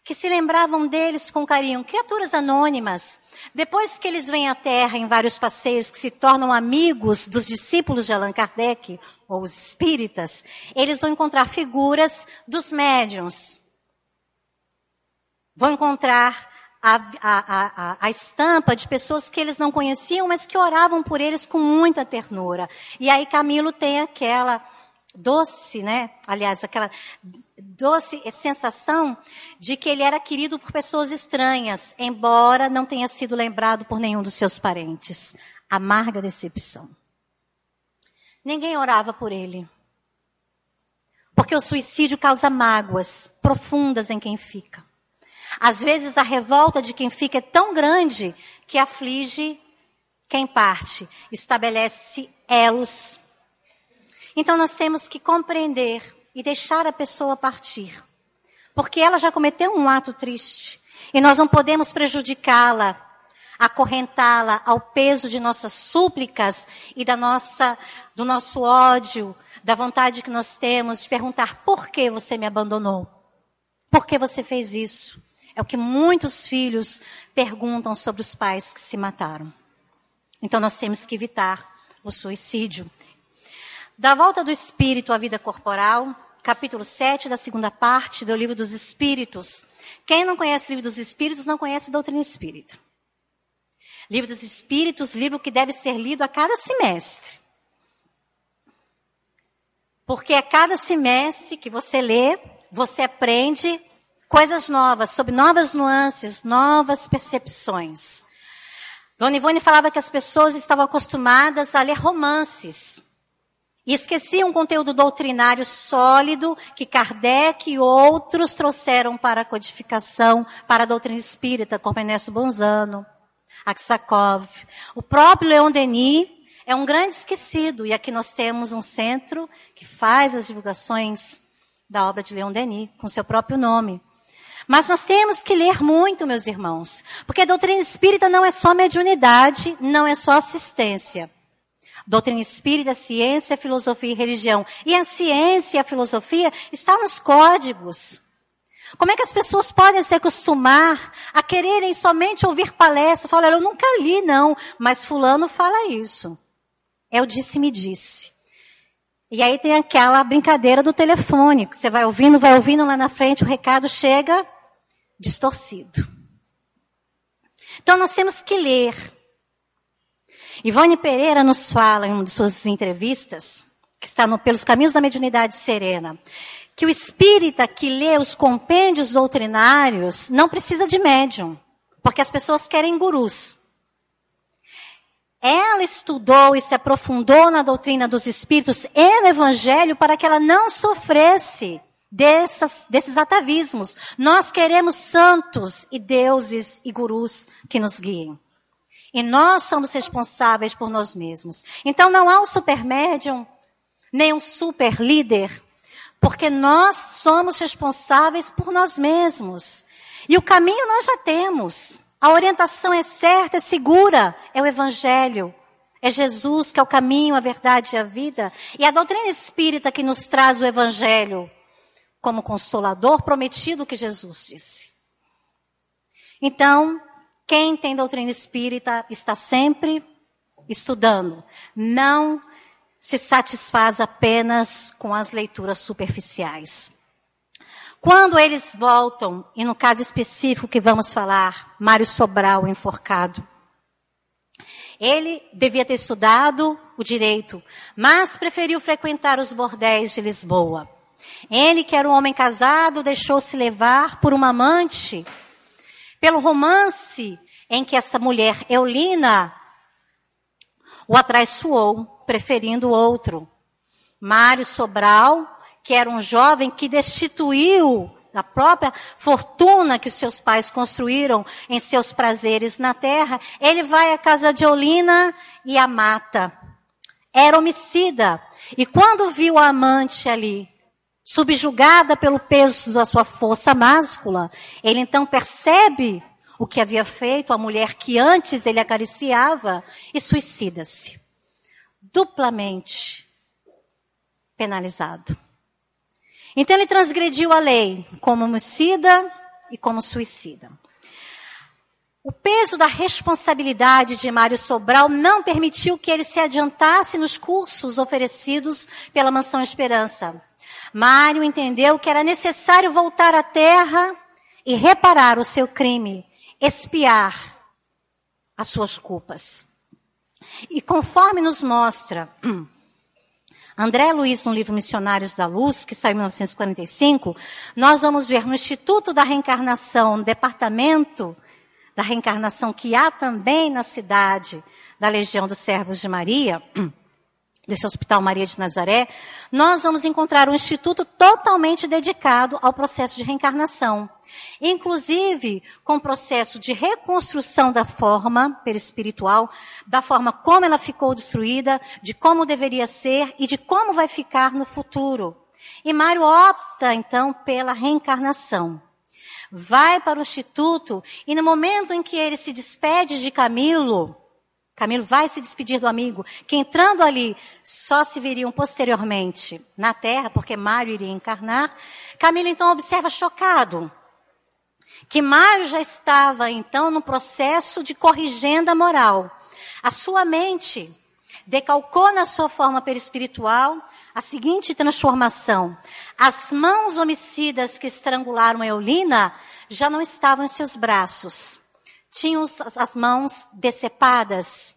que se lembravam deles com carinho, criaturas anônimas. Depois que eles vêm à Terra em vários passeios, que se tornam amigos dos discípulos de Allan Kardec, ou os espíritas, eles vão encontrar figuras dos médiums. Vão encontrar a, a, a, a, estampa de pessoas que eles não conheciam, mas que oravam por eles com muita ternura. E aí Camilo tem aquela doce, né? Aliás, aquela doce sensação de que ele era querido por pessoas estranhas, embora não tenha sido lembrado por nenhum dos seus parentes. Amarga decepção. Ninguém orava por ele. Porque o suicídio causa mágoas profundas em quem fica. Às vezes a revolta de quem fica é tão grande que aflige quem parte, estabelece elos. Então nós temos que compreender e deixar a pessoa partir. Porque ela já cometeu um ato triste. E nós não podemos prejudicá-la, acorrentá-la ao peso de nossas súplicas e da nossa, do nosso ódio, da vontade que nós temos de perguntar por que você me abandonou? Por que você fez isso? É o que muitos filhos perguntam sobre os pais que se mataram. Então nós temos que evitar o suicídio. Da volta do espírito à vida corporal, capítulo 7 da segunda parte do livro dos Espíritos. Quem não conhece o livro dos Espíritos não conhece a doutrina espírita. Livro dos Espíritos, livro que deve ser lido a cada semestre. Porque a cada semestre que você lê, você aprende coisas novas, sobre novas nuances, novas percepções. Dona Ivone falava que as pessoas estavam acostumadas a ler romances. E esqueciam um conteúdo doutrinário sólido que Kardec e outros trouxeram para a codificação, para a doutrina espírita, como Ernesto Bonzano, Aksakov. O próprio Leon Denis é um grande esquecido. E aqui nós temos um centro que faz as divulgações da obra de Leon Denis, com seu próprio nome. Mas nós temos que ler muito, meus irmãos, porque a doutrina espírita não é só mediunidade, não é só assistência. Doutrina espírita, ciência, filosofia e religião. E a ciência e a filosofia estão nos códigos. Como é que as pessoas podem se acostumar a quererem somente ouvir palestras? Falar, eu nunca li, não, mas fulano fala isso. É o disse-me disse. E aí tem aquela brincadeira do telefone, que você vai ouvindo, vai ouvindo lá na frente, o recado chega distorcido. Então nós temos que ler, Ivone Pereira nos fala em uma de suas entrevistas, que está no Pelos Caminhos da Mediunidade Serena, que o espírita que lê os compêndios doutrinários não precisa de médium, porque as pessoas querem gurus. Ela estudou e se aprofundou na doutrina dos espíritos e no evangelho para que ela não sofresse dessas, desses atavismos. Nós queremos santos e deuses e gurus que nos guiem. E nós somos responsáveis por nós mesmos. Então não há um super médium, nem um super líder, porque nós somos responsáveis por nós mesmos. E o caminho nós já temos. A orientação é certa, é segura, é o Evangelho. É Jesus que é o caminho, a verdade e a vida. E a doutrina espírita que nos traz o Evangelho como consolador prometido que Jesus disse. Então, quem tem doutrina espírita está sempre estudando. Não se satisfaz apenas com as leituras superficiais. Quando eles voltam, e no caso específico que vamos falar, Mário Sobral enforcado, ele devia ter estudado o direito, mas preferiu frequentar os bordéis de Lisboa. Ele, que era um homem casado, deixou-se levar por uma amante pelo romance em que essa mulher, Eulina, o atraiçoou, preferindo outro. Mário Sobral, que era um jovem que destituiu da própria fortuna que os seus pais construíram em seus prazeres na terra, ele vai à casa de Eulina e a mata. Era homicida. E quando viu a amante ali, subjugada pelo peso da sua força máscula, ele então percebe o que havia feito a mulher que antes ele acariciava e suicida-se. Duplamente penalizado. Então ele transgrediu a lei como homicida e como suicida. O peso da responsabilidade de Mário Sobral não permitiu que ele se adiantasse nos cursos oferecidos pela Mansão Esperança. Mário entendeu que era necessário voltar à terra e reparar o seu crime, espiar as suas culpas. E conforme nos mostra André Luiz, no livro Missionários da Luz, que saiu em 1945, nós vamos ver no Instituto da Reencarnação, no departamento da reencarnação que há também na cidade da Legião dos Servos de Maria, desse Hospital Maria de Nazaré, nós vamos encontrar um instituto totalmente dedicado ao processo de reencarnação. Inclusive com o processo de reconstrução da forma perispiritual, da forma como ela ficou destruída, de como deveria ser e de como vai ficar no futuro. E Mário opta, então, pela reencarnação. Vai para o instituto e no momento em que ele se despede de Camilo, Camilo vai se despedir do amigo, que entrando ali só se viriam posteriormente na terra, porque Mário iria encarnar. Camilo então observa chocado que Mário já estava então no processo de corrigenda moral. A sua mente decalcou na sua forma perispiritual a seguinte transformação. As mãos homicidas que estrangularam Eulina já não estavam em seus braços. Tinham as mãos decepadas.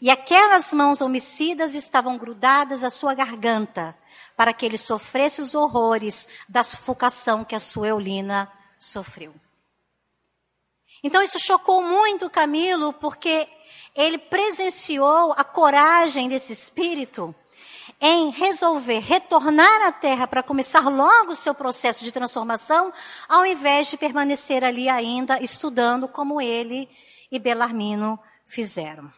E aquelas mãos homicidas estavam grudadas à sua garganta, para que ele sofresse os horrores da sufocação que a sua Eulina sofreu. Então isso chocou muito Camilo, porque ele presenciou a coragem desse espírito em resolver retornar à Terra para começar logo o seu processo de transformação, ao invés de permanecer ali ainda estudando como ele e Belarmino fizeram.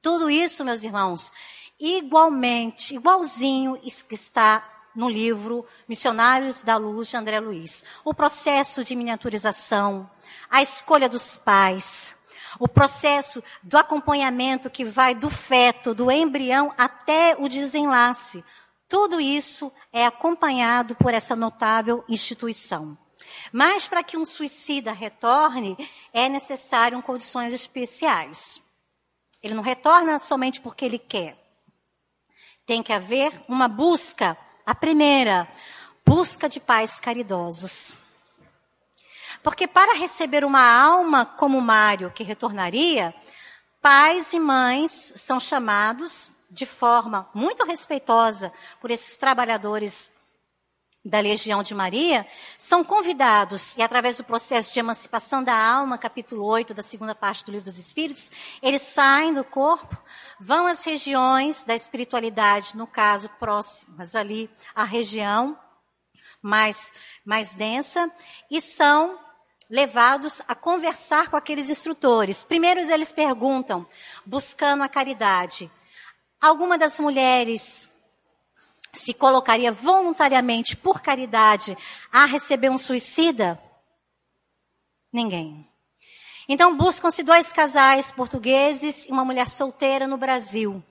Tudo isso, meus irmãos, igualmente, igualzinho está no livro Missionários da Luz de André Luiz. O processo de miniaturização, a escolha dos pais, o processo do acompanhamento que vai do feto, do embrião até o desenlace. Tudo isso é acompanhado por essa notável instituição. Mas para que um suicida retorne, é necessário condições especiais. Ele não retorna somente porque ele quer. Tem que haver uma busca. A primeira, busca de pais caridosos. Porque para receber uma alma como Mário que retornaria, pais e mães são chamados de forma muito respeitosa por esses trabalhadores da Legião de Maria, são convidados, e através do processo de emancipação da alma, capítulo 8 da segunda parte do Livro dos Espíritos, eles saem do corpo, vão às regiões da espiritualidade, no caso, próximas ali à região mais, mais densa, e são levados a conversar com aqueles instrutores. Primeiro eles perguntam, buscando a caridade. Alguma das mulheres se colocaria voluntariamente por caridade a receber um suicida? Ninguém. Então buscam-se dois casais portugueses e uma mulher solteira no Brasil.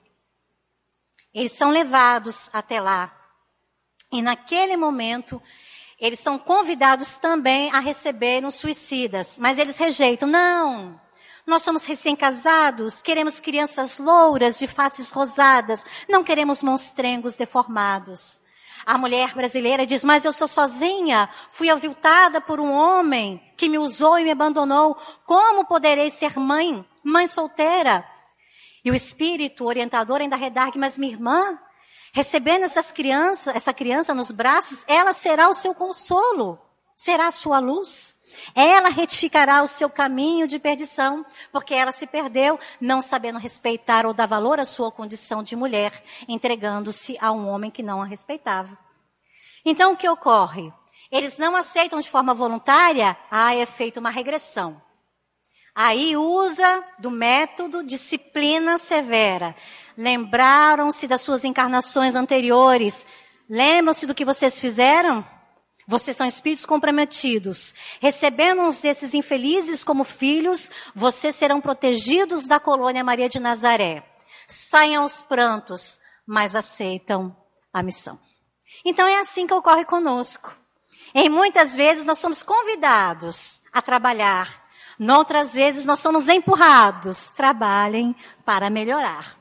Eles são levados até lá. E naquele momento, eles são convidados também a receber os suicidas, mas eles rejeitam. Não, nós somos recém-casados, queremos crianças louras de faces rosadas, não queremos monstrengos deformados. A mulher brasileira diz, mas eu sou sozinha, fui aviltada por um homem que me usou e me abandonou. Como poderei ser mãe, mãe solteira? E o espírito orientador ainda redargue, mas minha irmã, recebendo essas crianças, essa criança nos braços, ela será o seu consolo, será a sua luz. Ela retificará o seu caminho de perdição, porque ela se perdeu, não sabendo respeitar ou dar valor à sua condição de mulher, entregando-se a um homem que não a respeitava. Então o que ocorre? Eles não aceitam de forma voluntária, ah, é feita uma regressão. Aí usa do método disciplina severa. Lembraram-se das suas encarnações anteriores. Lembram-se do que vocês fizeram? Vocês são espíritos comprometidos. Recebendo uns desses infelizes como filhos, vocês serão protegidos da colônia Maria de Nazaré. Saem aos prantos, mas aceitam a missão. Então é assim que ocorre conosco. Em muitas vezes nós somos convidados a trabalhar. Noutras vezes nós somos empurrados. Trabalhem para melhorar.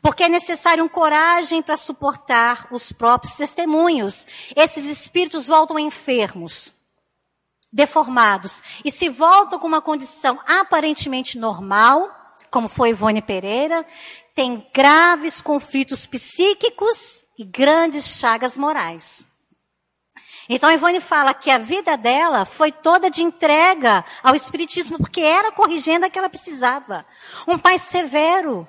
Porque é necessário coragem para suportar os próprios testemunhos. Esses espíritos voltam enfermos, deformados, e se voltam com uma condição aparentemente normal, como foi Ivone Pereira, tem graves conflitos psíquicos e grandes chagas morais. Então Ivone fala que a vida dela foi toda de entrega ao Espiritismo, porque era a que ela precisava. Um pai severo,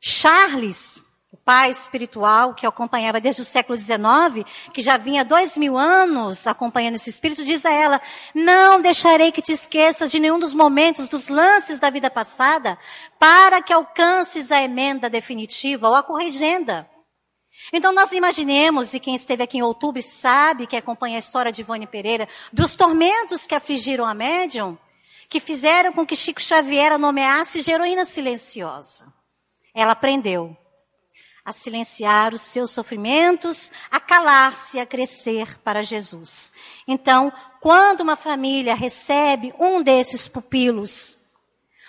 Charles, o pai espiritual que acompanhava desde o século XIX, que já vinha dois mil anos acompanhando esse espírito, diz a ela: Não deixarei que te esqueças de nenhum dos momentos, dos lances da vida passada, para que alcances a emenda definitiva ou a corrigenda. Então nós imaginemos, e quem esteve aqui em outubro sabe que acompanha a história de Ivone Pereira, dos tormentos que afligiram a médium, que fizeram com que Chico Xavier a nomeasse de heroína silenciosa. Ela aprendeu a silenciar os seus sofrimentos, a calar-se, a crescer para Jesus. Então, quando uma família recebe um desses pupilos,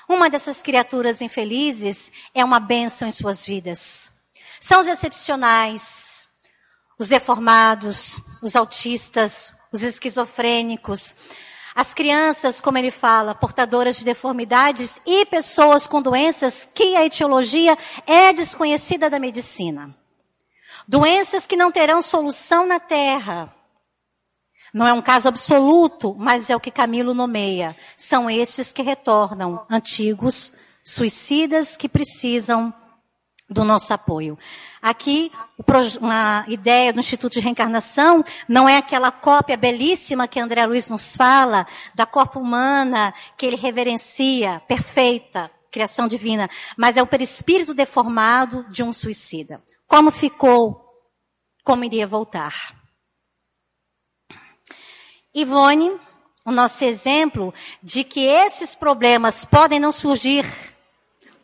uma dessas criaturas infelizes, é uma bênção em suas vidas. São os excepcionais, os deformados, os autistas, os esquizofrênicos, as crianças, como ele fala, portadoras de deformidades e pessoas com doenças que a etiologia é desconhecida da medicina. Doenças que não terão solução na terra. Não é um caso absoluto, mas é o que Camilo nomeia. São estes que retornam, antigos suicidas que precisam do nosso apoio. Aqui, uma ideia do Instituto de Reencarnação não é aquela cópia belíssima que André Luiz nos fala, da corpo humana, que ele reverencia, perfeita, criação divina, mas é o perispírito deformado de um suicida. Como ficou? Como iria voltar? Ivone, o nosso exemplo de que esses problemas podem não surgir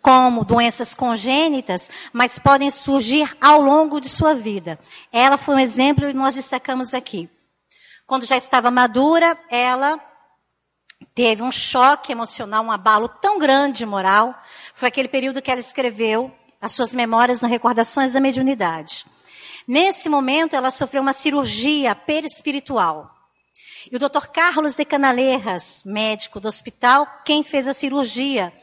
como doenças congênitas, mas podem surgir ao longo de sua vida. Ela foi um exemplo e nós destacamos aqui. Quando já estava madura, ela teve um choque emocional, um abalo tão grande moral. Foi aquele período que ela escreveu as suas memórias no Recordações da Mediunidade. Nesse momento, ela sofreu uma cirurgia perispiritual. E o Dr. Carlos de Canaleiras, médico do hospital, quem fez a cirurgia,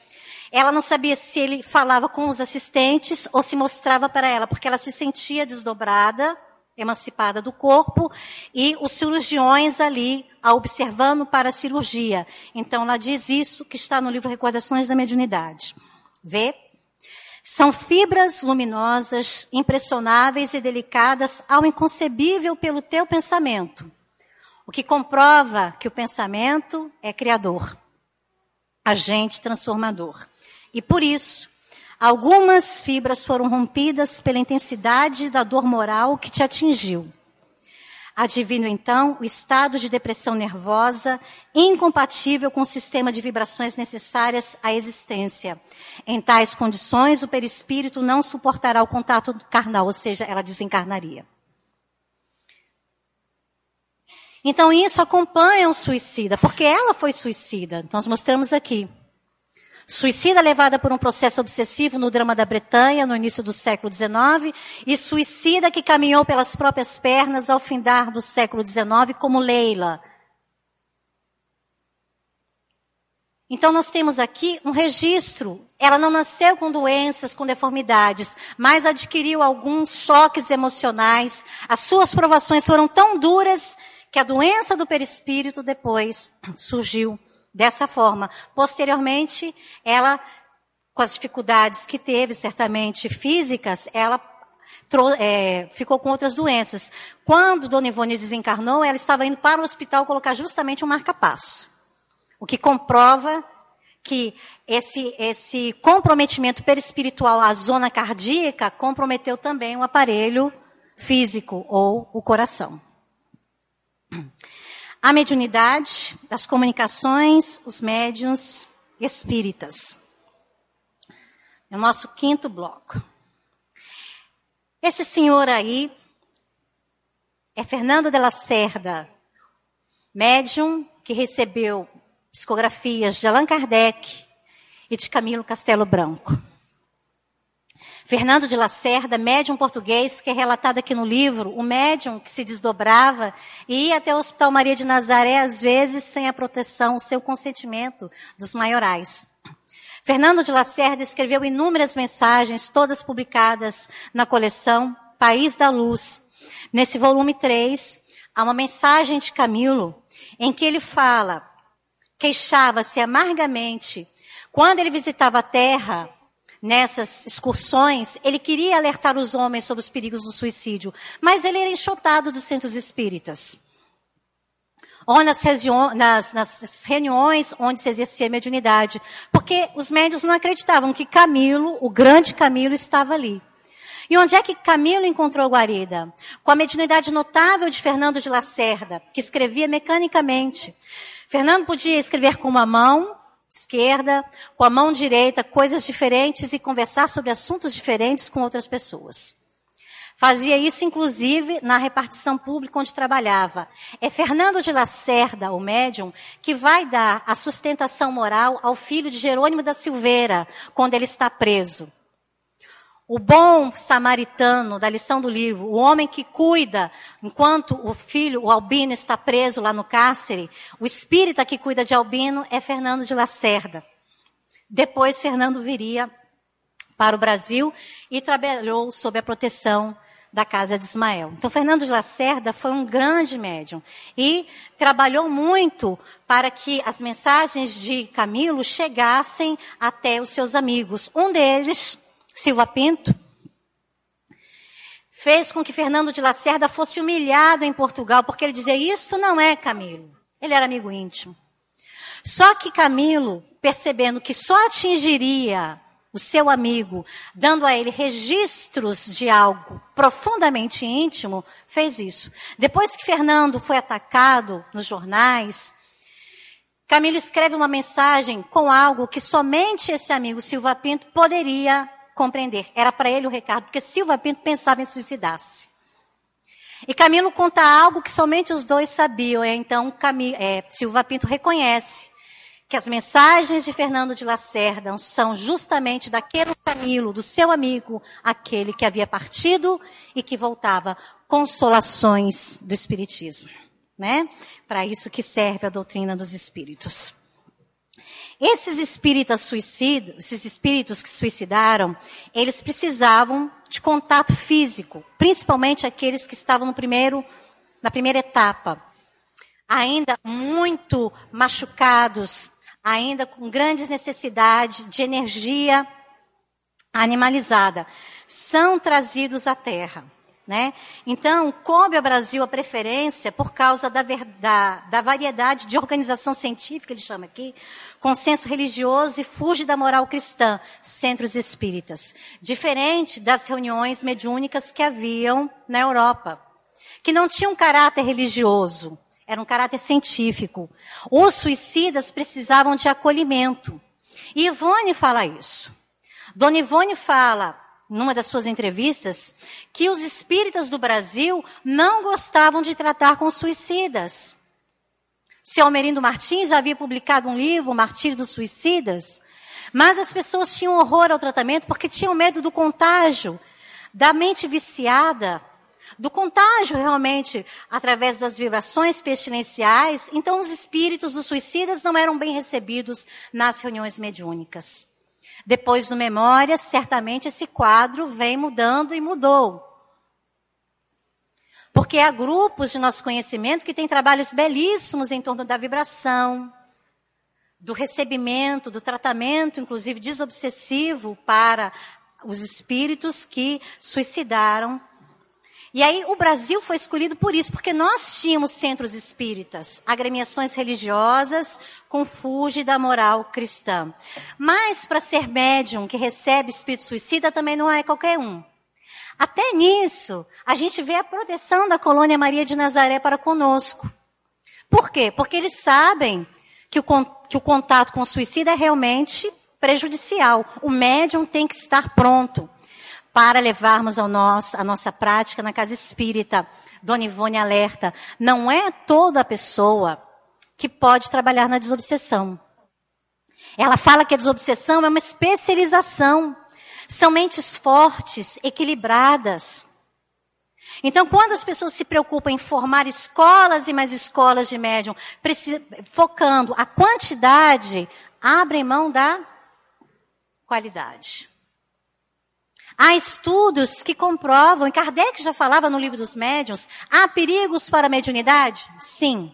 ela não sabia se ele falava com os assistentes ou se mostrava para ela, porque ela se sentia desdobrada, emancipada do corpo, e os cirurgiões ali a observando para a cirurgia. Então ela diz isso que está no livro Recordações da Mediunidade. Vê? São fibras luminosas, impressionáveis e delicadas ao inconcebível pelo teu pensamento. O que comprova que o pensamento é criador, agente transformador. E por isso, algumas fibras foram rompidas pela intensidade da dor moral que te atingiu. Adivino então o estado de depressão nervosa incompatível com o sistema de vibrações necessárias à existência. Em tais condições, o perispírito não suportará o contato carnal, ou seja, ela desencarnaria. Então isso acompanha o suicida, porque ela foi suicida. Nós mostramos aqui. Suicida levada por um processo obsessivo no drama da Bretanha, no início do século XIX, e suicida que caminhou pelas próprias pernas ao findar do século XIX, como Leila. Então nós temos aqui um registro. Ela não nasceu com doenças, com deformidades, mas adquiriu alguns choques emocionais. As suas provações foram tão duras que a doença do perispírito depois surgiu dessa forma. Posteriormente, ela, com as dificuldades que teve, certamente físicas, ela é, ficou com outras doenças. Quando Dona Ivone desencarnou, ela estava indo para o hospital colocar justamente um marca-passo. O que comprova que esse, esse comprometimento perispiritual à zona cardíaca comprometeu também o aparelho físico ou o coração a mediunidade, as comunicações, os médiuns espíritas. É o nosso quinto bloco. Esse senhor aí é Fernando de Lacerda, médium que recebeu psicografias de Allan Kardec e de Camilo Castelo Branco. Fernando de Lacerda, médium português, que é relatado aqui no livro, o médium que se desdobrava e ia até o Hospital Maria de Nazaré, às vezes sem a proteção, seu consentimento dos maiorais. Fernando de Lacerda escreveu inúmeras mensagens, todas publicadas na coleção País da Luz. Nesse volume 3, há uma mensagem de Camilo, em que ele fala, queixava-se amargamente, quando ele visitava a terra, nessas excursões, ele queria alertar os homens sobre os perigos do suicídio, mas ele era enxotado dos centros espíritas. Ou nas, nas, nas reuniões onde se exercia a mediunidade. Porque os médios não acreditavam que Camilo, o grande Camilo, estava ali. E onde é que Camilo encontrou guarida? Com a mediunidade notável de Fernando de Lacerda, que escrevia mecanicamente. Fernando podia escrever com uma mão esquerda, com a mão direita, coisas diferentes e conversar sobre assuntos diferentes com outras pessoas. Fazia isso, inclusive, na repartição pública onde trabalhava. É Fernando de Lacerda, o médium, que vai dar a sustentação moral ao filho de Jerônimo da Silveira, quando ele está preso. O bom samaritano da lição do livro, o homem que cuida enquanto o filho, o Albino, está preso lá no cárcere, o espírita que cuida de Albino é Fernando de Lacerda. Depois, Fernando viria para o Brasil e trabalhou sob a proteção da casa de Ismael. Então, Fernando de Lacerda foi um grande médium e trabalhou muito para que as mensagens de Camilo chegassem até os seus amigos. Um deles Silva Pinto, fez com que Fernando de Lacerda fosse humilhado em Portugal, porque ele dizia: Isso não é Camilo. Ele era amigo íntimo. Só que Camilo, percebendo que só atingiria o seu amigo, dando a ele registros de algo profundamente íntimo, fez isso. Depois que Fernando foi atacado nos jornais, Camilo escreve uma mensagem com algo que somente esse amigo Silva Pinto poderia compreender. Era para ele o recado, porque Silva Pinto pensava em suicidar-se. E Camilo conta algo que somente os dois sabiam. Então, Camilo, é, Silva Pinto reconhece que as mensagens de Fernando de Lacerda são justamente daquele Camilo, do seu amigo, aquele que havia partido e que voltava. Consolações do Espiritismo. Né? Para isso que serve a doutrina dos Espíritos. Esses espíritas suicidas, esses espíritos que suicidaram, eles precisavam de contato físico, principalmente aqueles que estavam no primeiro, na primeira etapa, ainda muito machucados, ainda com grandes necessidades de energia animalizada, são trazidos à Terra. Né? Então, coube ao Brasil a preferência por causa da, da, da, variedade de organização científica, ele chama aqui, consenso religioso e fuge da moral cristã, centros espíritas. Diferente das reuniões mediúnicas que haviam na Europa, que não tinham caráter religioso, era um caráter científico. Os suicidas precisavam de acolhimento. E Ivone fala isso. Dona Ivone fala, numa das suas entrevistas, que os espíritas do Brasil não gostavam de tratar com suicidas. Seu Almerindo Martins já havia publicado um livro, Martírio dos Suicidas, mas as pessoas tinham horror ao tratamento porque tinham medo do contágio, da mente viciada, do contágio realmente através das vibrações pestilenciais. Então, os espíritos dos suicidas não eram bem recebidos nas reuniões mediúnicas. Depois do Memória, certamente esse quadro vem mudando e mudou. Porque há grupos de nosso conhecimento que têm trabalhos belíssimos em torno da vibração, do recebimento, do tratamento, inclusive desobsessivo para os espíritos que suicidaram e aí o Brasil foi escolhido por isso, porque nós tínhamos centros espíritas, agremiações religiosas com fuge da moral cristã. Mas para ser médium que recebe espírito suicida também não é qualquer um. Até nisso, a gente vê a proteção da colônia Maria de Nazaré para conosco. Por quê? Porque eles sabem que o, que o contato com o suicida é realmente prejudicial. O médium tem que estar pronto para levarmos ao nosso, a nossa prática na casa espírita. Dona Ivone alerta, não é toda pessoa que pode trabalhar na desobsessão. Ela fala que a desobsessão é uma especialização. São mentes fortes, equilibradas. Então, quando as pessoas se preocupam em formar escolas e mais escolas de médium, focando a quantidade, abrem mão da qualidade. Há estudos que comprovam, e Kardec já falava no livro dos médiuns, há perigos para a mediunidade? Sim.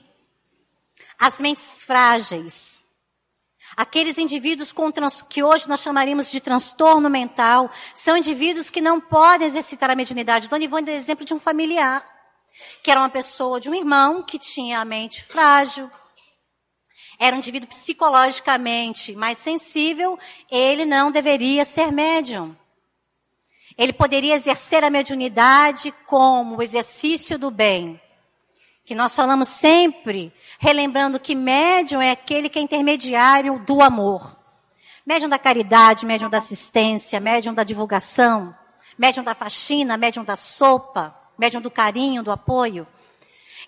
As mentes frágeis, Aqueles indivíduos trans, que hoje nós chamaríamos de transtorno mental são indivíduos que não podem exercitar a mediunidade. Dona Ivone deu exemplo de um familiar, que era uma pessoa, de um irmão que tinha a mente frágil, era um indivíduo psicologicamente mais sensível, ele não deveria ser médium. Ele poderia exercer a mediunidade como o exercício do bem. Que nós falamos sempre, relembrando que médium é aquele que é intermediário do amor. Médium da caridade, médium da assistência, médium da divulgação, médium da faxina, médium da sopa, médium do carinho, do apoio.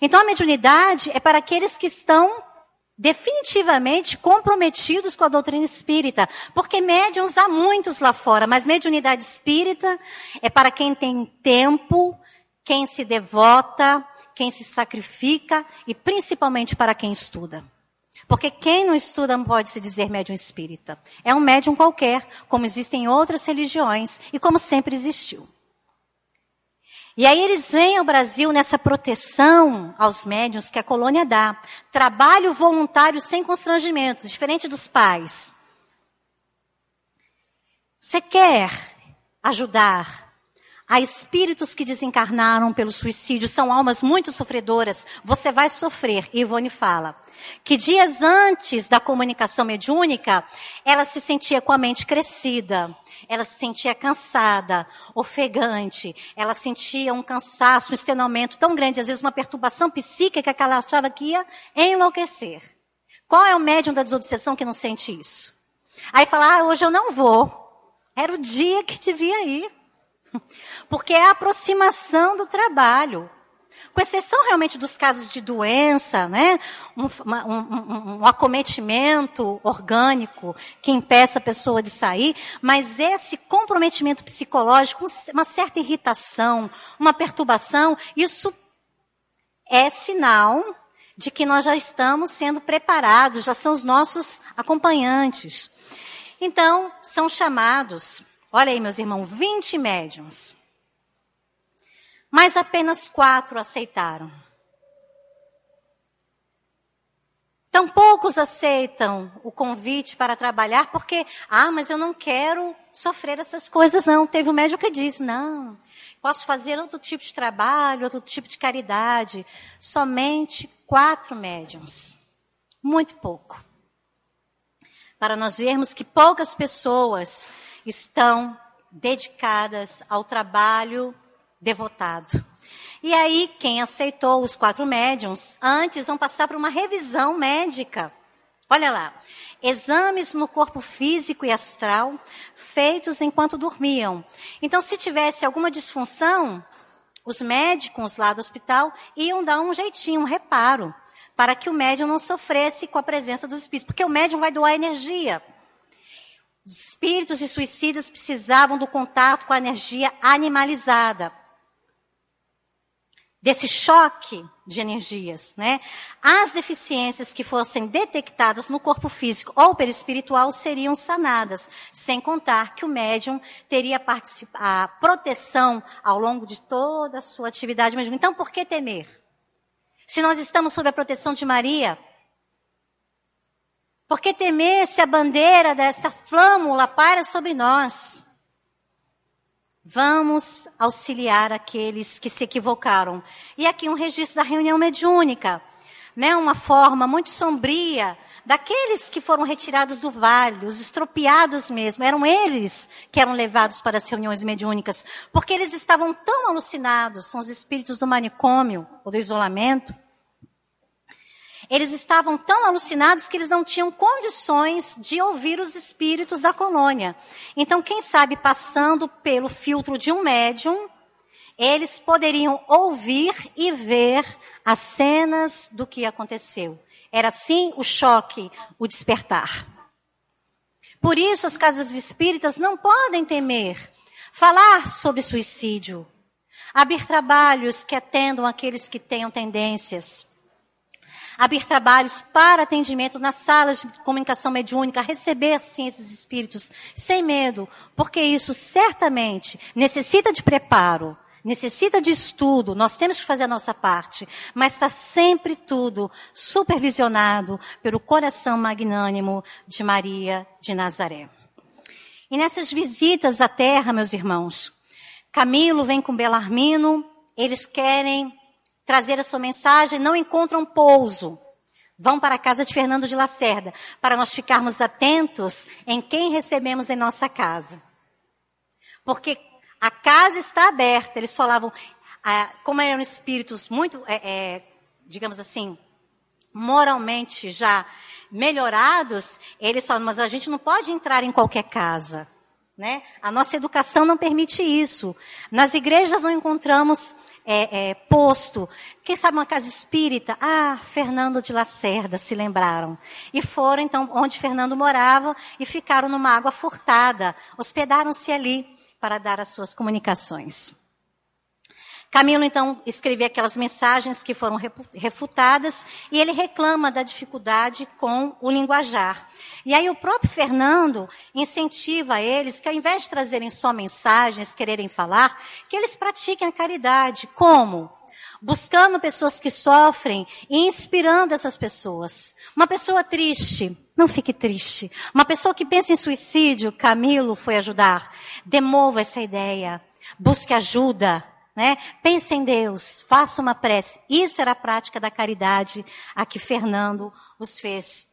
Então a mediunidade é para aqueles que estão definitivamente comprometidos com a doutrina espírita, porque médiums há muitos lá fora, mas mediunidade espírita é para quem tem tempo, quem se devota, quem se sacrifica e principalmente para quem estuda. Porque quem não estuda não pode se dizer médium espírita. É um médium qualquer, como existem outras religiões e como sempre existiu. E aí eles vêm ao Brasil nessa proteção aos médiuns que a colônia dá. Trabalho voluntário sem constrangimento, diferente dos pais. Você quer ajudar a espíritos que desencarnaram pelo suicídio, são almas muito sofredoras, você vai sofrer. Ivone fala que dias antes da comunicação mediúnica, ela se sentia com a mente crescida, ela se sentia cansada, ofegante, ela sentia um cansaço, um estenomento tão grande, às vezes uma perturbação psíquica que ela achava que ia enlouquecer. Qual é o médium da desobsessão que não sente isso? Aí fala, ah, hoje eu não vou. Era o dia que devia ir. Porque é a aproximação do trabalho com exceção realmente dos casos de doença, né? Um, um, um, acometimento orgânico que impeça a pessoa de sair, mas esse comprometimento psicológico, uma certa irritação, uma perturbação, isso é sinal de que nós já estamos sendo preparados, já são os nossos acompanhantes. Então, são chamados, olha aí, meus irmãos, 20 médiums mas apenas quatro aceitaram. Tão poucos aceitam o convite para trabalhar porque, ah, mas eu não quero sofrer essas coisas, não. Teve um médico que disse, não, posso fazer outro tipo de trabalho, outro tipo de caridade. Somente quatro médiums. Muito pouco. Para nós vermos que poucas pessoas estão dedicadas ao trabalho devotado. E aí, quem aceitou os quatro médiums, antes vão passar por uma revisão médica. Olha lá. Exames no corpo físico e astral feitos enquanto dormiam. Então, se tivesse alguma disfunção, os médicos lá do hospital iam dar um jeitinho, um reparo, para que o médium não sofresse com a presença dos espíritos, porque o médium vai doar energia. Os espíritos e suicidas precisavam do contato com a energia animalizada desse choque de energias, né? As deficiências que fossem detectadas no corpo físico ou perispiritual seriam sanadas, sem contar que o médium teria a proteção ao longo de toda a sua atividade mediúnica. Então, por que temer? Se nós estamos sob a proteção de Maria, por que temer se a bandeira dessa flâmula para sobre nós? Vamos auxiliar aqueles que se equivocaram. E aqui um registro da reunião mediúnica, né? Uma forma muito sombria daqueles que foram retirados do vale, os estropiados mesmo, eram eles que eram levados para as reuniões mediúnicas, porque eles estavam tão alucinados, são os espíritos do manicômio ou do isolamento, eles estavam tão alucinados que eles não tinham condições de ouvir os espíritos da colônia. Então, quem sabe, passando pelo filtro de um médium, eles poderiam ouvir e ver as cenas do que aconteceu. Era assim o choque, o despertar. Por isso, as casas espíritas não podem temer falar sobre suicídio, abrir trabalhos que atendam aqueles que tenham tendências abrir trabalhos para atendimento nas salas de comunicação mediúnica, receber assim esses espíritos sem medo, porque isso certamente necessita de preparo, necessita de estudo, nós temos que fazer a nossa parte, mas está sempre tudo supervisionado pelo coração magnânimo de Maria de Nazaré. E nessas visitas à terra, meus irmãos, Camilo vem com Belarmino, eles querem trazer a sua mensagem, não encontram pouso. Vão para a casa de Fernando de Lacerda, para nós ficarmos atentos em quem recebemos em nossa casa. Porque a casa está aberta. Eles falavam, ah, como eram espíritos muito, é, é, digamos assim, moralmente já melhorados, eles falavam, mas a gente não pode entrar em qualquer casa. Né? A nossa educação não permite isso. Nas igrejas não encontramos é, é, posto. Quem sabe uma casa espírita? Ah, Fernando de Lacerda, se lembraram. E foram então onde Fernando morava e ficaram numa água furtada. Hospedaram-se ali para dar as suas comunicações. Camilo então escreveu aquelas mensagens que foram refutadas e ele reclama da dificuldade com o linguajar. E aí o próprio Fernando incentiva eles que ao invés de trazerem só mensagens, quererem falar, que eles pratiquem a caridade. Como? Buscando pessoas que sofrem e inspirando essas pessoas. Uma pessoa triste, não fique triste. Uma pessoa que pensa em suicídio, Camilo foi ajudar. Demova essa ideia. Busque ajuda. Né? Pense em Deus, faça uma prece. Isso era a prática da caridade a que Fernando os fez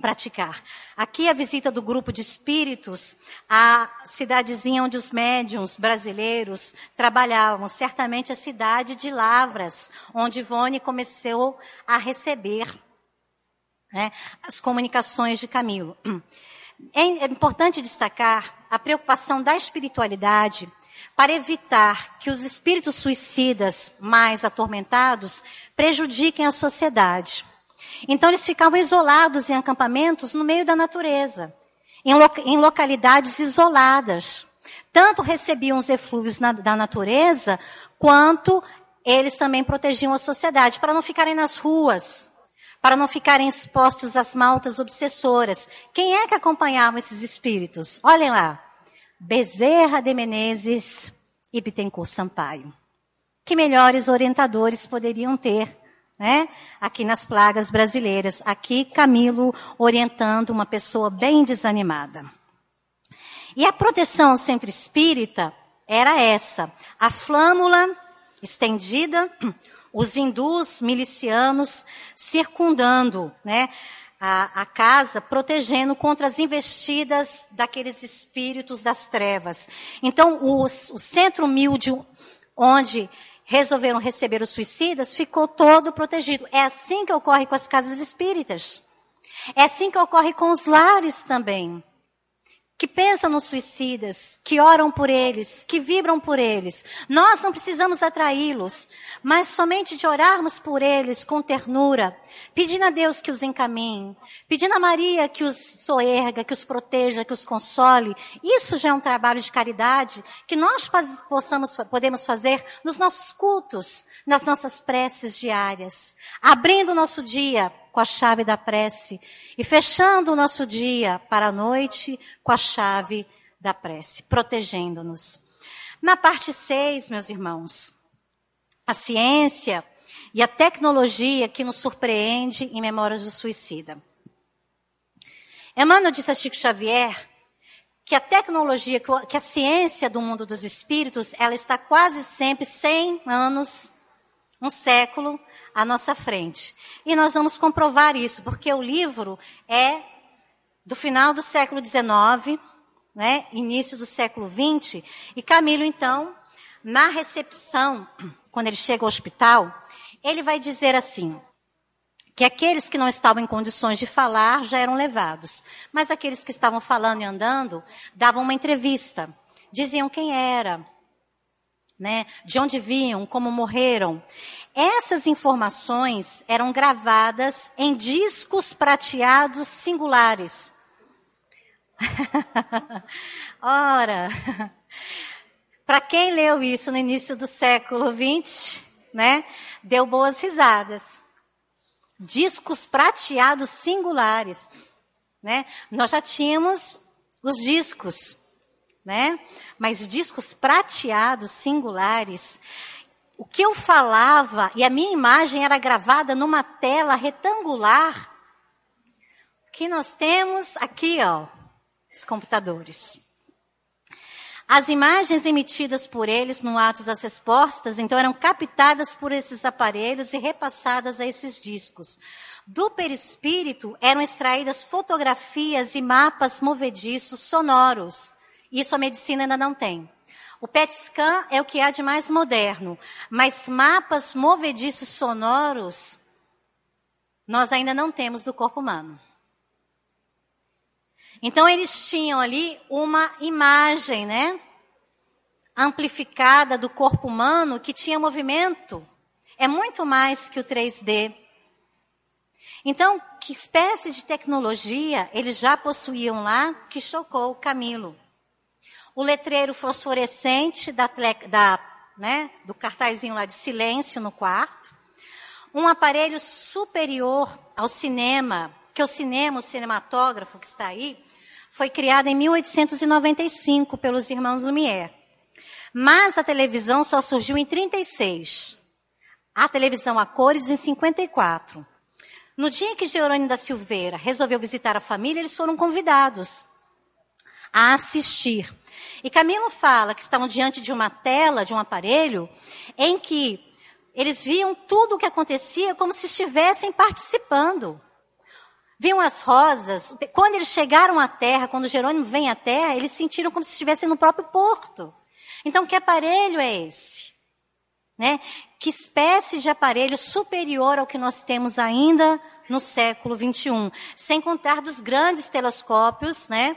praticar. Aqui a visita do grupo de espíritos à cidadezinha onde os médiums brasileiros trabalhavam, certamente a cidade de Lavras, onde Ivone começou a receber né, as comunicações de Camilo. É importante destacar a preocupação da espiritualidade para evitar que os espíritos suicidas mais atormentados prejudiquem a sociedade. Então eles ficavam isolados em acampamentos no meio da natureza, em, lo em localidades isoladas. Tanto recebiam os eflúvios na, da natureza, quanto eles também protegiam a sociedade, para não ficarem nas ruas, para não ficarem expostos às maltas obsessoras. Quem é que acompanhava esses espíritos? Olhem lá. Bezerra de Menezes e Bittencourt Sampaio. Que melhores orientadores poderiam ter, né? Aqui nas plagas brasileiras. Aqui Camilo orientando uma pessoa bem desanimada. E a proteção ao centro espírita era essa: a flâmula estendida, os hindus milicianos circundando, né? A, a casa, protegendo contra as investidas daqueles espíritos das trevas. Então, o, o centro humilde, onde resolveram receber os suicidas, ficou todo protegido. É assim que ocorre com as casas espíritas. É assim que ocorre com os lares também que pensam nos suicidas, que oram por eles, que vibram por eles. Nós não precisamos atraí-los, mas somente de orarmos por eles com ternura, pedindo a Deus que os encaminhe, pedindo a Maria que os soerga, que os proteja, que os console. Isso já é um trabalho de caridade que nós possamos, podemos fazer nos nossos cultos, nas nossas preces diárias, abrindo o nosso dia com a chave da prece e fechando o nosso dia para a noite com a chave da prece, protegendo-nos. Na parte 6, meus irmãos, a ciência e a tecnologia que nos surpreende em Memórias do Suicida. Emmanuel disse a Chico Xavier que a tecnologia, que a ciência do mundo dos espíritos, ela está quase sempre 100 anos, um século à nossa frente. E nós vamos comprovar isso, porque o livro é do final do século XIX, né, início do século XX, e Camilo, então, na recepção, quando ele chega ao hospital, ele vai dizer assim, que aqueles que não estavam em condições de falar já eram levados, mas aqueles que estavam falando e andando davam uma entrevista, diziam quem era, né, de onde vinham, como morreram. Essas informações eram gravadas em discos prateados singulares. Ora, para quem leu isso no início do século XX, né, deu boas risadas. Discos prateados singulares, né? Nós já tínhamos os discos, né? Mas discos prateados, singulares. O que eu falava, e a minha imagem era gravada numa tela retangular. O que nós temos aqui, ó, os computadores. As imagens emitidas por eles no ato das respostas, então, eram captadas por esses aparelhos e repassadas a esses discos. Do perispírito eram extraídas fotografias e mapas movediços sonoros. Isso a medicina ainda não tem. O PET scan é o que há de mais moderno, mas mapas movediços sonoros nós ainda não temos do corpo humano. Então eles tinham ali uma imagem, né? Amplificada do corpo humano que tinha movimento. É muito mais que o 3D. Então, que espécie de tecnologia eles já possuíam lá que chocou Camilo? O letreiro fosforescente da, da, né, do cartazinho lá de silêncio no quarto. Um aparelho superior ao cinema, que o cinema, o cinematógrafo que está aí, foi criada em 1895 pelos irmãos Lumière. Mas a televisão só surgiu em 36. A televisão a cores em 54. No dia que Jerônimo da Silveira resolveu visitar a família, eles foram convidados a assistir. E Camilo fala que estavam diante de uma tela, de um aparelho, em que eles viam tudo o que acontecia como se estivessem participando viam as rosas. Quando eles chegaram à terra, quando Jerônimo vem à terra, eles sentiram como se estivessem no próprio porto. Então, que aparelho é esse? Né? Que espécie de aparelho superior ao que nós temos ainda no século 21? Sem contar dos grandes telescópios, né?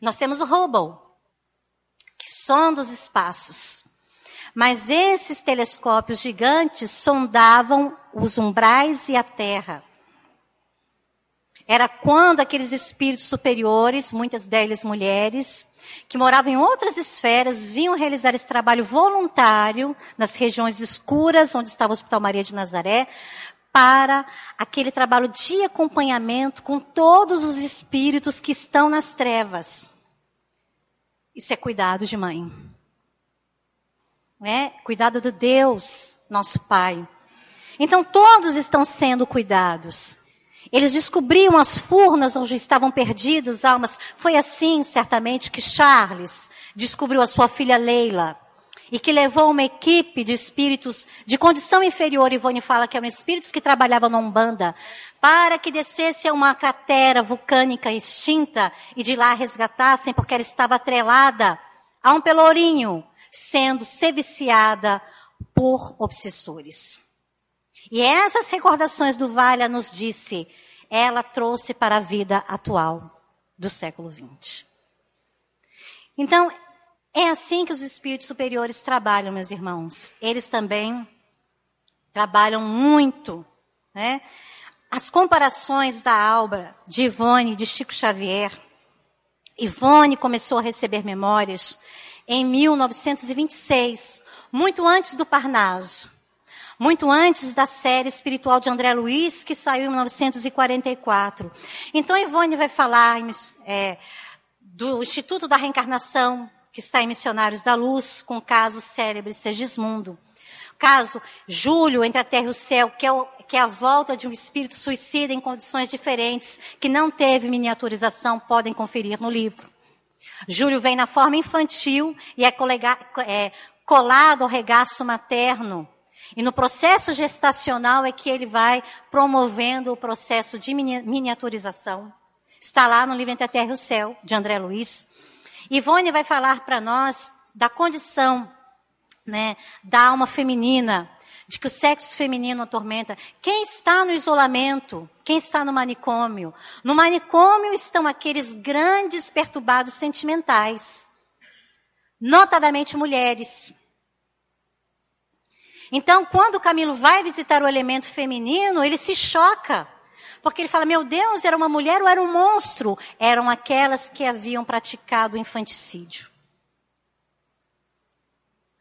Nós temos o Hubble, que sonda os espaços. Mas esses telescópios gigantes sondavam os umbrais e a Terra. Era quando aqueles espíritos superiores, muitas delas mulheres, que moravam em outras esferas, vinham realizar esse trabalho voluntário nas regiões escuras, onde estava o Hospital Maria de Nazaré, para aquele trabalho de acompanhamento com todos os espíritos que estão nas trevas. Isso é cuidado de mãe. É cuidado de Deus, nosso Pai. Então todos estão sendo cuidados. Eles descobriam as furnas onde estavam perdidos almas. Foi assim, certamente, que Charles descobriu a sua filha Leila. E que levou uma equipe de espíritos de condição inferior, Ivone fala que eram espíritos que trabalhavam na Umbanda, para que descesse a uma cratera vulcânica extinta e de lá resgatassem, porque ela estava atrelada a um pelourinho, sendo seviciada por obsessores. E essas recordações do Valha nos disse, ela trouxe para a vida atual do século XX. Então, é assim que os espíritos superiores trabalham, meus irmãos. Eles também trabalham muito, né? As comparações da obra de Ivone, de Chico Xavier. Ivone começou a receber memórias em 1926, muito antes do Parnaso muito antes da série espiritual de André Luiz, que saiu em 1944. Então, Ivone vai falar é, do Instituto da Reencarnação, que está em Missionários da Luz, com o caso Célebre Segismundo. Caso Júlio entre a terra e o céu, que é, o, que é a volta de um espírito suicida em condições diferentes, que não teve miniaturização, podem conferir no livro. Júlio vem na forma infantil e é, colega, é colado ao regaço materno. E no processo gestacional é que ele vai promovendo o processo de miniaturização. Está lá no livro Entre a Terra e o Céu, de André Luiz. Ivone vai falar para nós da condição né, da alma feminina, de que o sexo feminino atormenta. Quem está no isolamento? Quem está no manicômio? No manicômio estão aqueles grandes perturbados sentimentais, notadamente mulheres. Então, quando o Camilo vai visitar o elemento feminino, ele se choca. Porque ele fala: Meu Deus, era uma mulher ou era um monstro? Eram aquelas que haviam praticado o infanticídio.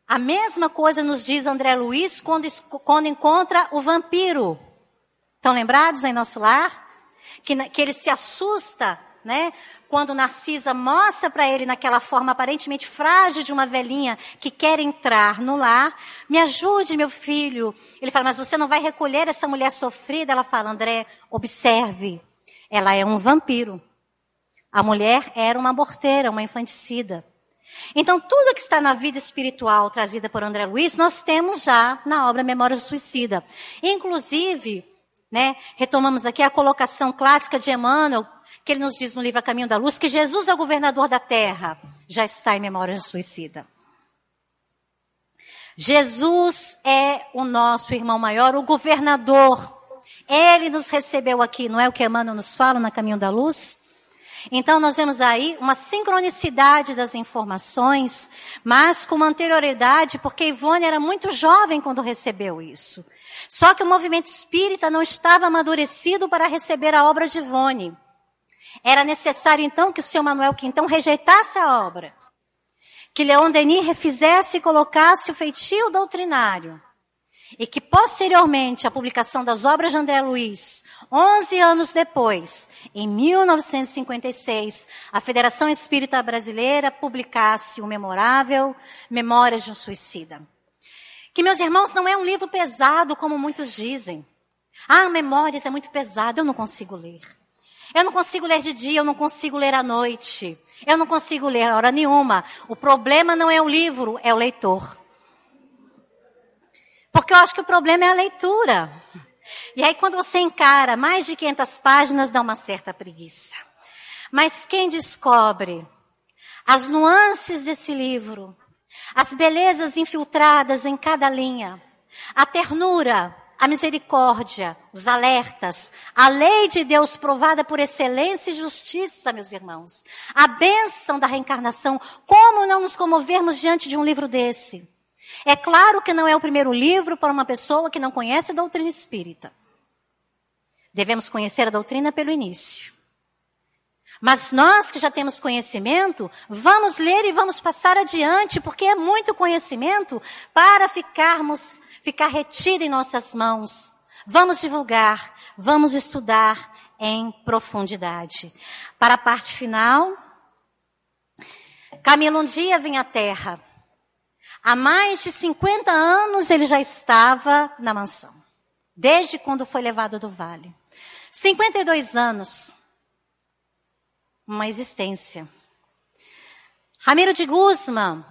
A mesma coisa nos diz André Luiz quando, quando encontra o vampiro. Estão lembrados em nosso lar? Que, que ele se assusta né? Quando Narcisa mostra para ele naquela forma aparentemente frágil de uma velhinha que quer entrar no lar, me ajude, meu filho. Ele fala, mas você não vai recolher essa mulher sofrida? Ela fala, André, observe, ela é um vampiro. A mulher era uma morteira, uma infanticida. Então, tudo que está na vida espiritual trazida por André Luiz, nós temos já na obra Memórias do Suicida. Inclusive, né, retomamos aqui a colocação clássica de Emmanuel, que ele nos diz no livro A Caminho da Luz, que Jesus é o governador da terra. Já está em Memórias do Suicida. Jesus é o nosso irmão maior, o governador. Ele nos recebeu aqui, não é o que Emmanuel nos fala na Caminho da Luz? Então, nós vemos aí uma sincronicidade das informações, mas com uma anterioridade, porque Ivone era muito jovem quando recebeu isso. Só que o movimento espírita não estava amadurecido para receber a obra de Ivone. Era necessário, então, que o seu Manuel Quintão rejeitasse a obra. Que Leon Denis refizesse e colocasse o feitio doutrinário e que posteriormente a publicação das obras de André Luiz, 11 anos depois, em 1956, a Federação Espírita Brasileira publicasse o memorável Memórias de um Suicida. Que, meus irmãos, não é um livro pesado como muitos dizem. Ah, Memórias é muito pesado, eu não consigo ler. Eu não consigo ler de dia, eu não consigo ler à noite. Eu não consigo ler a hora nenhuma. O problema não é o livro, é o leitor. Porque eu acho que o problema é a leitura. E aí, quando você encara mais de 500 páginas, dá uma certa preguiça. Mas quem descobre as nuances desse livro, as belezas infiltradas em cada linha, a ternura, a misericórdia, os alertas, a lei de Deus provada por excelência e justiça, meus irmãos, a bênção da reencarnação, como não nos comovermos diante de um livro desse? É claro que não é o primeiro livro para uma pessoa que não conhece a doutrina espírita. Devemos conhecer a doutrina pelo início. Mas nós que já temos conhecimento, vamos ler e vamos passar adiante, porque é muito conhecimento para ficarmos, ficar retido em nossas mãos. Vamos divulgar, vamos estudar em profundidade. Para a parte final, Camilo um dia vem à Terra Há mais de 50 anos ele já estava na mansão, desde quando foi levado do vale. 52 anos, uma existência. Ramiro de Guzman,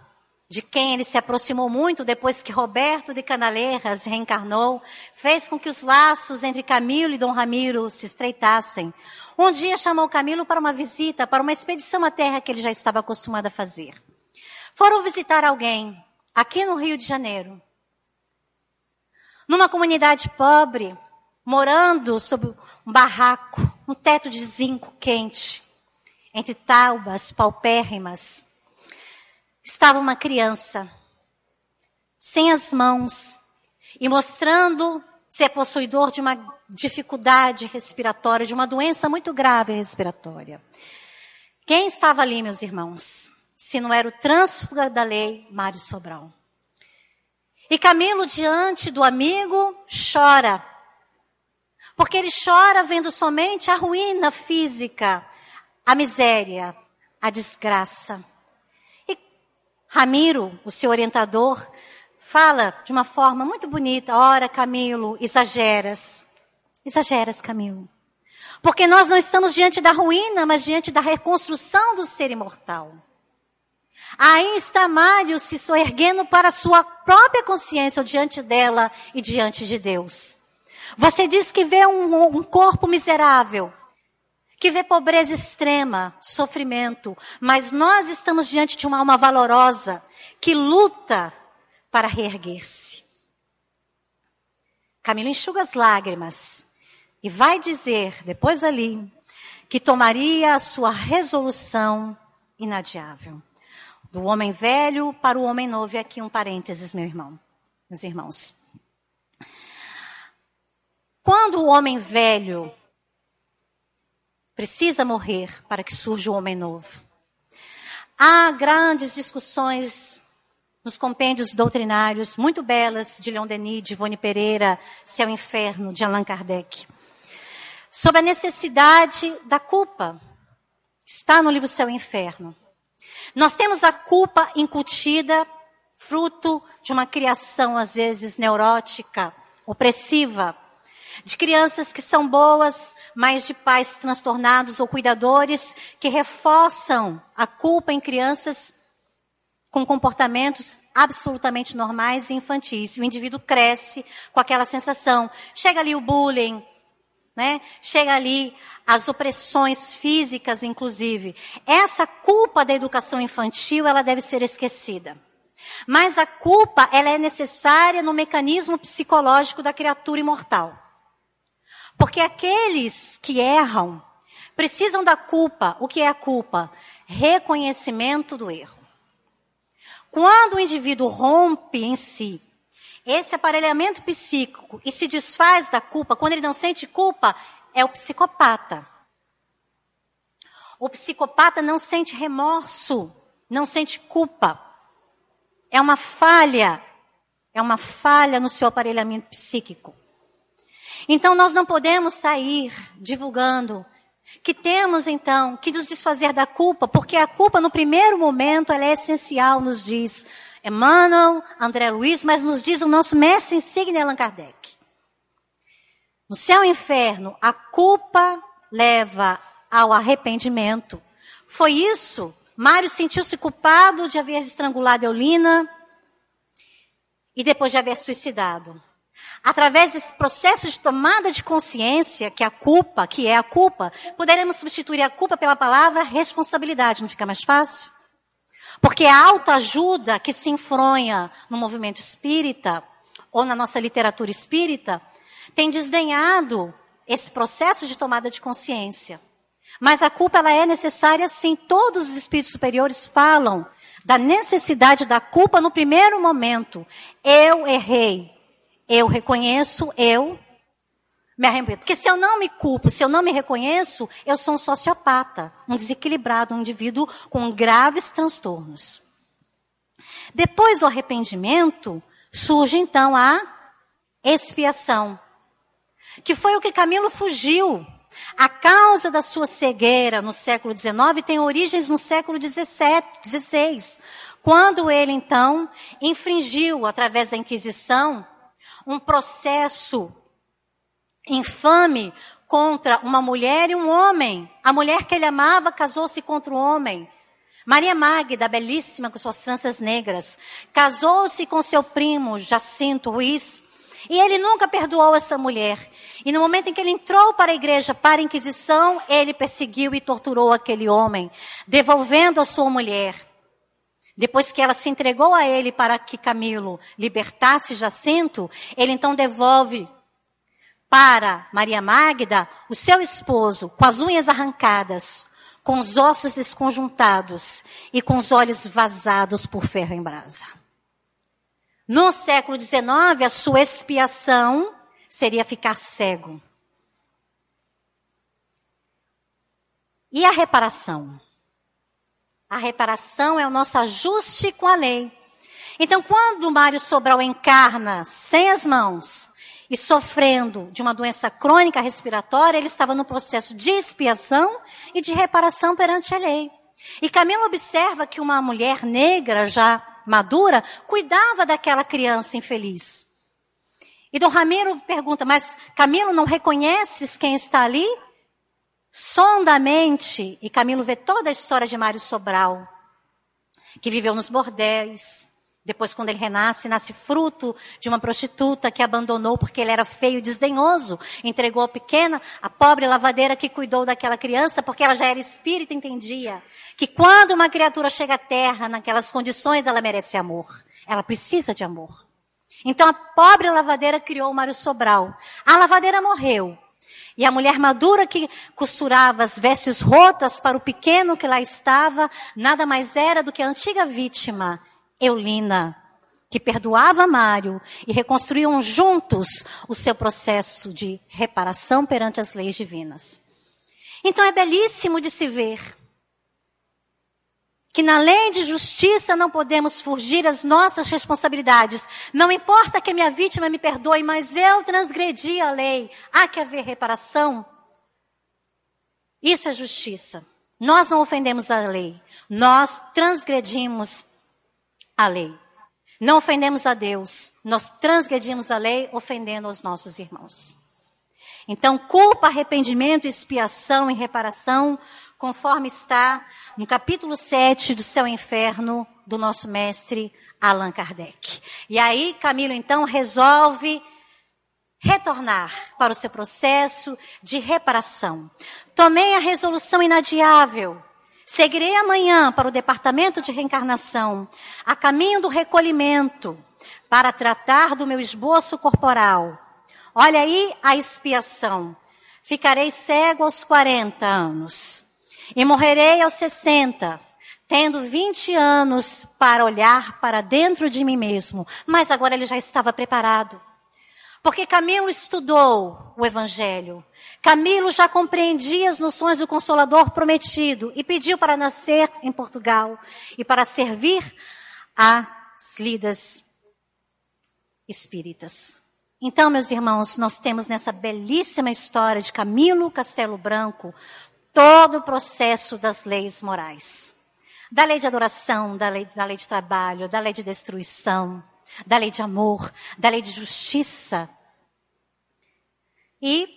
de quem ele se aproximou muito depois que Roberto de Canaleiras reencarnou, fez com que os laços entre Camilo e Dom Ramiro se estreitassem. Um dia chamou Camilo para uma visita, para uma expedição à terra que ele já estava acostumado a fazer. Foram visitar alguém aqui no Rio de Janeiro, numa comunidade pobre, morando sob um barraco, um teto de zinco quente, entre taubas paupérrimas, estava uma criança, sem as mãos, e mostrando ser possuidor de uma dificuldade respiratória, de uma doença muito grave respiratória. Quem estava ali, meus irmãos? se não era o trânsfuga da lei, Mário Sobral. E Camilo, diante do amigo, chora. Porque ele chora vendo somente a ruína física, a miséria, a desgraça. Ramiro, o seu orientador, fala de uma forma muito bonita: Ora, Camilo, exageras. Exageras, Camilo. Porque nós não estamos diante da ruína, mas diante da reconstrução do ser imortal. Aí está Mário se soerguendo para sua própria consciência diante dela e diante de Deus. Você diz que vê um, um corpo miserável, que vê pobreza extrema, sofrimento, mas nós estamos diante de uma alma valorosa que luta para reerguer-se. Camilo enxuga as lágrimas e vai dizer, depois ali, que tomaria a sua resolução inadiável. Do homem velho para o homem novo. E aqui um parênteses, meu irmão, meus irmãos. Quando o homem velho precisa morrer para que surja o homem novo. Há grandes discussões nos compêndios doutrinários, muito belas, de Leon Denis, de Ivone Pereira, Céu Inferno, de Allan Kardec, sobre a necessidade da culpa, Está no livro Céu Inferno. Nós temos a culpa incutida, fruto de uma criação, às vezes, neurótica, opressiva, de crianças que são boas, mas de pais transtornados ou cuidadores que reforçam a culpa em crianças com comportamentos absolutamente normais e infantis. O indivíduo cresce com aquela sensação. Chega ali o bullying, né? Chega ali as opressões físicas, inclusive. Essa culpa da educação infantil, ela deve ser esquecida. Mas a culpa, ela é necessária no mecanismo psicológico da criatura imortal. Porque aqueles que erram precisam da culpa. O que é a culpa? Reconhecimento do erro. Quando o indivíduo rompe em si esse aparelhamento psíquico e se desfaz da culpa, quando ele não sente culpa, é o psicopata. O psicopata não sente remorso, não sente culpa. É uma falha, é uma falha no seu aparelhamento psíquico. Então nós não podemos sair divulgando que temos então que nos desfazer da culpa, porque a culpa no primeiro momento ela é essencial, nos diz Emmanuel, André Luiz, mas nos diz o nosso mestre insigne Allan Kardec. No céu e inferno, a culpa leva ao arrependimento. Foi isso. Mário sentiu-se culpado de haver estrangulado Eulina e depois de haver suicidado através desse processo de tomada de consciência, que é a culpa, que é a culpa, poderemos substituir a culpa pela palavra responsabilidade. Não fica mais fácil? Porque a autoajuda que se enfronha no movimento espírita, ou na nossa literatura espírita, tem desdenhado esse processo de tomada de consciência. Mas a culpa ela é necessária sim. Todos os espíritos superiores falam da necessidade da culpa no primeiro momento. Eu errei. Eu reconheço, eu me arrependo. Porque se eu não me culpo, se eu não me reconheço, eu sou um sociopata, um desequilibrado, um indivíduo com graves transtornos. Depois do arrependimento, surge então a expiação, que foi o que Camilo fugiu. A causa da sua cegueira no século XIX tem origens no século XVI, quando ele então infringiu, através da Inquisição, um processo infame contra uma mulher e um homem. A mulher que ele amava casou-se contra o homem. Maria Magda, belíssima com suas tranças negras, casou-se com seu primo Jacinto Ruiz. E ele nunca perdoou essa mulher. E no momento em que ele entrou para a igreja, para a Inquisição, ele perseguiu e torturou aquele homem, devolvendo a sua mulher. Depois que ela se entregou a ele para que Camilo libertasse Jacinto, ele então devolve para Maria Magda o seu esposo com as unhas arrancadas, com os ossos desconjuntados e com os olhos vazados por ferro em brasa. No século XIX, a sua expiação seria ficar cego. E a reparação? A reparação é o nosso ajuste com a lei. Então, quando Mário Sobral encarna sem as mãos e sofrendo de uma doença crônica respiratória, ele estava no processo de expiação e de reparação perante a lei. E Camilo observa que uma mulher negra, já madura, cuidava daquela criança infeliz. E Dom Ramiro pergunta, mas Camilo, não reconheces quem está ali? Sondamente, e Camilo vê toda a história de Mário Sobral, que viveu nos bordéis, depois, quando ele renasce, nasce fruto de uma prostituta que abandonou porque ele era feio e desdenhoso. Entregou a pequena, a pobre lavadeira que cuidou daquela criança, porque ela já era espírita, entendia que quando uma criatura chega à terra, naquelas condições, ela merece amor. Ela precisa de amor. Então a pobre lavadeira criou o Mário Sobral. A lavadeira morreu. E a mulher madura que costurava as vestes rotas para o pequeno que lá estava, nada mais era do que a antiga vítima, Eulina, que perdoava Mário e reconstruíam juntos o seu processo de reparação perante as leis divinas. Então é belíssimo de se ver que na lei de justiça não podemos fugir as nossas responsabilidades. Não importa que a minha vítima me perdoe, mas eu transgredi a lei. Há que haver reparação. Isso é justiça. Nós não ofendemos a lei, nós transgredimos a lei. Não ofendemos a Deus, nós transgredimos a lei ofendendo os nossos irmãos. Então, culpa, arrependimento, expiação e reparação, conforme está no capítulo 7 do Céu e Inferno do nosso mestre Allan Kardec. E aí, Camilo, então, resolve retornar para o seu processo de reparação. Tomei a resolução inadiável Seguirei amanhã para o departamento de reencarnação, a caminho do recolhimento, para tratar do meu esboço corporal. Olha aí a expiação. Ficarei cego aos 40 anos e morrerei aos 60, tendo 20 anos para olhar para dentro de mim mesmo. Mas agora ele já estava preparado. Porque Camilo estudou o Evangelho. Camilo já compreendia as noções do Consolador prometido e pediu para nascer em Portugal e para servir às lidas espíritas. Então, meus irmãos, nós temos nessa belíssima história de Camilo Castelo Branco todo o processo das leis morais. Da lei de adoração, da lei, da lei de trabalho, da lei de destruição, da lei de amor, da lei de justiça. E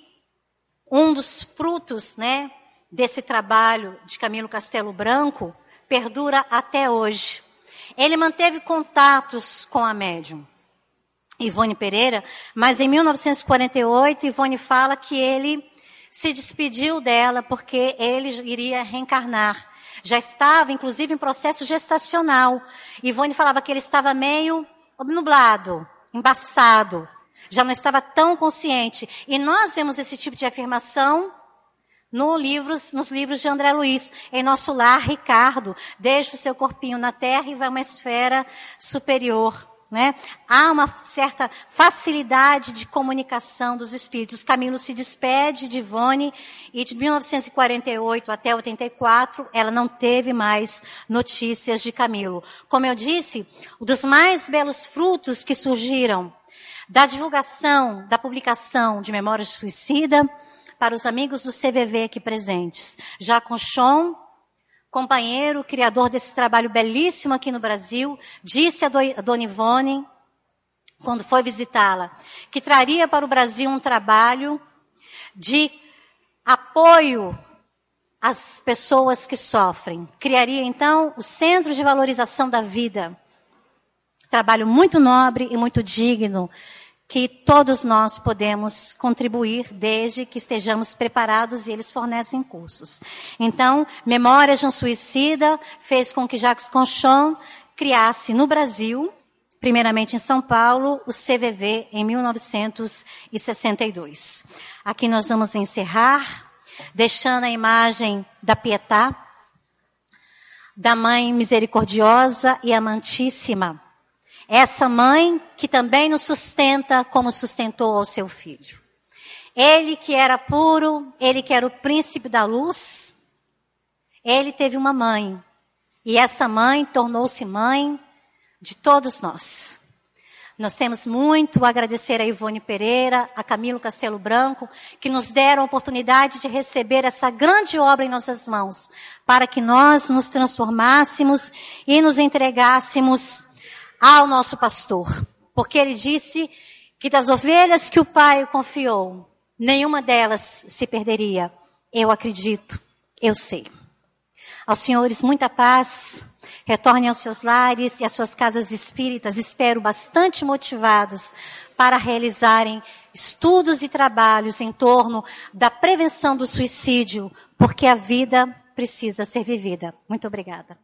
um dos frutos, né, desse trabalho de Camilo Castelo Branco perdura até hoje. Ele manteve contatos com a médium Ivone Pereira, mas em 1948 Ivone fala que ele se despediu dela porque ele iria reencarnar. Já estava, inclusive, em processo gestacional. Ivone falava que ele estava meio nublado, embaçado, já não estava tão consciente. E nós vemos esse tipo de afirmação no livros, nos livros de André Luiz. Em nosso lar, Ricardo, deixa o seu corpinho na terra e vai a uma esfera superior. Né? Há uma certa facilidade de comunicação dos espíritos. Camilo se despede de Ivone e de 1948 até 84 ela não teve mais notícias de Camilo. Como eu disse, um dos mais belos frutos que surgiram da divulgação, da publicação de Memórias de Suicida para os amigos do CVV aqui presentes. Já com Sean, companheiro, criador desse trabalho belíssimo aqui no Brasil, disse a Dona Ivone, quando foi visitá-la, que traria para o Brasil um trabalho de apoio às pessoas que sofrem. Criaria então o Centro de Valorização da Vida. Trabalho muito nobre e muito digno que todos nós podemos contribuir desde que estejamos preparados e eles fornecem cursos. Então, Memórias de um Suicida fez com que Jacques Conchon criasse no Brasil, primeiramente em São Paulo, o CVV em 1962. Aqui nós vamos encerrar, deixando a imagem da Pietá, da Mãe Misericordiosa e Amantíssima, essa mãe que também nos sustenta como sustentou ao seu filho. Ele que era puro, ele que era o príncipe da luz, ele teve uma mãe. E essa mãe tornou-se mãe de todos nós. Nós temos muito a agradecer a Ivone Pereira, a Camilo Castelo Branco, que nos deram a oportunidade de receber essa grande obra em nossas mãos, para que nós nos transformássemos e nos entregássemos ao nosso pastor, porque ele disse que das ovelhas que o Pai confiou, nenhuma delas se perderia. Eu acredito, eu sei. Aos senhores, muita paz. Retornem aos seus lares e às suas casas espíritas, espero bastante motivados para realizarem estudos e trabalhos em torno da prevenção do suicídio, porque a vida precisa ser vivida. Muito obrigada.